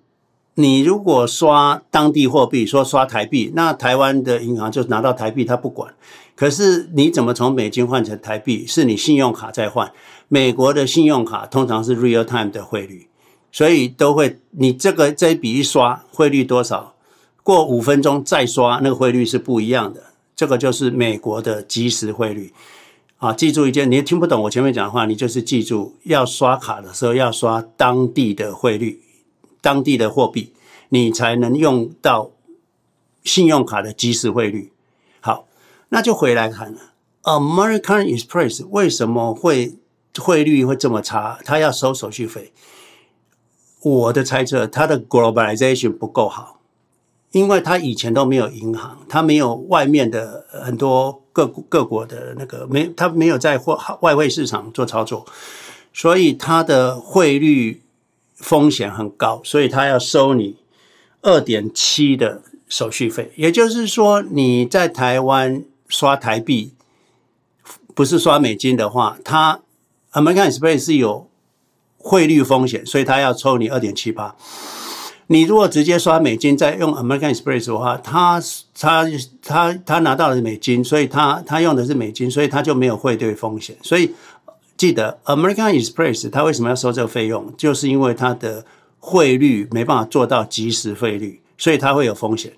你如果刷当地货币，说刷台币，那台湾的银行就拿到台币，他不管。可是你怎么从美金换成台币？是你信用卡在换。美国的信用卡通常是 real time 的汇率，所以都会你这个这一笔一刷汇率多少，过五分钟再刷那个汇率是不一样的。这个就是美国的即时汇率。啊，记住一件，你听不懂我前面讲的话，你就是记住要刷卡的时候要刷当地的汇率。当地的货币，你才能用到信用卡的即时汇率。好，那就回来看了，American Express 为什么会汇率会这么差？他要收手续费。我的猜测，他的 globalization 不够好，因为他以前都没有银行，他没有外面的很多各各国的那个没，他没有在货外汇市场做操作，所以他的汇率。风险很高，所以他要收你二点七的手续费。也就是说，你在台湾刷台币，不是刷美金的话，他 American Express 是有汇率风险，所以他要抽你二点七八。你如果直接刷美金，再用 American Express 的话，他他他他拿到的是美金，所以他他用的是美金，所以他就没有汇兑风险，所以。记得 American Express，他为什么要收这个费用？就是因为它的汇率没办法做到即时汇率，所以它会有风险。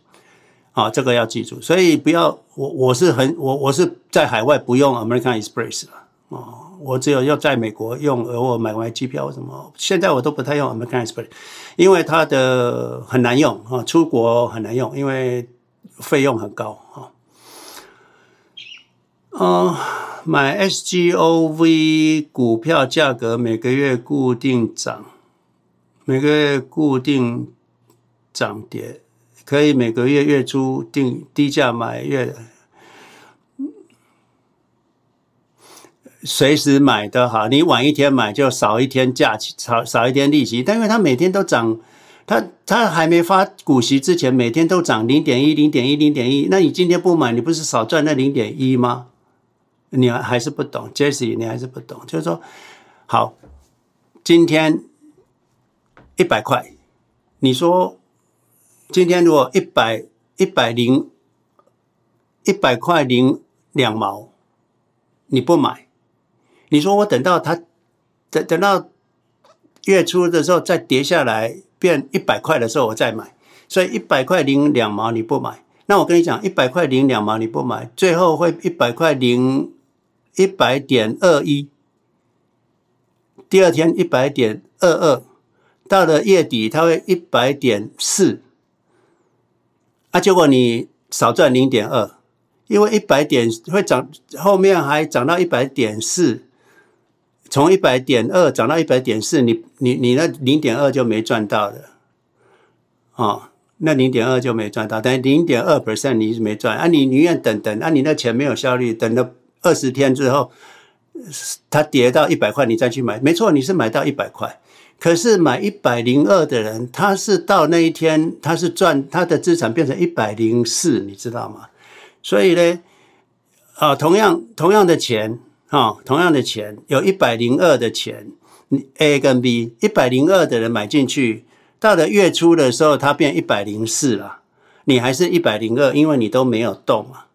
啊，这个要记住。所以不要我我是很我我是在海外不用 American Express 了。哦，我只有要在美国用，而我买完机票什么，现在我都不太用 American Express，因为它的很难用啊，出国很难用，因为费用很高啊。嗯。买 SGOV 股票价格每个月固定涨，每个月固定涨跌，可以每个月月初定低价买月，随时买的好。你晚一天买就少一天假期，少少一天利息。但因为它每天都涨，它它还没发股息之前，每天都涨零点一、零点一、零点一。那你今天不买，你不是少赚那零点一吗？你还是不懂，Jesse，你还是不懂。就是说，好，今天一百块，你说今天如果一百一百零一百块零两毛，你不买，你说我等到它等等到月初的时候再跌下来变一百块的时候我再买，所以一百块零两毛你不买，那我跟你讲，一百块零两毛你不买，最后会一百块零。一百点二一，第二天一百点二二，到了月底它会一百点四，啊，结果你少赚零点二，因为一百点会涨，后面还涨到一百点四，从一百点二涨到一百点四，你你你那零点二就没赚到了，哦，那零点二就没赚到，等于零点二 percent 你是没赚，啊，你宁愿等等，啊，你那钱没有效率，等了。二十天之后，它跌到一百块，你再去买，没错，你是买到一百块。可是买一百零二的人，他是到那一天，他是赚他的资产变成一百零四，你知道吗？所以呢，啊，同样同样的钱，哈，同样的钱，有一百零二的钱，A 跟 B，一百零二的人买进去，到了月初的时候，它变一百零四了，你还是一百零二，因为你都没有动嘛，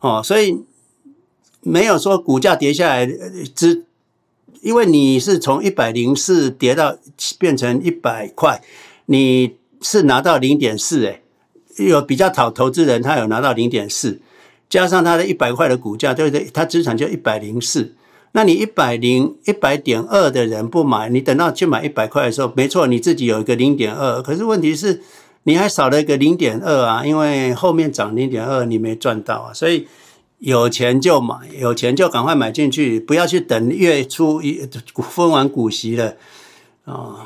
哦，所以没有说股价跌下来之。因为你是从一百零四跌到变成一百块，你是拿到零点四，哎，有比较讨投资人，他有拿到零点四，加上他的一百块的股价，对不对？他资产就一百零四。那你一百零一百点二的人不买，你等到去买一百块的时候，没错，你自己有一个零点二，可是问题是你还少了一个零点二啊，因为后面涨零点二你没赚到啊，所以。有钱就买，有钱就赶快买进去，不要去等月初一分完股息了啊。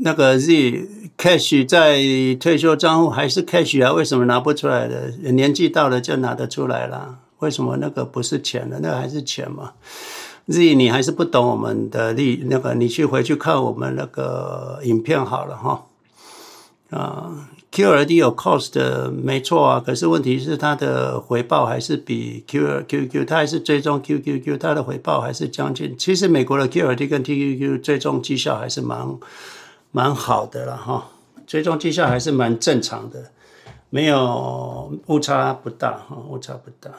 那个 Z cash 在退休账户还是 cash 啊？为什么拿不出来的？年纪到了就拿得出来了，为什么那个不是钱了？那个还是钱嘛？Z 你还是不懂我们的利，那个你去回去看我们那个影片好了哈啊。QLD 有 cost 没错啊，可是问题是它的回报还是比 QQQ，它还是追踪 QQQ，它的回报还是将近。其实美国的 QLD 跟 TQQ 追踪绩效还是蛮蛮好的了哈，追踪绩效还是蛮正常的，没有误差不大哈，误差不大。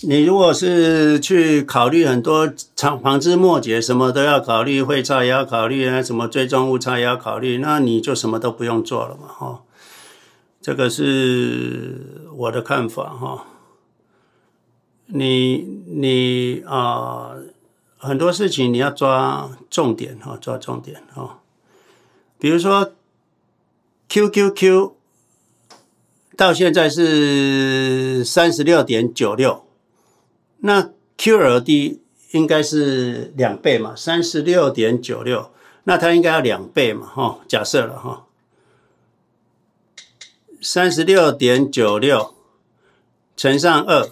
你如果是去考虑很多长旁枝末节，什么都要考虑，汇差也要考虑啊，什么追踪误差也要考虑，那你就什么都不用做了嘛，哈。这个是我的看法，哈。你你啊，很多事情你要抓重点，哈，抓重点，哈。比如说 QQQ 到现在是三十六点九六。那 QLD 应该是两倍嘛，三十六点九六，那它应该要两倍嘛，哈，假设了哈，三十六点九六乘上二，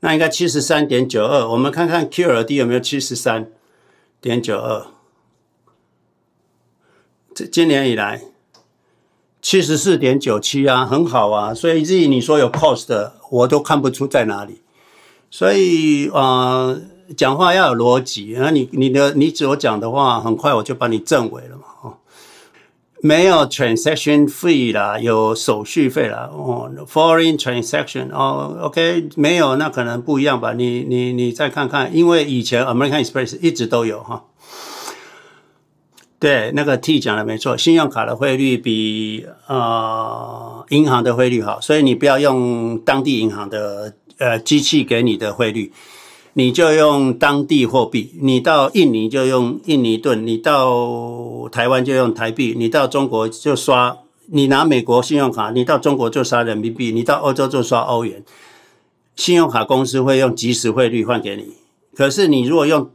那应该七十三点九二。我们看看 QLD 有没有七十三点九二？这今年以来七十四点九七啊，很好啊。所以至于你说有 cost，我都看不出在哪里。所以啊、呃，讲话要有逻辑。那你你的你所讲的话，很快我就把你证伪了嘛。哦，没有 transaction fee 啦，有手续费啦。哦，foreign transaction 哦，OK，没有那可能不一样吧？你你你再看看，因为以前 American Express 一直都有哈。对，那个 T 讲的没错，信用卡的汇率比呃银行的汇率好，所以你不要用当地银行的。呃，机器给你的汇率，你就用当地货币。你到印尼就用印尼盾，你到台湾就用台币，你到中国就刷。你拿美国信用卡，你到中国就刷人民币，你到欧洲就刷欧元。信用卡公司会用即时汇率换给你。可是你如果用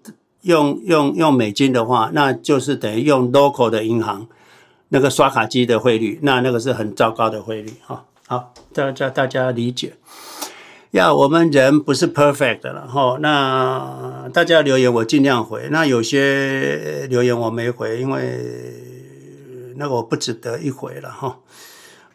用用用美金的话，那就是等于用 local 的银行那个刷卡机的汇率，那那个是很糟糕的汇率。哈，好，大家大家理解。要我们人不是 perfect 的了哈，那大家留言我尽量回，那有些留言我没回，因为那个我不值得一回了哈。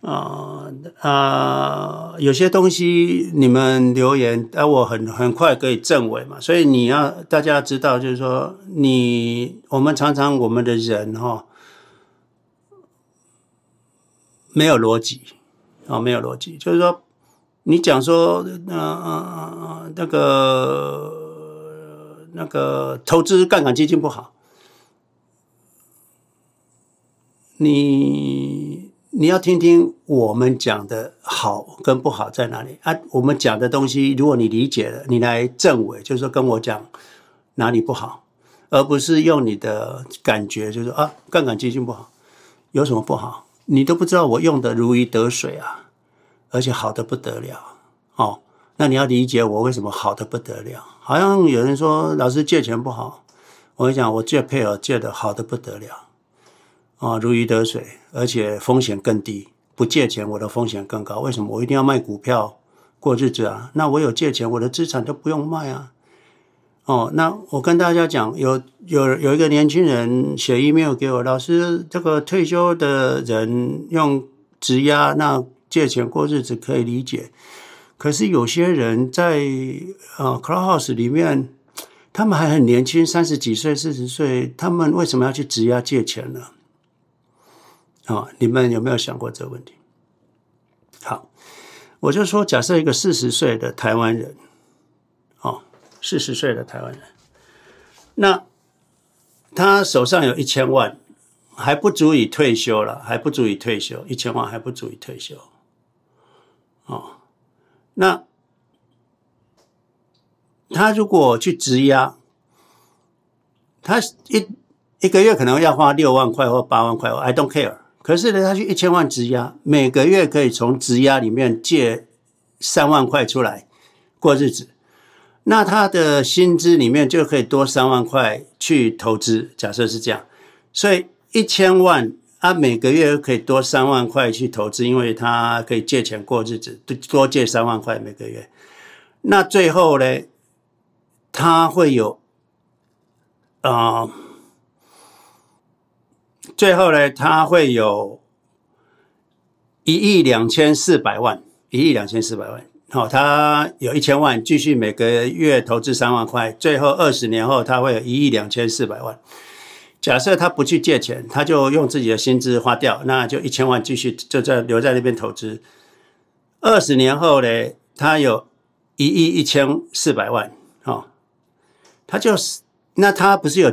啊啊，有些东西你们留言，啊，我很很快可以证伪嘛，所以你要大家知道，就是说你我们常常我们的人哈没有逻辑啊，没有逻辑，就是说。你讲说，嗯嗯嗯，那个那个投资杠杆基金不好，你你要听听我们讲的好跟不好在哪里啊？我们讲的东西，如果你理解了，你来证伪，就是说跟我讲哪里不好，而不是用你的感觉，就是说啊，杠杆基金不好，有什么不好？你都不知道我用的如鱼得水啊。而且好的不得了，哦，那你要理解我为什么好的不得了。好像有人说老师借钱不好，我跟你讲，我借配偶借的好的不得了，啊、哦，如鱼得水，而且风险更低。不借钱我的风险更高，为什么？我一定要卖股票过日子啊？那我有借钱，我的资产都不用卖啊。哦，那我跟大家讲，有有有一个年轻人写 email 给我，老师，这个退休的人用质押那借钱过日子可以理解，可是有些人在啊 Clubhouse 里面，他们还很年轻，三十几岁、四十岁，他们为什么要去质押借钱呢？啊、哦，你们有没有想过这个问题？好，我就说，假设一个四十岁的台湾人，哦，四十岁的台湾人，那他手上有一千万，还不足以退休了，还不足以退休，一千万还不足以退休，哦，那他如果去质押，他一一个月可能要花六万块或八万块，I don't care。可是呢，他去一千万质押，每个月可以从质押里面借三万块出来过日子，那他的薪资里面就可以多三万块去投资。假设是这样，所以一千万他每个月可以多三万块去投资，因为他可以借钱过日子，多借三万块每个月。那最后呢，他会有啊。呃最后呢，他会有一亿两千四百万，一亿两千四百万。好，他有一千万，继续每个月投资三万块，最后二十年后他会有一亿两千四百万。假设他不去借钱，他就用自己的薪资花掉，那就一千万继续就在留在那边投资。二十年后呢，他有一亿一千四百万。哦，他就是那他不是有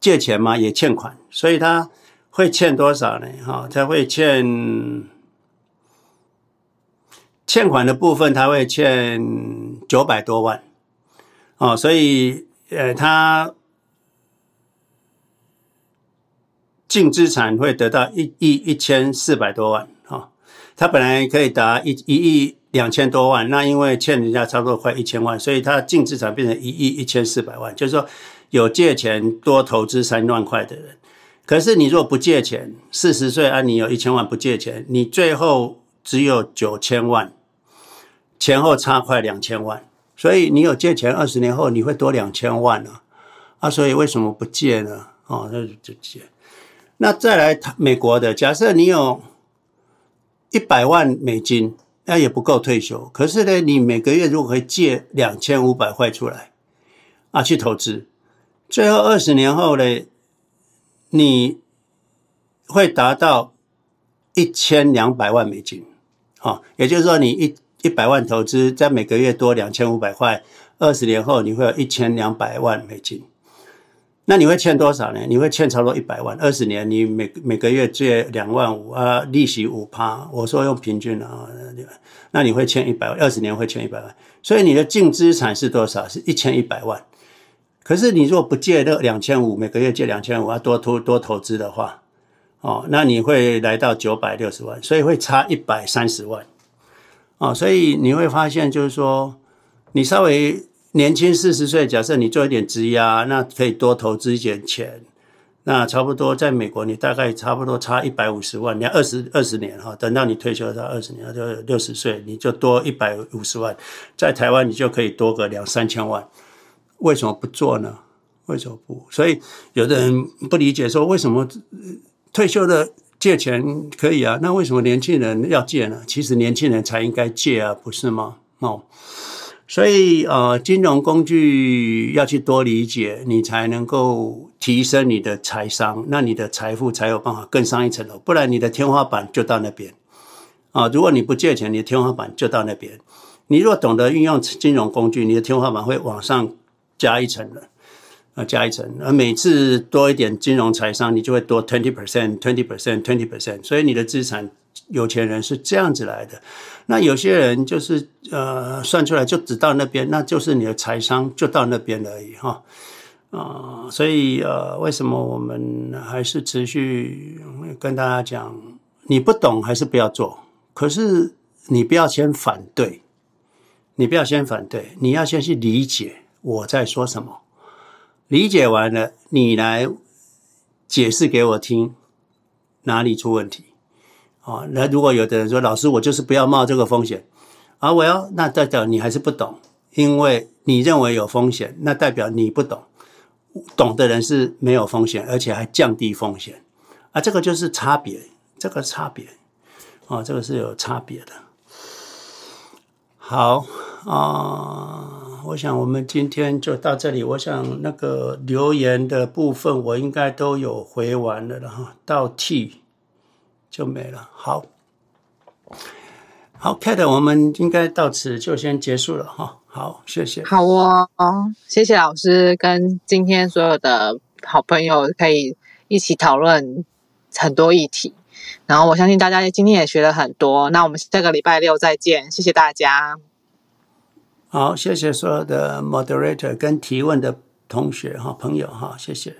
借钱吗？也欠款，所以他。会欠多少呢？哈，他会欠欠款的部分，他会欠九百多万，哦，所以呃，他净资产会得到一亿一千四百多万，哈，他本来可以达一一亿两千多万，那因为欠人家差不多快一千万，所以他净资产变成一亿一千四百万，就是说有借钱多投资三万块的人。可是你若不借钱，四十岁啊，你有一千万不借钱，你最后只有九千万，前后差快两千万，所以你有借钱，二十年后你会多两千万呢，啊，啊，所以为什么不借呢？哦，那就借。那再来美国的，假设你有一百万美金，那也不够退休。可是呢，你每个月如果可以借两千五百块出来，啊，去投资，最后二十年后呢？你会达到一千两百万美金，啊，也就是说，你一一百万投资，在每个月多两千五百块，二十年后你会有一千两百万美金。那你会欠多少呢？你会欠差不多一百万，二十年你每每个月借两万五啊，利息五趴，我说用平均啊，那你会欠一百万，二十年会欠一百万，所以你的净资产是多少？是一千一百万。可是你如果不借这两千五，每个月借两千五，要多投多投资的话，哦，那你会来到九百六十万，所以会差一百三十万，哦，所以你会发现就是说，你稍微年轻四十岁，假设你做一点质押，那可以多投资一点钱，那差不多在美国你大概差不多差一百五十万，你要二十二十年哈，等到你退休到二十年，就六十岁，你就多一百五十万，在台湾你就可以多个两三千万。为什么不做呢？为什么不？所以有的人不理解，说为什么退休的借钱可以啊？那为什么年轻人要借呢？其实年轻人才应该借啊，不是吗？哦，所以呃，金融工具要去多理解，你才能够提升你的财商，那你的财富才有办法更上一层楼。不然你的天花板就到那边啊！如果你不借钱，你的天花板就到那边。你若懂得运用金融工具，你的天花板会往上。加一层的，啊，加一层，而每次多一点金融财商，你就会多 twenty percent，twenty percent，twenty percent，所以你的资产，有钱人是这样子来的。那有些人就是呃，算出来就只到那边，那就是你的财商就到那边而已哈。啊、所以呃，为什么我们还是持续跟大家讲，你不懂还是不要做，可是你不要先反对，你不要先反对，你要先去理解。我在说什么？理解完了，你来解释给我听，哪里出问题？啊，那如果有的人说，老师，我就是不要冒这个风险啊，我要那代表你还是不懂。因为你认为有风险，那代表你不懂。懂的人是没有风险，而且还降低风险啊，这个就是差别，这个差别啊，这个是有差别的。好啊，我想我们今天就到这里。我想那个留言的部分我应该都有回完了，然后到 T 就没了。好，好，Kate，我们应该到此就先结束了哈。好，谢谢。好哦，谢谢老师跟今天所有的好朋友可以一起讨论很多议题，然后我相信大家今天也学了很多。那我们下个礼拜六再见，谢谢大家。好，谢谢所有的 moderator 跟提问的同学哈朋友哈，谢谢。